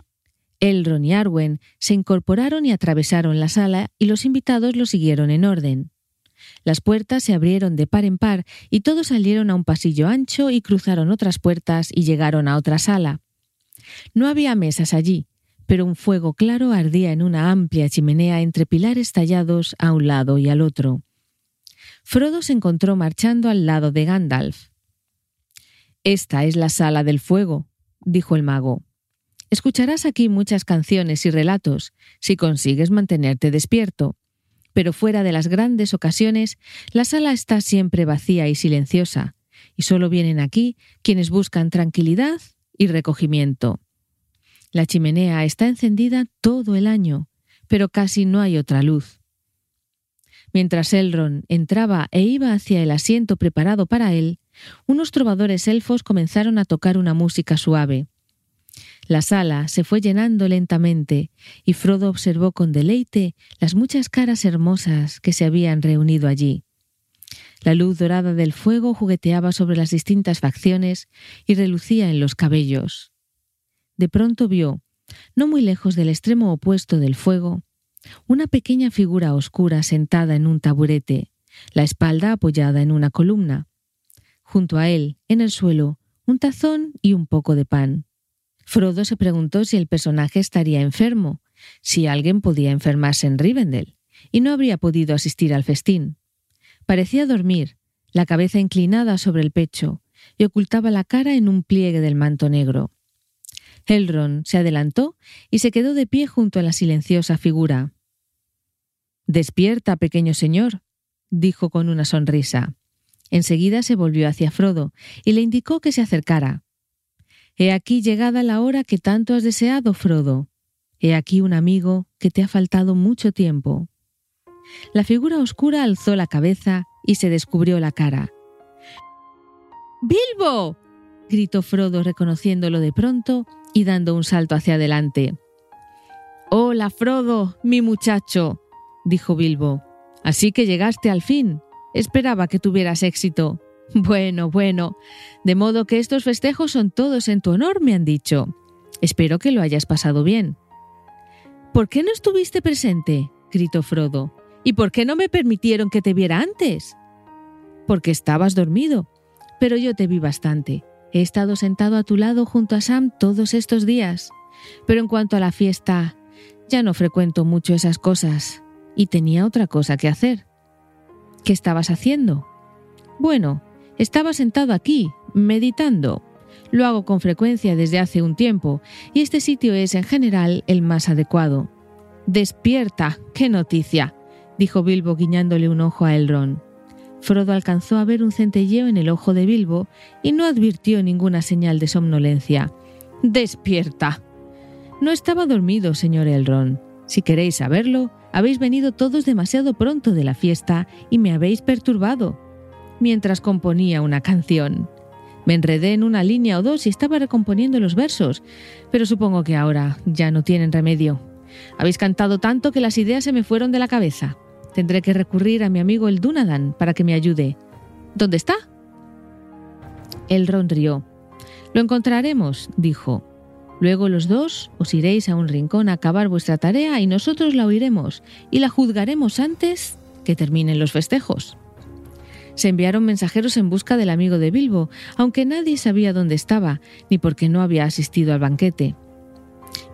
[SPEAKER 5] Elrond y Arwen se incorporaron y atravesaron la sala y los invitados lo siguieron en orden. Las puertas se abrieron de par en par y todos salieron a un pasillo ancho y cruzaron otras puertas y llegaron a otra sala. No había mesas allí, pero un fuego claro ardía en una amplia chimenea entre pilares tallados a un lado y al otro. Frodo se encontró marchando al lado de Gandalf. Esta es la sala del fuego, dijo el mago. Escucharás aquí muchas canciones y relatos, si consigues mantenerte despierto pero fuera de las grandes ocasiones, la sala está siempre vacía y silenciosa, y solo vienen aquí quienes buscan tranquilidad y recogimiento. La chimenea está encendida todo el año, pero casi no hay otra luz. Mientras Elrond entraba e iba hacia el asiento preparado para él, unos trovadores elfos comenzaron a tocar una música suave. La sala se fue llenando lentamente y Frodo observó con deleite las muchas caras hermosas que se habían reunido allí. La luz dorada del fuego jugueteaba sobre las distintas facciones y relucía en los cabellos. De pronto vio, no muy lejos del extremo opuesto del fuego, una pequeña figura oscura sentada en un taburete, la espalda apoyada en una columna. Junto a él, en el suelo, un tazón y un poco de pan. Frodo se preguntó si el personaje estaría enfermo, si alguien podía enfermarse en Rivendell, y no habría podido asistir al festín. Parecía dormir, la cabeza inclinada sobre el pecho, y ocultaba la cara en un pliegue del manto negro. Elrond se adelantó y se quedó de pie junto a la silenciosa figura. Despierta, pequeño señor, dijo con una sonrisa. Enseguida se volvió hacia Frodo y le indicó que se acercara. He aquí llegada la hora que tanto has deseado, Frodo. He aquí un amigo que te ha faltado mucho tiempo. La figura oscura alzó la cabeza y se descubrió la cara. ¡Bilbo! gritó Frodo reconociéndolo de pronto y dando un salto hacia adelante. Hola, Frodo, mi muchacho, dijo Bilbo. Así que llegaste al fin. Esperaba que tuvieras éxito. Bueno, bueno. De modo que estos festejos son todos en tu honor, me han dicho. Espero que lo hayas pasado bien. ¿Por qué no estuviste presente? gritó Frodo. ¿Y por qué no me permitieron que te viera antes? Porque estabas dormido. Pero yo te vi bastante. He estado sentado a tu lado junto a Sam todos estos días. Pero en cuanto a la fiesta, ya no frecuento mucho esas cosas. Y tenía otra cosa que hacer. ¿Qué estabas haciendo? Bueno, estaba sentado aquí, meditando. Lo hago con frecuencia desde hace un tiempo, y este sitio es en general el más adecuado. Despierta, qué noticia, dijo Bilbo guiñándole un ojo a Elrond. Frodo alcanzó a ver un centelleo en el ojo de Bilbo y no advirtió ninguna señal de somnolencia. Despierta. No estaba dormido, señor Elrond. Si queréis saberlo, habéis venido todos demasiado pronto de la fiesta y me habéis perturbado mientras componía una canción. Me enredé en una línea o dos y estaba recomponiendo los versos, pero supongo que ahora ya no tienen remedio. Habéis cantado tanto que las ideas se me fueron de la cabeza. Tendré que recurrir a mi amigo el Dunadan para que me ayude. ¿Dónde está? Él ronrió. Lo encontraremos, dijo. Luego los dos os iréis a un rincón a acabar vuestra tarea y nosotros la oiremos y la juzgaremos antes que terminen los festejos. Se enviaron mensajeros en busca del amigo de Bilbo, aunque nadie sabía dónde estaba, ni por qué no había asistido al banquete.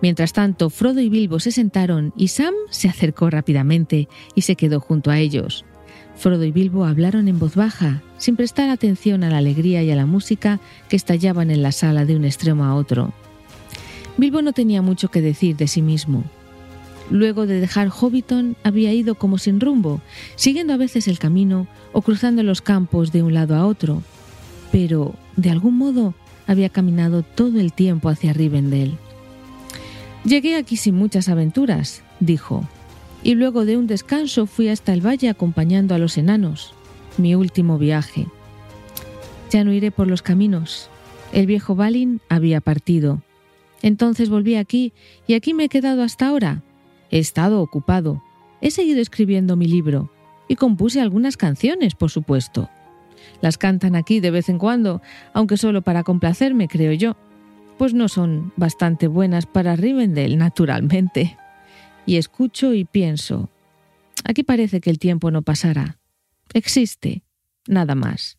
[SPEAKER 5] Mientras tanto, Frodo y Bilbo se sentaron y Sam se acercó rápidamente y se quedó junto a ellos. Frodo y Bilbo hablaron en voz baja, sin prestar atención a la alegría y a la música que estallaban en la sala de un extremo a otro. Bilbo no tenía mucho que decir de sí mismo. Luego de dejar Hobbiton había ido como sin rumbo, siguiendo a veces el camino o cruzando los campos de un lado a otro, pero de algún modo había caminado todo el tiempo hacia Rivendell. Llegué aquí sin muchas aventuras, dijo, y luego de un descanso fui hasta el valle acompañando a los enanos, mi último viaje. Ya no iré por los caminos. El viejo Balin había partido. Entonces volví aquí y aquí me he quedado hasta ahora, He estado ocupado. He seguido escribiendo mi libro y compuse algunas canciones, por supuesto. Las cantan aquí de vez en cuando, aunque solo para complacerme, creo yo, pues no son bastante buenas para Rivendell, naturalmente. Y escucho y pienso, aquí parece que el tiempo no pasará. Existe, nada más.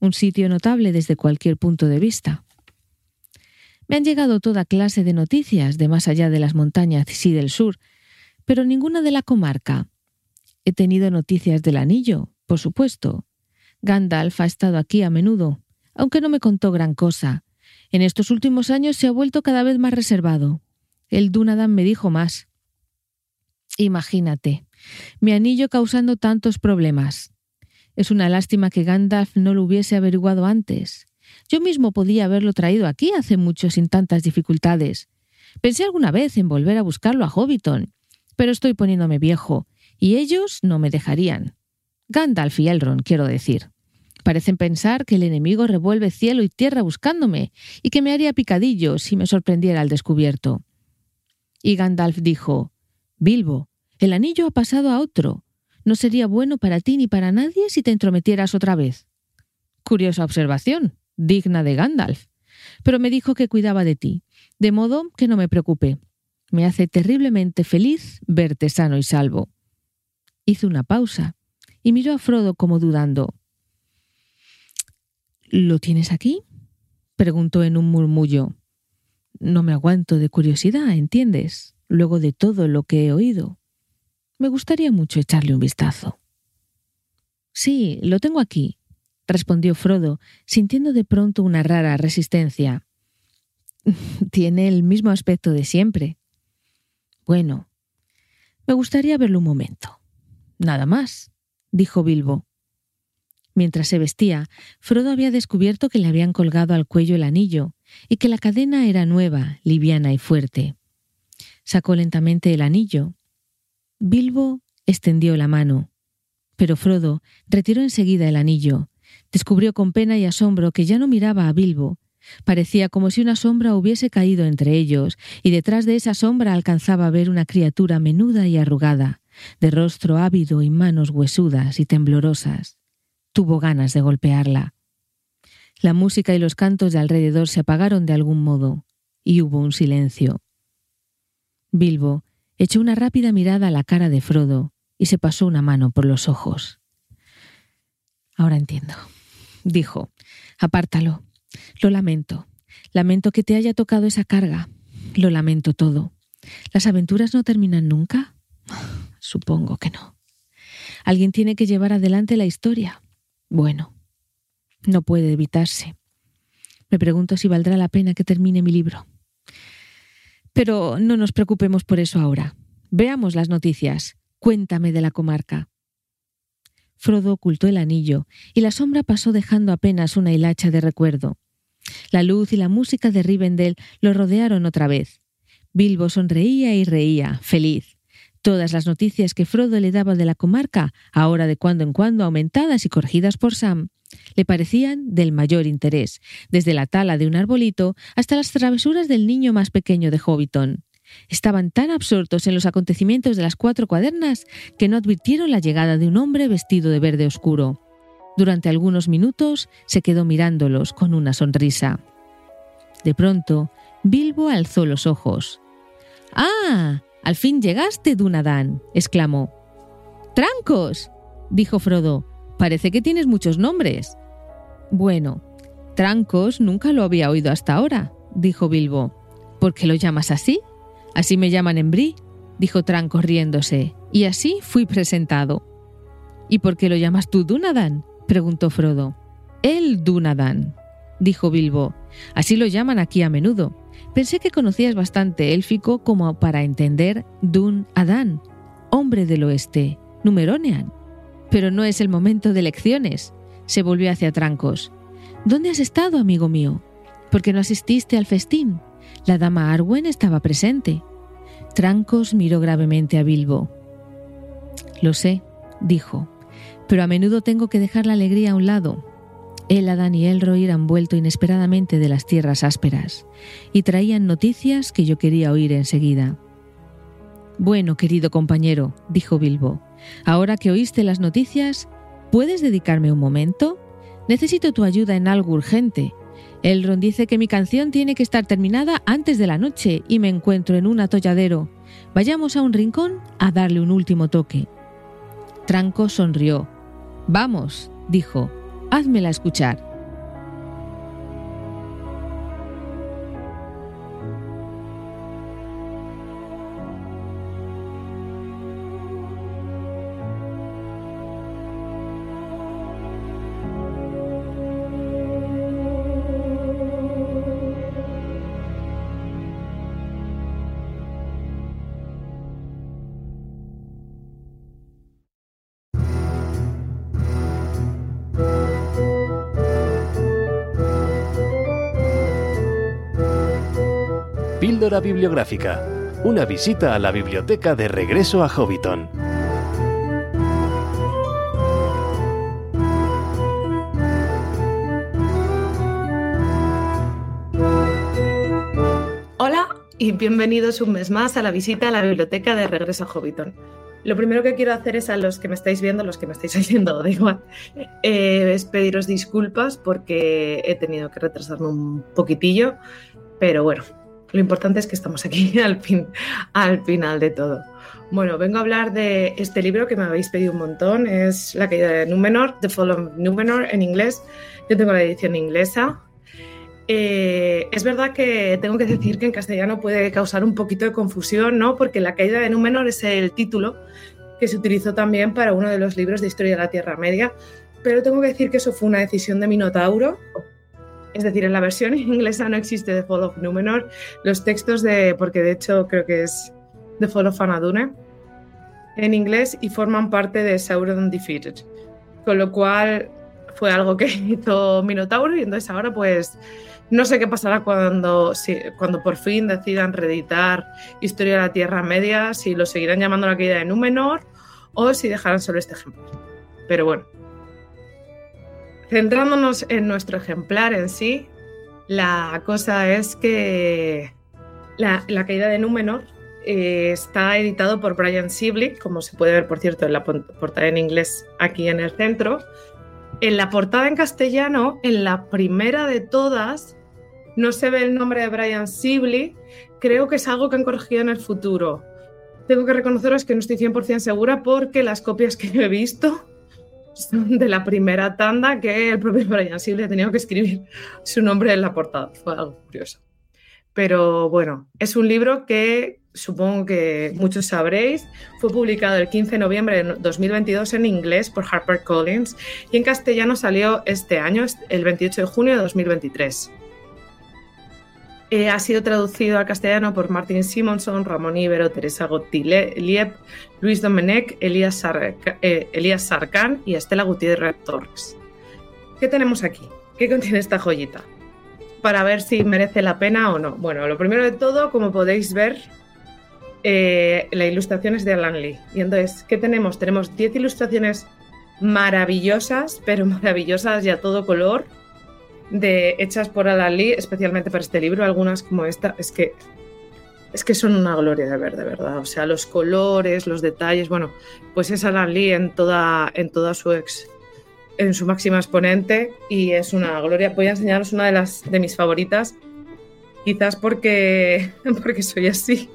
[SPEAKER 5] Un sitio notable desde cualquier punto de vista. Me han llegado toda clase de noticias de más allá de las montañas y del sur, pero ninguna de la comarca. He tenido noticias del anillo, por supuesto. Gandalf ha estado aquí a menudo, aunque no me contó gran cosa. En estos últimos años se ha vuelto cada vez más reservado. El Dunadan me dijo más. Imagínate, mi anillo causando tantos problemas. Es una lástima que Gandalf no lo hubiese averiguado antes. Yo mismo podía haberlo traído aquí hace mucho sin tantas dificultades. Pensé alguna vez en volver a buscarlo a Hobbiton, pero estoy poniéndome viejo, y ellos no me dejarían. Gandalf y Elrond, quiero decir. Parecen pensar que el enemigo revuelve cielo y tierra buscándome, y que me haría picadillo si me sorprendiera al descubierto. Y Gandalf dijo, Bilbo, el anillo ha pasado a otro. No sería bueno para ti ni para nadie si te entrometieras otra vez. Curiosa observación, digna de Gandalf. Pero me dijo que cuidaba de ti, de modo que no me preocupe. Me hace terriblemente feliz verte sano y salvo. Hizo una pausa y miró a Frodo como dudando. ¿Lo tienes aquí? preguntó en un murmullo. No me aguanto de curiosidad, ¿entiendes? Luego de todo lo que he oído. Me gustaría mucho echarle un vistazo. Sí, lo tengo aquí, respondió Frodo, sintiendo de pronto una rara resistencia. Tiene el mismo aspecto de siempre. Bueno, me gustaría verlo un momento. Nada más, dijo Bilbo. Mientras se vestía, Frodo había descubierto que le habían colgado al cuello el anillo y que la cadena era nueva, liviana y fuerte. Sacó lentamente el anillo. Bilbo extendió la mano, pero Frodo retiró enseguida el anillo. Descubrió con pena y asombro que ya no miraba a Bilbo, Parecía como si una sombra hubiese caído entre ellos, y detrás de esa sombra alcanzaba a ver una criatura menuda y arrugada, de rostro ávido y manos huesudas y temblorosas. Tuvo ganas de golpearla. La música y los cantos de alrededor se apagaron de algún modo, y hubo un silencio. Bilbo echó una rápida mirada a la cara de Frodo y se pasó una mano por los ojos. Ahora entiendo, dijo. Apártalo. Lo lamento. Lamento que te haya tocado esa carga. Lo lamento todo. ¿Las aventuras no terminan nunca? Supongo que no. Alguien tiene que llevar adelante la historia. Bueno, no puede evitarse. Me pregunto si valdrá la pena que termine mi libro. Pero no nos preocupemos por eso ahora. Veamos las noticias. Cuéntame de la comarca. Frodo ocultó el anillo, y la sombra pasó dejando apenas una hilacha de recuerdo. La luz y la música de Rivendell lo rodearon otra vez. Bilbo sonreía y reía, feliz. Todas las noticias que Frodo le daba de la comarca, ahora de cuando en cuando aumentadas y corregidas por Sam, le parecían del mayor interés, desde la tala de un arbolito hasta las travesuras del niño más pequeño de Hobbiton. Estaban tan absortos en los acontecimientos de las cuatro cuadernas que no advirtieron la llegada de un hombre vestido de verde oscuro. Durante algunos minutos se quedó mirándolos con una sonrisa. De pronto, Bilbo alzó los ojos. ¡Ah! Al fin llegaste, Dunadan, exclamó. ¡Trancos! dijo Frodo. Parece que tienes muchos nombres. Bueno, Trancos nunca lo había oído hasta ahora, dijo Bilbo. ¿Por qué lo llamas así? Así me llaman en Bri, dijo Trancos riéndose, y así fui presentado. ¿Y por qué lo llamas tú Dunadan? preguntó Frodo. El Dunadan, dijo Bilbo. Así lo llaman aquí a menudo. Pensé que conocías bastante élfico como para entender Dun Adán, hombre del oeste, Numeronean. Pero no es el momento de lecciones. Se volvió hacia Trancos. ¿Dónde has estado, amigo mío? ¿Por qué no asististe al festín? La dama Arwen estaba presente. Trancos miró gravemente a Bilbo. Lo sé, dijo, pero a menudo tengo que dejar la alegría a un lado. Adán y Elroy han vuelto inesperadamente de las tierras ásperas y traían noticias que yo quería oír enseguida. Bueno, querido compañero, dijo Bilbo, ahora que oíste las noticias, ¿puedes dedicarme un momento? Necesito tu ayuda en algo urgente. Elrond dice que mi canción tiene que estar terminada antes de la noche y me encuentro en un atolladero. Vayamos a un rincón a darle un último toque. Tranco sonrió. Vamos, dijo, házmela escuchar.
[SPEAKER 1] Bibliográfica. Una visita a la biblioteca de regreso a Hobbiton.
[SPEAKER 6] Hola y bienvenidos un mes más a la visita a la biblioteca de regreso a Hobbiton. Lo primero que quiero hacer es a los que me estáis viendo, los que me estáis oyendo, da igual, eh, es pediros disculpas porque he tenido que retrasarme un poquitillo, pero bueno, lo importante es que estamos aquí al, fin, al final de todo. Bueno, vengo a hablar de este libro que me habéis pedido un montón. Es La caída de Númenor, The Fall of Númenor en inglés. Yo tengo la edición inglesa. Eh, es verdad que tengo que decir que en castellano puede causar un poquito de confusión, ¿no? Porque La caída de Númenor es el título que se utilizó también para uno de los libros de historia de la Tierra Media. Pero tengo que decir que eso fue una decisión de Minotauro, es decir, en la versión inglesa no existe The Fall of Numenor. Los textos de, porque de hecho creo que es The Fall of Anadune, en inglés y forman parte de Sauron Defeated. Con lo cual fue algo que hizo Minotauro y entonces ahora pues no sé qué pasará cuando, cuando por fin decidan reeditar Historia de la Tierra Media, si lo seguirán llamando la caída de Númenor o si dejarán solo este ejemplo. Pero bueno, Centrándonos en nuestro ejemplar en sí, la cosa es que la, caída de Númenor eh, está editado por Brian Sibley, como se puede ver, por cierto, en la portada en inglés aquí en el centro. En la portada en castellano, en la primera de todas, no se ve el nombre de Brian Sibley. Creo que es algo que han corregido en el futuro. Tengo que reconoceros que no estoy 100% segura porque las copias que he visto de la primera tanda que el propio Brian Sibley ha tenido que escribir su nombre en la portada. Fue algo curioso. Pero bueno, es un libro que supongo que muchos sabréis. Fue publicado el 15 de noviembre de 2022 en inglés por HarperCollins y en castellano salió este año, el 28 de junio de 2023. Eh, ha sido traducido al castellano por Martin Simonson, Ramón Ibero, Teresa Gottlieb, Luis Domenech, Elías, eh, Elías Sarkán y Estela Gutiérrez Torres. ¿Qué tenemos aquí? ¿Qué contiene esta joyita? Para ver si merece la pena o no. Bueno, lo primero de todo, como podéis ver, eh, la ilustración es de Alan Lee. Y entonces, ¿qué tenemos? Tenemos 10 ilustraciones maravillosas, pero maravillosas y a todo color, de, hechas por Alan Lee, especialmente para este libro. Algunas como esta, es que, es que son una gloria de ver, de verdad. O sea, los colores, los detalles, bueno, pues es Alan Lee en toda, en toda su ex, en su máxima exponente y es una gloria. Voy a enseñaros una de las de mis favoritas, quizás porque, porque soy así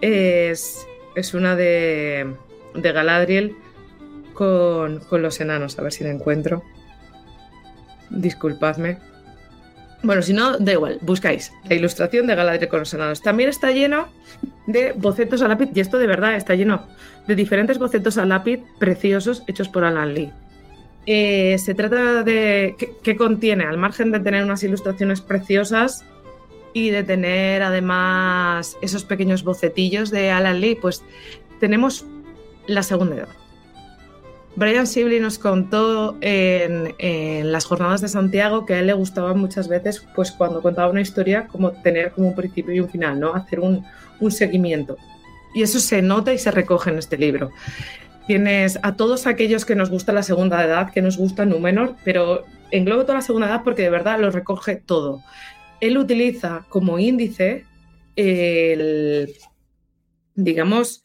[SPEAKER 6] es, es una de, de Galadriel con, con, los enanos, a ver si la encuentro. Disculpadme. Bueno, si no, da igual, buscáis la ilustración de Galadriel con los enanos. También está lleno de bocetos a lápiz, y esto de verdad está lleno de diferentes bocetos a lápiz preciosos hechos por Alan Lee. Eh, se trata de. ¿Qué contiene? Al margen de tener unas ilustraciones preciosas, y de tener además esos pequeños bocetillos de Alan Lee, pues tenemos la segunda edad. Brian Sibley nos contó en, las jornadas de Santiago que a él le gustaba muchas veces, pues cuando contaba una historia, como tener como un principio y un final, ¿no? Hacer un, un seguimiento. Y eso se nota y se recoge en este libro. Tienes a todos aquellos que nos gusta la segunda edad, que nos gusta Númenor, pero englobo toda la segunda edad porque de verdad lo recoge todo él utiliza como índice el, digamos,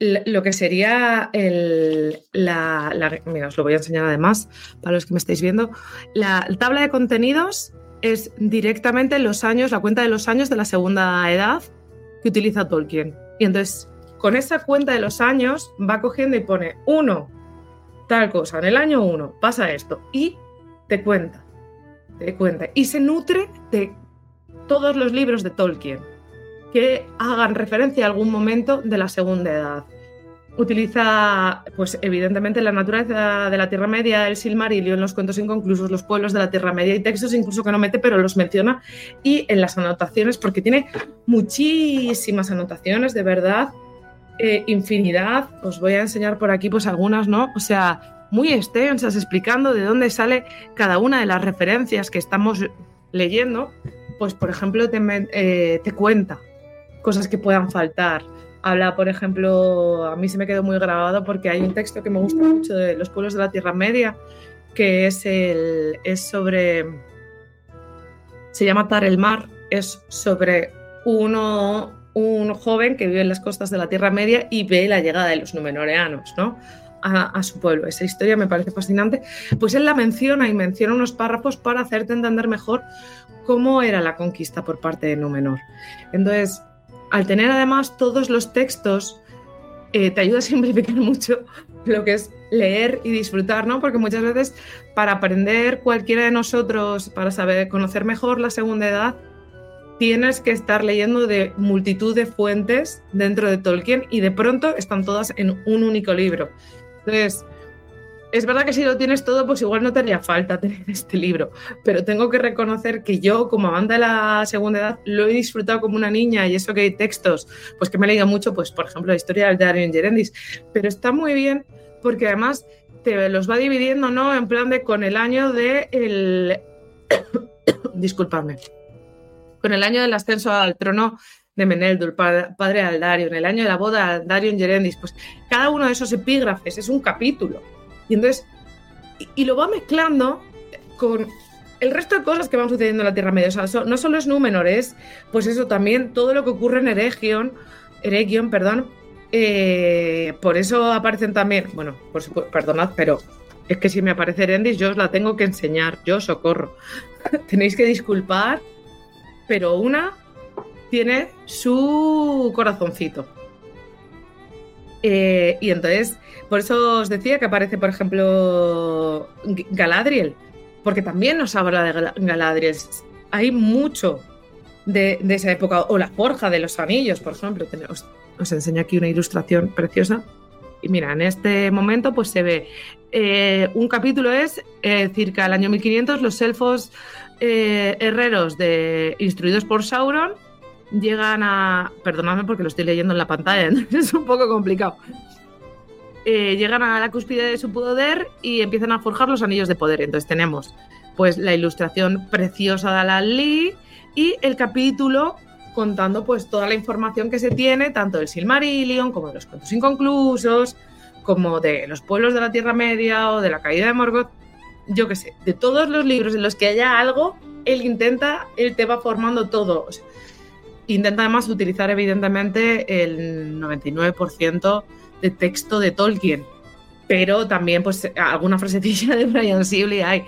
[SPEAKER 6] lo que sería el, la, Mira, os lo voy a enseñar además para los que me estáis viendo. La, tabla de contenidos es directamente los años, la cuenta de los años de la segunda edad que utiliza Tolkien. Y entonces, con esa cuenta de los años, va cogiendo y pone uno, tal cosa, en el año uno pasa esto, y te cuenta, te cuenta. Y se nutre de todos los libros de Tolkien que hagan referencia a algún momento de la segunda edad. Utiliza, pues evidentemente, la naturaleza de la Tierra Media, el Silmarillion, los cuentos inconclusos, los pueblos de la Tierra Media y textos incluso que no mete, pero los menciona. Y en las anotaciones, porque tiene muchísimas anotaciones, de verdad, eh, infinidad. Os voy a enseñar por aquí, pues algunas, ¿no? O sea, muy extensas, explicando de dónde sale cada una de las referencias que estamos leyendo pues por ejemplo eh, te, cuenta cosas que puedan faltar. Habla, por ejemplo, a mí se me quedó muy grabado porque hay un texto que me gusta mucho de los pueblos de la Tierra Media, que es, el, es sobre, se llama Tar el Mar, es sobre uno, un joven que vive en las costas de la Tierra Media y ve la llegada de los numenoreanos, ¿no? A, su pueblo. Esa historia me parece fascinante. Pues él la menciona y menciona unos párrafos para hacerte entender mejor cómo era la conquista por parte de Númenor. Entonces, al tener además todos los textos, eh, te ayuda a simplificar mucho lo que es leer y disfrutar, ¿no? Porque muchas veces para aprender cualquiera de nosotros, para saber conocer mejor la segunda edad, tienes que estar leyendo de multitud de fuentes dentro de Tolkien y de pronto están todas en un único libro. Entonces, es verdad que si lo tienes todo, pues igual no te haría falta tener este libro, pero tengo que reconocer que yo, como amante de la segunda edad, lo he disfrutado como una niña y eso que hay textos, pues que me he leído mucho, pues por ejemplo la historia del Dario Gerendis, pero está muy bien porque además te los va dividiendo, ¿no? En plan de con el año de el... disculpadme, con el año del ascenso al trono de Meneldur, padre de Aldario, en el año de la boda de Dario Gerendis, pues cada uno de esos epígrafes es un capítulo y entonces, y, lo va mezclando con el resto de cosas que van sucediendo en la Tierra Media. O sea, no solo es Númenor, es pues eso también todo lo que ocurre en Eregion, Eregion, perdón. Eh, por eso aparecen también, bueno, por supuesto, perdonad, pero es que si me aparece Erendis, yo os la tengo que enseñar, yo socorro. Tenéis que disculpar, pero una tiene su corazoncito. Eh, y entonces, por eso os decía que aparece, por ejemplo, Galadriel, porque también nos habla de Galadriel. Hay mucho de, esa época, o la forja de los anillos, por ejemplo. Os, enseño aquí una ilustración preciosa. Y mira, en este momento pues se ve, eh, un capítulo es eh, circa el año 1500, los elfos herreros de, instruidos por Sauron llegan a. Perdonadme porque lo estoy leyendo en la pantalla, es un poco complicado. Eh, llegan a la cúspide de su poder y empiezan a forjar los anillos de poder. Entonces tenemos pues la ilustración preciosa de Alan Lee y el capítulo contando pues toda la información que se tiene, tanto del Silmarillion como de los cuentos inconclusos, como de los pueblos de la Tierra Media o de la caída de Morgoth, yo qué sé, de todos los libros en los que haya algo, él intenta, él te va formando todo. Intenta además utilizar evidentemente el 99% de texto de Tolkien, pero también pues alguna frasecilla de Brian Sibley hay,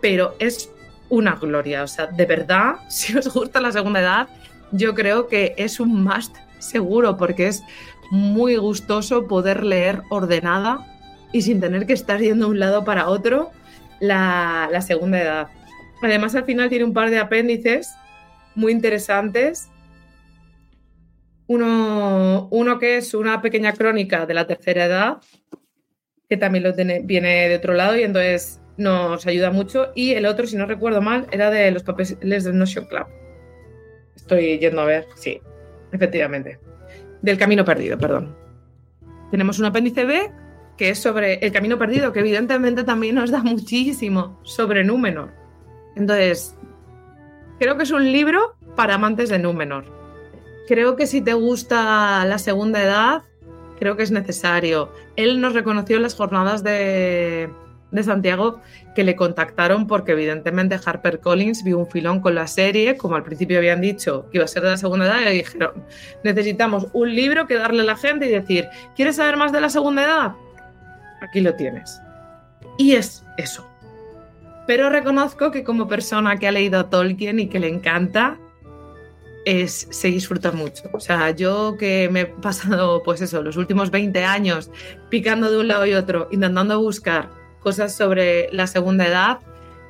[SPEAKER 6] pero es una gloria, o sea, de verdad, si os gusta la segunda edad, yo creo que es un must seguro porque es muy gustoso poder leer ordenada y sin tener que estar yendo de un lado para otro la, la segunda edad. Además, al final tiene un par de apéndices muy interesantes. Uno, uno, que es una pequeña crónica de la tercera edad, que también lo tiene, viene de otro lado y entonces nos ayuda mucho. Y el otro, si no recuerdo mal, era de los papeles del Notion Club. Estoy yendo a ver, sí, efectivamente. Del camino perdido, perdón. Tenemos un apéndice B que es sobre el camino perdido, que evidentemente también nos da muchísimo sobre Númenor. Entonces, creo que es un libro para amantes de Númenor. Creo que si te gusta la segunda edad, creo que es necesario. Él nos reconoció en las jornadas de, de Santiago que le contactaron porque evidentemente Harper Collins vio un filón con la serie, como al principio habían dicho que iba a ser de la segunda edad, y le dijeron, necesitamos un libro que darle a la gente y decir, ¿quieres saber más de la segunda edad? Aquí lo tienes. Y es eso. Pero reconozco que como persona que ha leído a Tolkien y que le encanta, es, se disfruta mucho. O sea, yo que me he pasado, pues eso, los últimos 20 años picando de un lado y otro, intentando buscar cosas sobre la segunda edad,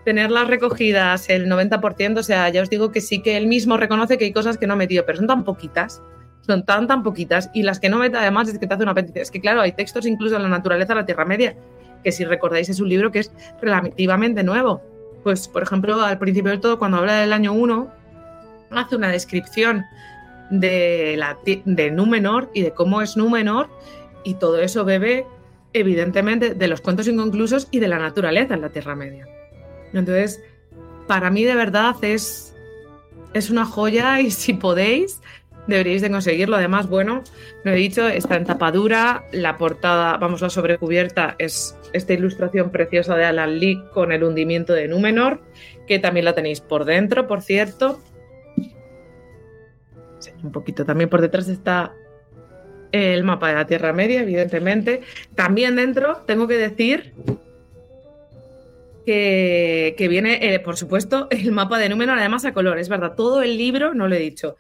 [SPEAKER 6] tenerlas recogidas el 90%, o sea, ya os digo que sí que él mismo reconoce que hay cosas que no ha metido, pero son tan poquitas, son tan, tan poquitas, y las que no mete además es que te hace una apéndice. Es que claro, hay textos incluso en la naturaleza de la Tierra Media, que si recordáis es un libro que es relativamente nuevo. Pues, por ejemplo, al principio del todo, cuando habla del año 1, hace una descripción de, Númenor y de cómo es Númenor, y todo eso bebe evidentemente, de los cuentos inconclusos y de la naturaleza en la Tierra Media. Entonces, para mí de verdad es, es una joya y si podéis, deberíais de conseguirlo. Además, bueno, lo he dicho, está en tapadura, la portada, vamos, la sobrecubierta es esta ilustración preciosa de Alan Lee con el hundimiento de Númenor, que también la tenéis por dentro, por cierto. Un poquito también por detrás está el mapa de la Tierra Media, evidentemente. También dentro tengo que decir que, viene, eh, por supuesto, el mapa de Númenor, además a color. Es verdad, todo el libro, no lo he dicho,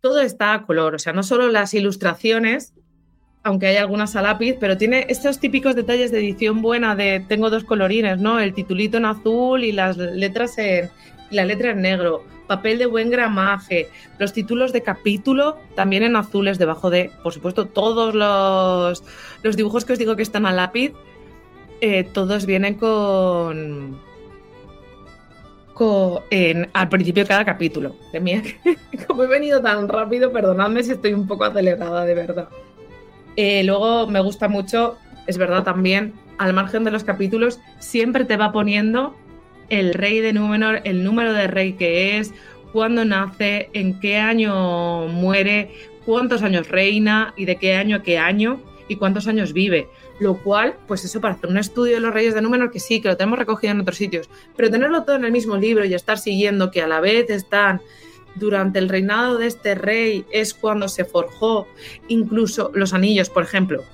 [SPEAKER 6] todo está a color. O sea, no solo las ilustraciones, aunque hay algunas a lápiz, pero tiene estos típicos detalles de edición buena de tengo dos colorines, ¿no? El titulito en azul y las letras en, la letra en negro papel de buen gramaje, los títulos de capítulo también en azules debajo de, por supuesto, todos los, los dibujos que os digo que están a lápiz, eh, todos vienen con, con en, al principio de cada capítulo. como he venido tan rápido, perdonadme si estoy un poco acelerada, de verdad. Eh, luego me gusta mucho, es verdad también, al margen de los capítulos, siempre te va poniendo el rey de Númenor, el número de rey que es, cuándo nace, en qué año muere, cuántos años reina y de qué año a qué año y cuántos años vive. Lo cual, pues eso, para hacer un estudio de los reyes de Númenor, que sí, que lo tenemos recogido en otros sitios, pero tenerlo todo en el mismo libro y estar siguiendo que a la vez están durante el reinado de este rey es cuando se forjó incluso los anillos, por ejemplo.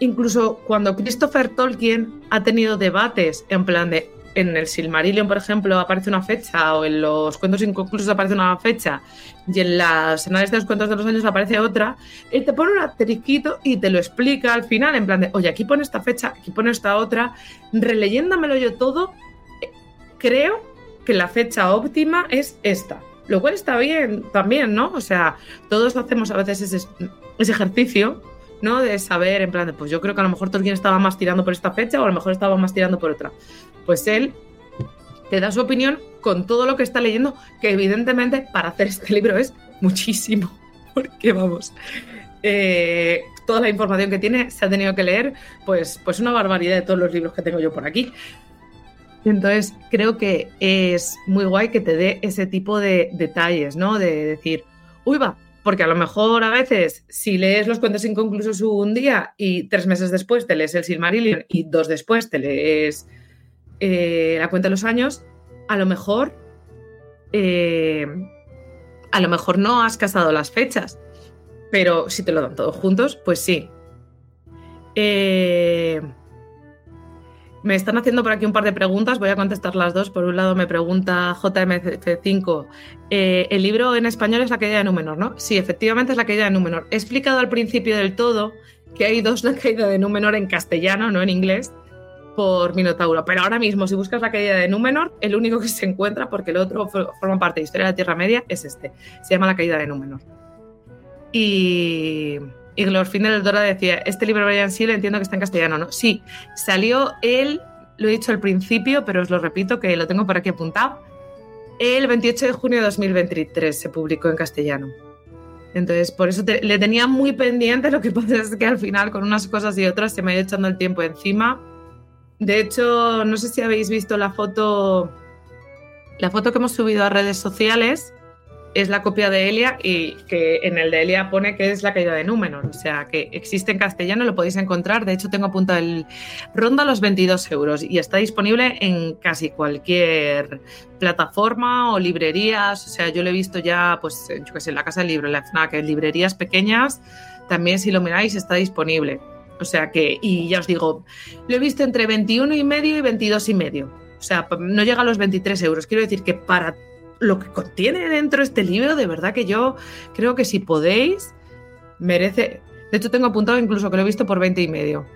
[SPEAKER 6] Incluso cuando Christopher Tolkien ha tenido debates en plan de en el Silmarillion, por ejemplo, aparece una fecha, o en los cuentos inconclusos aparece una fecha, y en las anales de los cuentos de los años aparece otra, él te pone un asterisquito y te lo explica al final, en plan de, oye, aquí pone esta fecha, aquí pone esta otra, releyéndomelo yo todo, creo que la fecha óptima es esta. Lo cual está bien también, ¿no? O sea, todos hacemos a veces ese, ese ejercicio ¿no? De saber, en plan, de, pues yo creo que a lo mejor Tolkien estaba más tirando por esta fecha o a lo mejor estaba más tirando por otra. Pues él te da su opinión con todo lo que está leyendo, que evidentemente para hacer este libro es muchísimo, porque vamos, eh, toda la información que tiene se ha tenido que leer, pues, pues una barbaridad de todos los libros que tengo yo por aquí. Entonces, creo que es muy guay que te dé ese tipo de detalles, ¿no? De decir, uy va, porque a lo mejor a veces si lees los cuentos inconclusos un día y tres meses después te lees el Silmarillion y dos después te lees eh, la cuenta de los años, a lo mejor eh, a lo mejor no has casado las fechas, pero si te lo dan todos juntos, pues sí. Eh, me están haciendo por aquí un par de preguntas, voy a contestar las dos. Por un lado me pregunta JMC5, eh, el libro en español es La caída de Númenor, ¿no? Sí, efectivamente es La caída de Númenor. He explicado al principio del todo que hay dos La caída de Númenor en castellano, no en inglés, por Minotauro. Pero ahora mismo, si buscas La caída de Númenor, el único que se encuentra, porque el otro forma parte de Historia de la Tierra Media, es este. Se llama La caída de Númenor. Y... Y Glorfindel del Dora decía, este libro de Brian Seal entiendo que está en castellano, ¿no? Sí, salió él, lo he dicho al principio, pero os lo repito que lo tengo por aquí apuntado. El 28 de junio de 2023 se publicó en castellano. Entonces, por eso le tenía muy pendiente, lo que pasa es que al final con unas cosas y otras se me ha ido echando el tiempo encima. De hecho, no sé si habéis visto la foto, la foto que hemos subido a redes sociales, es la copia de Elia y que en el de Elia pone que es la caída de Númenor. O sea, que existe en castellano, lo podéis encontrar. De hecho, tengo apuntado el ronda los 22 euros y está disponible en casi cualquier plataforma o librerías. O sea, yo lo he visto ya, pues, yo que sé, en la Casa del Libro, en la FNAC, en librerías pequeñas. También, si lo miráis, está disponible. O sea que, y ya os digo, lo he visto entre 21 y medio y 22 y medio. O sea, no llega a los 23 euros. Quiero decir que para lo que contiene dentro este libro, de verdad que yo creo que si podéis, merece. De hecho, tengo apuntado incluso que lo he visto por 20 y medio.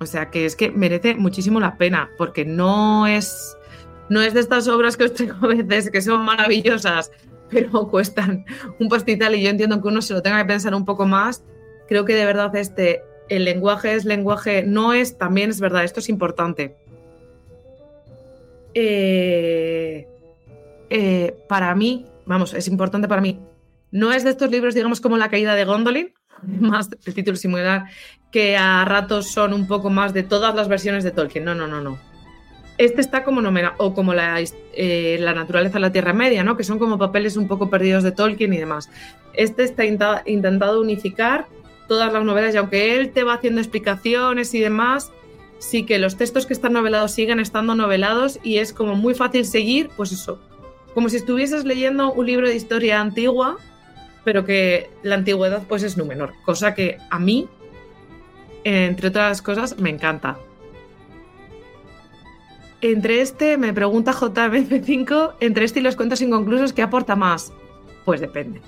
[SPEAKER 6] O sea que es que merece muchísimo la pena, porque no es, no es de estas obras que os traigo a veces que son maravillosas, pero cuestan un postital y yo entiendo que uno se lo tenga que pensar un poco más. Creo que de verdad este, el lenguaje es lenguaje, no es, también es verdad, esto es importante. Eh, eh, para mí, vamos, es importante para mí. No es de estos libros, digamos, como La caída de Gondolin, más el título similar, que a ratos son un poco más de todas las versiones de Tolkien. No, no, no, no. Este está como nomena, o como la, eh, la naturaleza de la Tierra Media, ¿no? Que son como papeles un poco perdidos de Tolkien y demás. Este está intentado unificar todas las novelas y aunque él te va haciendo explicaciones y demás, sí que los textos que están novelados siguen estando novelados y es como muy fácil seguir, pues eso, como si estuvieses leyendo un libro de historia antigua, pero que la antigüedad pues es Númenor, cosa que a mí, entre otras cosas, me encanta. Entre este, me pregunta JMF5, entre este y los cuentos inconclusos, ¿qué aporta más? Pues depende.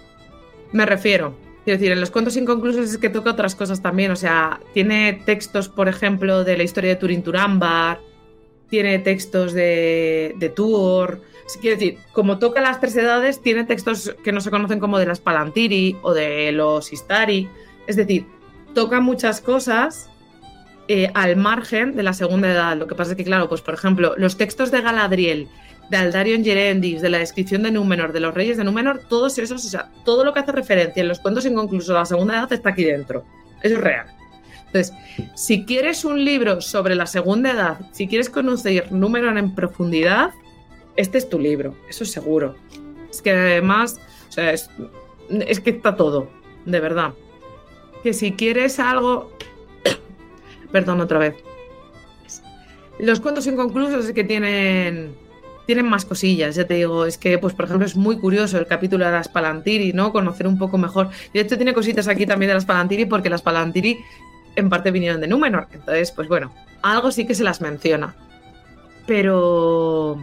[SPEAKER 6] Me refiero, quiero decir, en los cuentos inconclusos es que toca otras cosas también, o sea, tiene textos, por ejemplo, de la historia de Turin Turambar, tiene textos de, de Tuor, Quiero decir, como toca las tres edades, tiene textos que no se conocen como de las Palantiri o de los Istari. Es decir, toca muchas cosas eh, al margen de la segunda edad. Lo que pasa es que, claro, pues por ejemplo, los textos de Galadriel, de Aldarion Gerendis, de la descripción de Númenor, de los reyes de Númenor, todos esos, o sea, todo lo que hace referencia en los cuentos inconclusos de la segunda edad está aquí dentro. Eso es real. Entonces, si quieres un libro sobre la segunda edad, si quieres conocer Númenor en profundidad, este es tu libro, eso es seguro. Es que además, o sea, es, que está todo, de verdad. Que si quieres algo... Perdón, otra vez. Los cuentos inconclusos es que tienen tienen más cosillas, ya te digo, es que, pues, por ejemplo, es muy curioso el capítulo de las Palantiri, ¿no? Conocer un poco mejor. Y hecho tiene cositas aquí también de las Palantiri, porque las Palantiri en parte vinieron de Númenor. Entonces, pues bueno, algo sí que se las menciona. Pero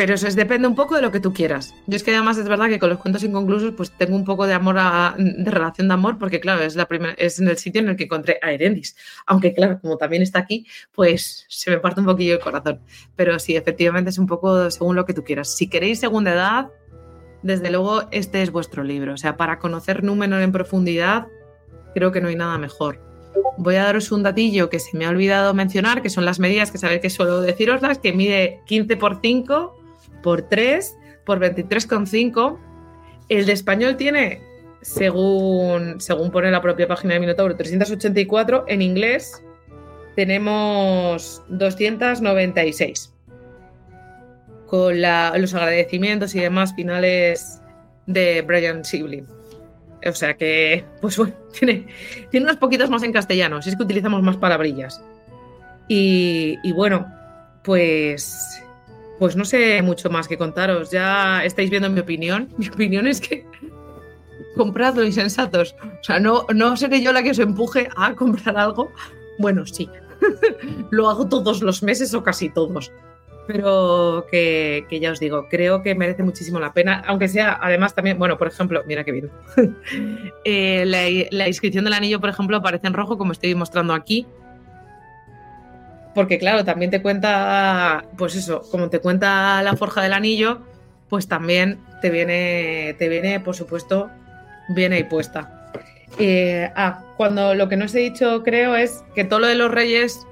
[SPEAKER 6] pero eso es, depende un poco de lo que tú quieras. Yo es que además es verdad que con los cuentos inconclusos pues tengo un poco de amor, de relación de amor, porque claro, es, la es en el sitio en el que encontré a Erendis. Aunque claro, como también está aquí, pues se me parte un poquillo el corazón. Pero sí, efectivamente es un poco según lo que tú quieras. Si queréis segunda edad, desde luego este es vuestro libro. O sea, para conocer Númenor en profundidad, creo que no hay nada mejor. Voy a daros un datillo que se me ha olvidado mencionar, que son las medidas que sabéis que suelo deciroslas, que mide 15 por 5 por 3 por 23,5. El de español tiene, según, según pone la propia página de Minotauro, 384. En inglés tenemos 296. Con los agradecimientos y demás finales de Brian Sibley. O sea que, pues bueno, tiene, tiene unos poquitos más en castellano, si es que utilizamos más palabrillas. Y, y bueno, pues, pues no sé mucho más que contaros. Ya estáis viendo mi opinión. Mi opinión es que compradlo insensatos. O sea, no, no seré yo la que os empuje a comprar algo. Bueno, sí. Lo hago todos los meses o casi todos. Pero que, que, ya os digo, creo que merece muchísimo la pena, aunque sea, además también, bueno, por ejemplo, mira qué bien. eh, la, la, inscripción del anillo, por ejemplo, aparece en rojo, como estoy mostrando aquí. Porque claro, también te cuenta, pues eso, como te cuenta la forja del anillo, pues también te viene, te viene, por supuesto, viene ahí puesta. Eh, ah, cuando lo que no os he dicho, creo, es que todo lo de los reyes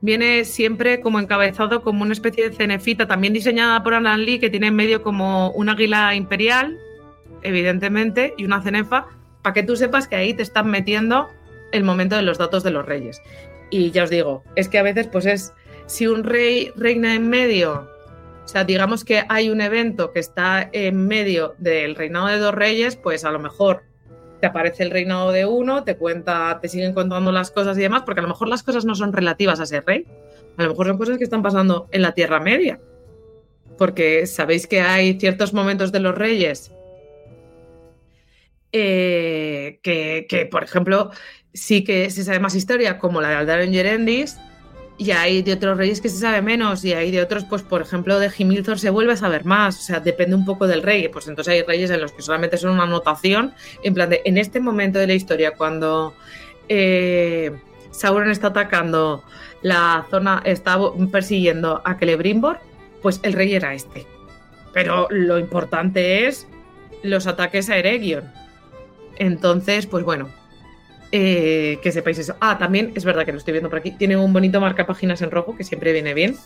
[SPEAKER 6] viene siempre como encabezado como una especie de cenefita, también diseñada por Alan Lee, que tiene en medio como un águila imperial, evidentemente, y una cenefa, para que tú sepas que ahí te están metiendo el momento de los datos de los reyes. Y ya os digo, es que a veces, pues es, si un rey reina en medio, o sea, digamos que hay un evento que está en medio del reinado de dos reyes, pues a lo mejor te aparece el reinado de uno, te cuenta, te siguen contando las cosas y demás, porque a lo mejor las cosas no son relativas a ese rey. A lo mejor son cosas que están pasando en la Tierra Media. Porque sabéis que hay ciertos momentos de los reyes eh, que, que, por ejemplo, sí que se sabe más historia, como la de Aldarion Gerendis, y hay de otros reyes que se sabe menos, y hay de otros, pues por ejemplo, de Himilthor se vuelve a saber más, o sea, depende un poco del rey, pues entonces hay reyes en los que solamente son una anotación, en plan de, en este momento de la historia, cuando eh, Sauron está atacando la zona, está persiguiendo a Celebrimbor, pues el rey era este. Pero lo importante es los ataques a Eregion. Entonces, pues bueno, eh, que sepáis eso. Ah, también es verdad que lo estoy viendo por aquí. Tiene un bonito marcapáginas en rojo que siempre viene bien.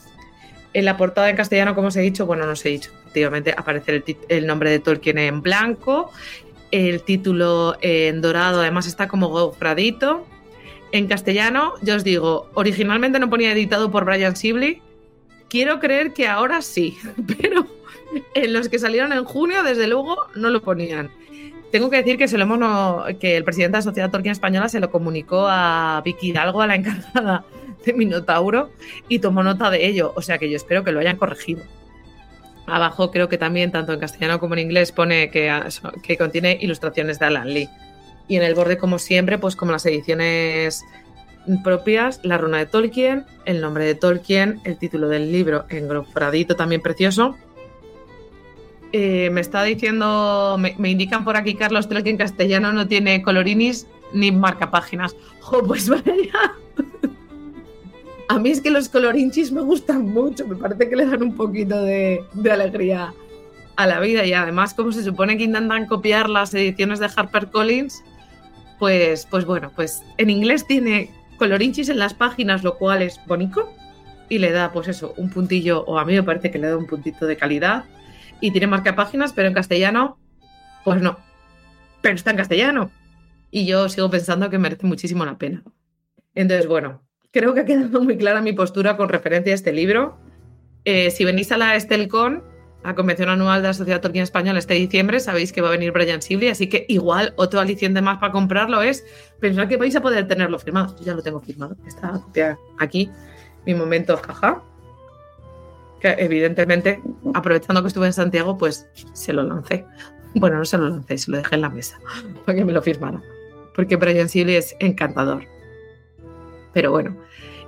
[SPEAKER 6] En la portada en castellano, como os he dicho, bueno, no os he dicho. Efectivamente, aparece el, el nombre de Tolkien en blanco. El título en dorado, además, está como gofradito. En castellano, yo os digo, originalmente no ponía editado por Brian Sibley. Quiero creer que ahora sí, pero en los que salieron en junio, desde luego, no lo ponían. Tengo que decir que, se lo hemos no, que el presidente de la Sociedad Tolkien Española se lo comunicó a Vicky Hidalgo, a la encargada de Minotauro, y tomó nota de ello. O sea que yo espero que lo hayan corregido. Abajo creo que también, tanto en castellano como en inglés, pone que, que contiene ilustraciones de Alan Lee. Y en el borde, como siempre, pues como las ediciones propias, la runa de Tolkien, el nombre de Tolkien, el título del libro engrofradito también precioso, eh, me está diciendo, me, indican por aquí, Carlos, que en castellano no tiene colorinis ni marcapáginas. ¡Jo, pues vaya! A mí es que los colorinchis me gustan mucho, me parece que le dan un poquito de, de alegría a la vida y además como se supone que intentan copiar las ediciones de HarperCollins, pues, pues bueno, pues en inglés tiene colorinchis en las páginas, lo cual es bonito y le da pues eso, un puntillo, o a mí me parece que le da un puntito de calidad y tiene marcapáginas, pero en castellano, pues no. Pero está en castellano. Y yo sigo pensando que merece muchísimo la pena. Entonces, bueno, creo que ha quedado muy clara mi postura con referencia a este libro. Eh, si venís a la Estelcon, a Convención Anual de la Sociedad Tolkien Española este diciembre, sabéis que va a venir Brian Sibley, así que igual otro aliciente más para comprarlo es pensar que vais a poder tenerlo firmado. Yo ya lo tengo firmado, está aquí, mi momento, jaja que evidentemente, aprovechando que estuve en Santiago, pues se lo lancé. Bueno, no se lo lancé, se lo dejé en la mesa para que me lo firmara. Porque Brian es encantador. Pero bueno.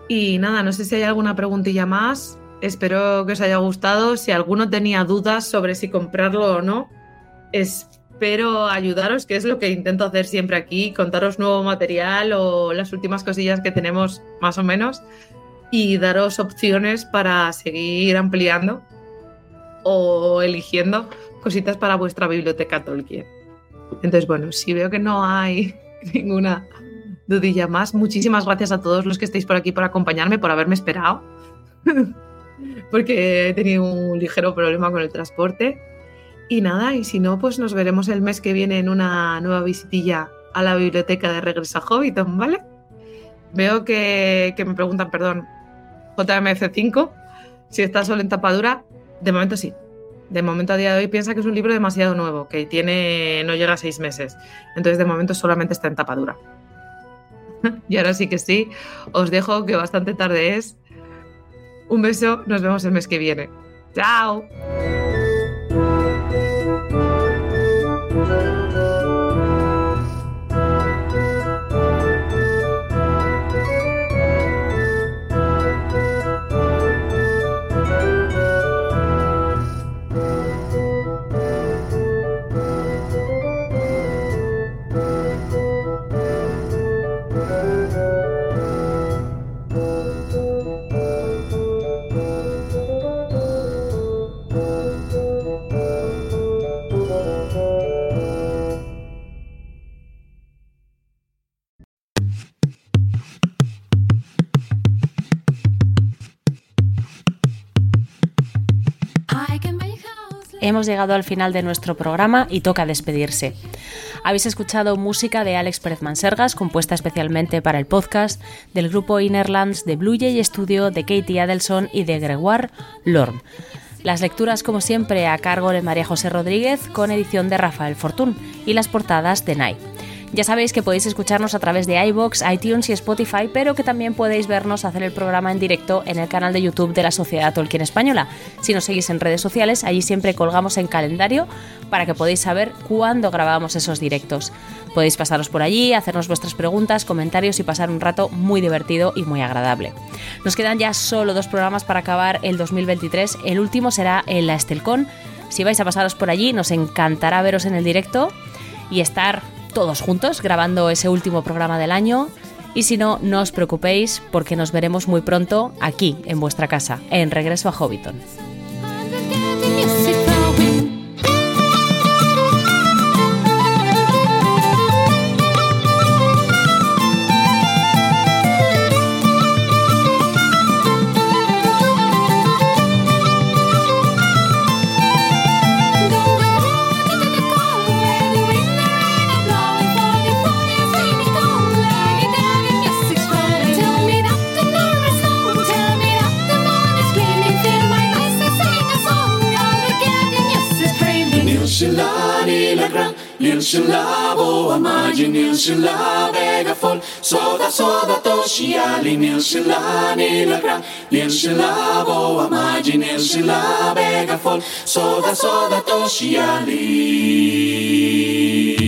[SPEAKER 6] Y nada, no sé si hay alguna preguntilla más. Espero que os haya gustado. Si alguno tenía dudas sobre si comprarlo o no, espero ayudaros, que es lo que intento hacer siempre aquí, contaros nuevo material o las últimas cosillas que tenemos más o menos y daros opciones para seguir ampliando o eligiendo cositas para vuestra biblioteca Tolkien. Entonces, bueno, si veo que no hay ninguna dudilla más, muchísimas gracias a todos los que estáis por aquí por acompañarme, por haberme esperado, porque he tenido un ligero problema con el transporte. Y nada, y si no, pues nos veremos el mes que viene en una nueva visitilla a la biblioteca de Regreso a Hobbiton, ¿vale? Veo que, me preguntan, perdón, JMF5, si está solo en tapadura, de momento sí. De momento a día de hoy piensa que es un libro demasiado nuevo, que tiene no llega a seis meses. Entonces de momento solamente está en tapadura. y ahora sí que sí, os dejo que bastante tarde es. Un beso, nos vemos el mes que viene. ¡Chao!
[SPEAKER 2] Hemos llegado al final de nuestro programa y toca despedirse. Habéis escuchado música de Alex Pérez Mansergas, compuesta especialmente para el podcast, del grupo Innerlands, de Blue Jay Studio, de Katie Adelson y de Gregoire Lorne. Las lecturas, como siempre, a cargo de María José Rodríguez, con edición de Rafael Fortún, y las portadas de Nai. Ya sabéis que podéis escucharnos a través de iBox, iTunes y Spotify, pero que también podéis vernos hacer el programa en directo en el canal de YouTube de la Sociedad Tolkien Española. Si nos seguís en redes sociales, allí siempre colgamos en calendario para que podáis saber cuándo grabamos esos directos. Podéis pasaros por allí, hacernos vuestras preguntas, comentarios y pasar un rato muy divertido y muy agradable. Nos quedan ya solo dos programas para acabar el 2023. El último será en la Estelcon. Si vais a pasaros por allí, nos encantará veros en el directo y estar todos juntos grabando ese último programa del año. Y si no, no os preocupéis porque nos veremos muy pronto aquí, en vuestra casa, en Regreso a Hobbiton.
[SPEAKER 7] של לב או המג'י ניר שלה בגפון סודה סודה תושייה לי ניר שלה נילקרה ניר שלה או המג'י ניר שלה בגפון סודה סודה תושייה לי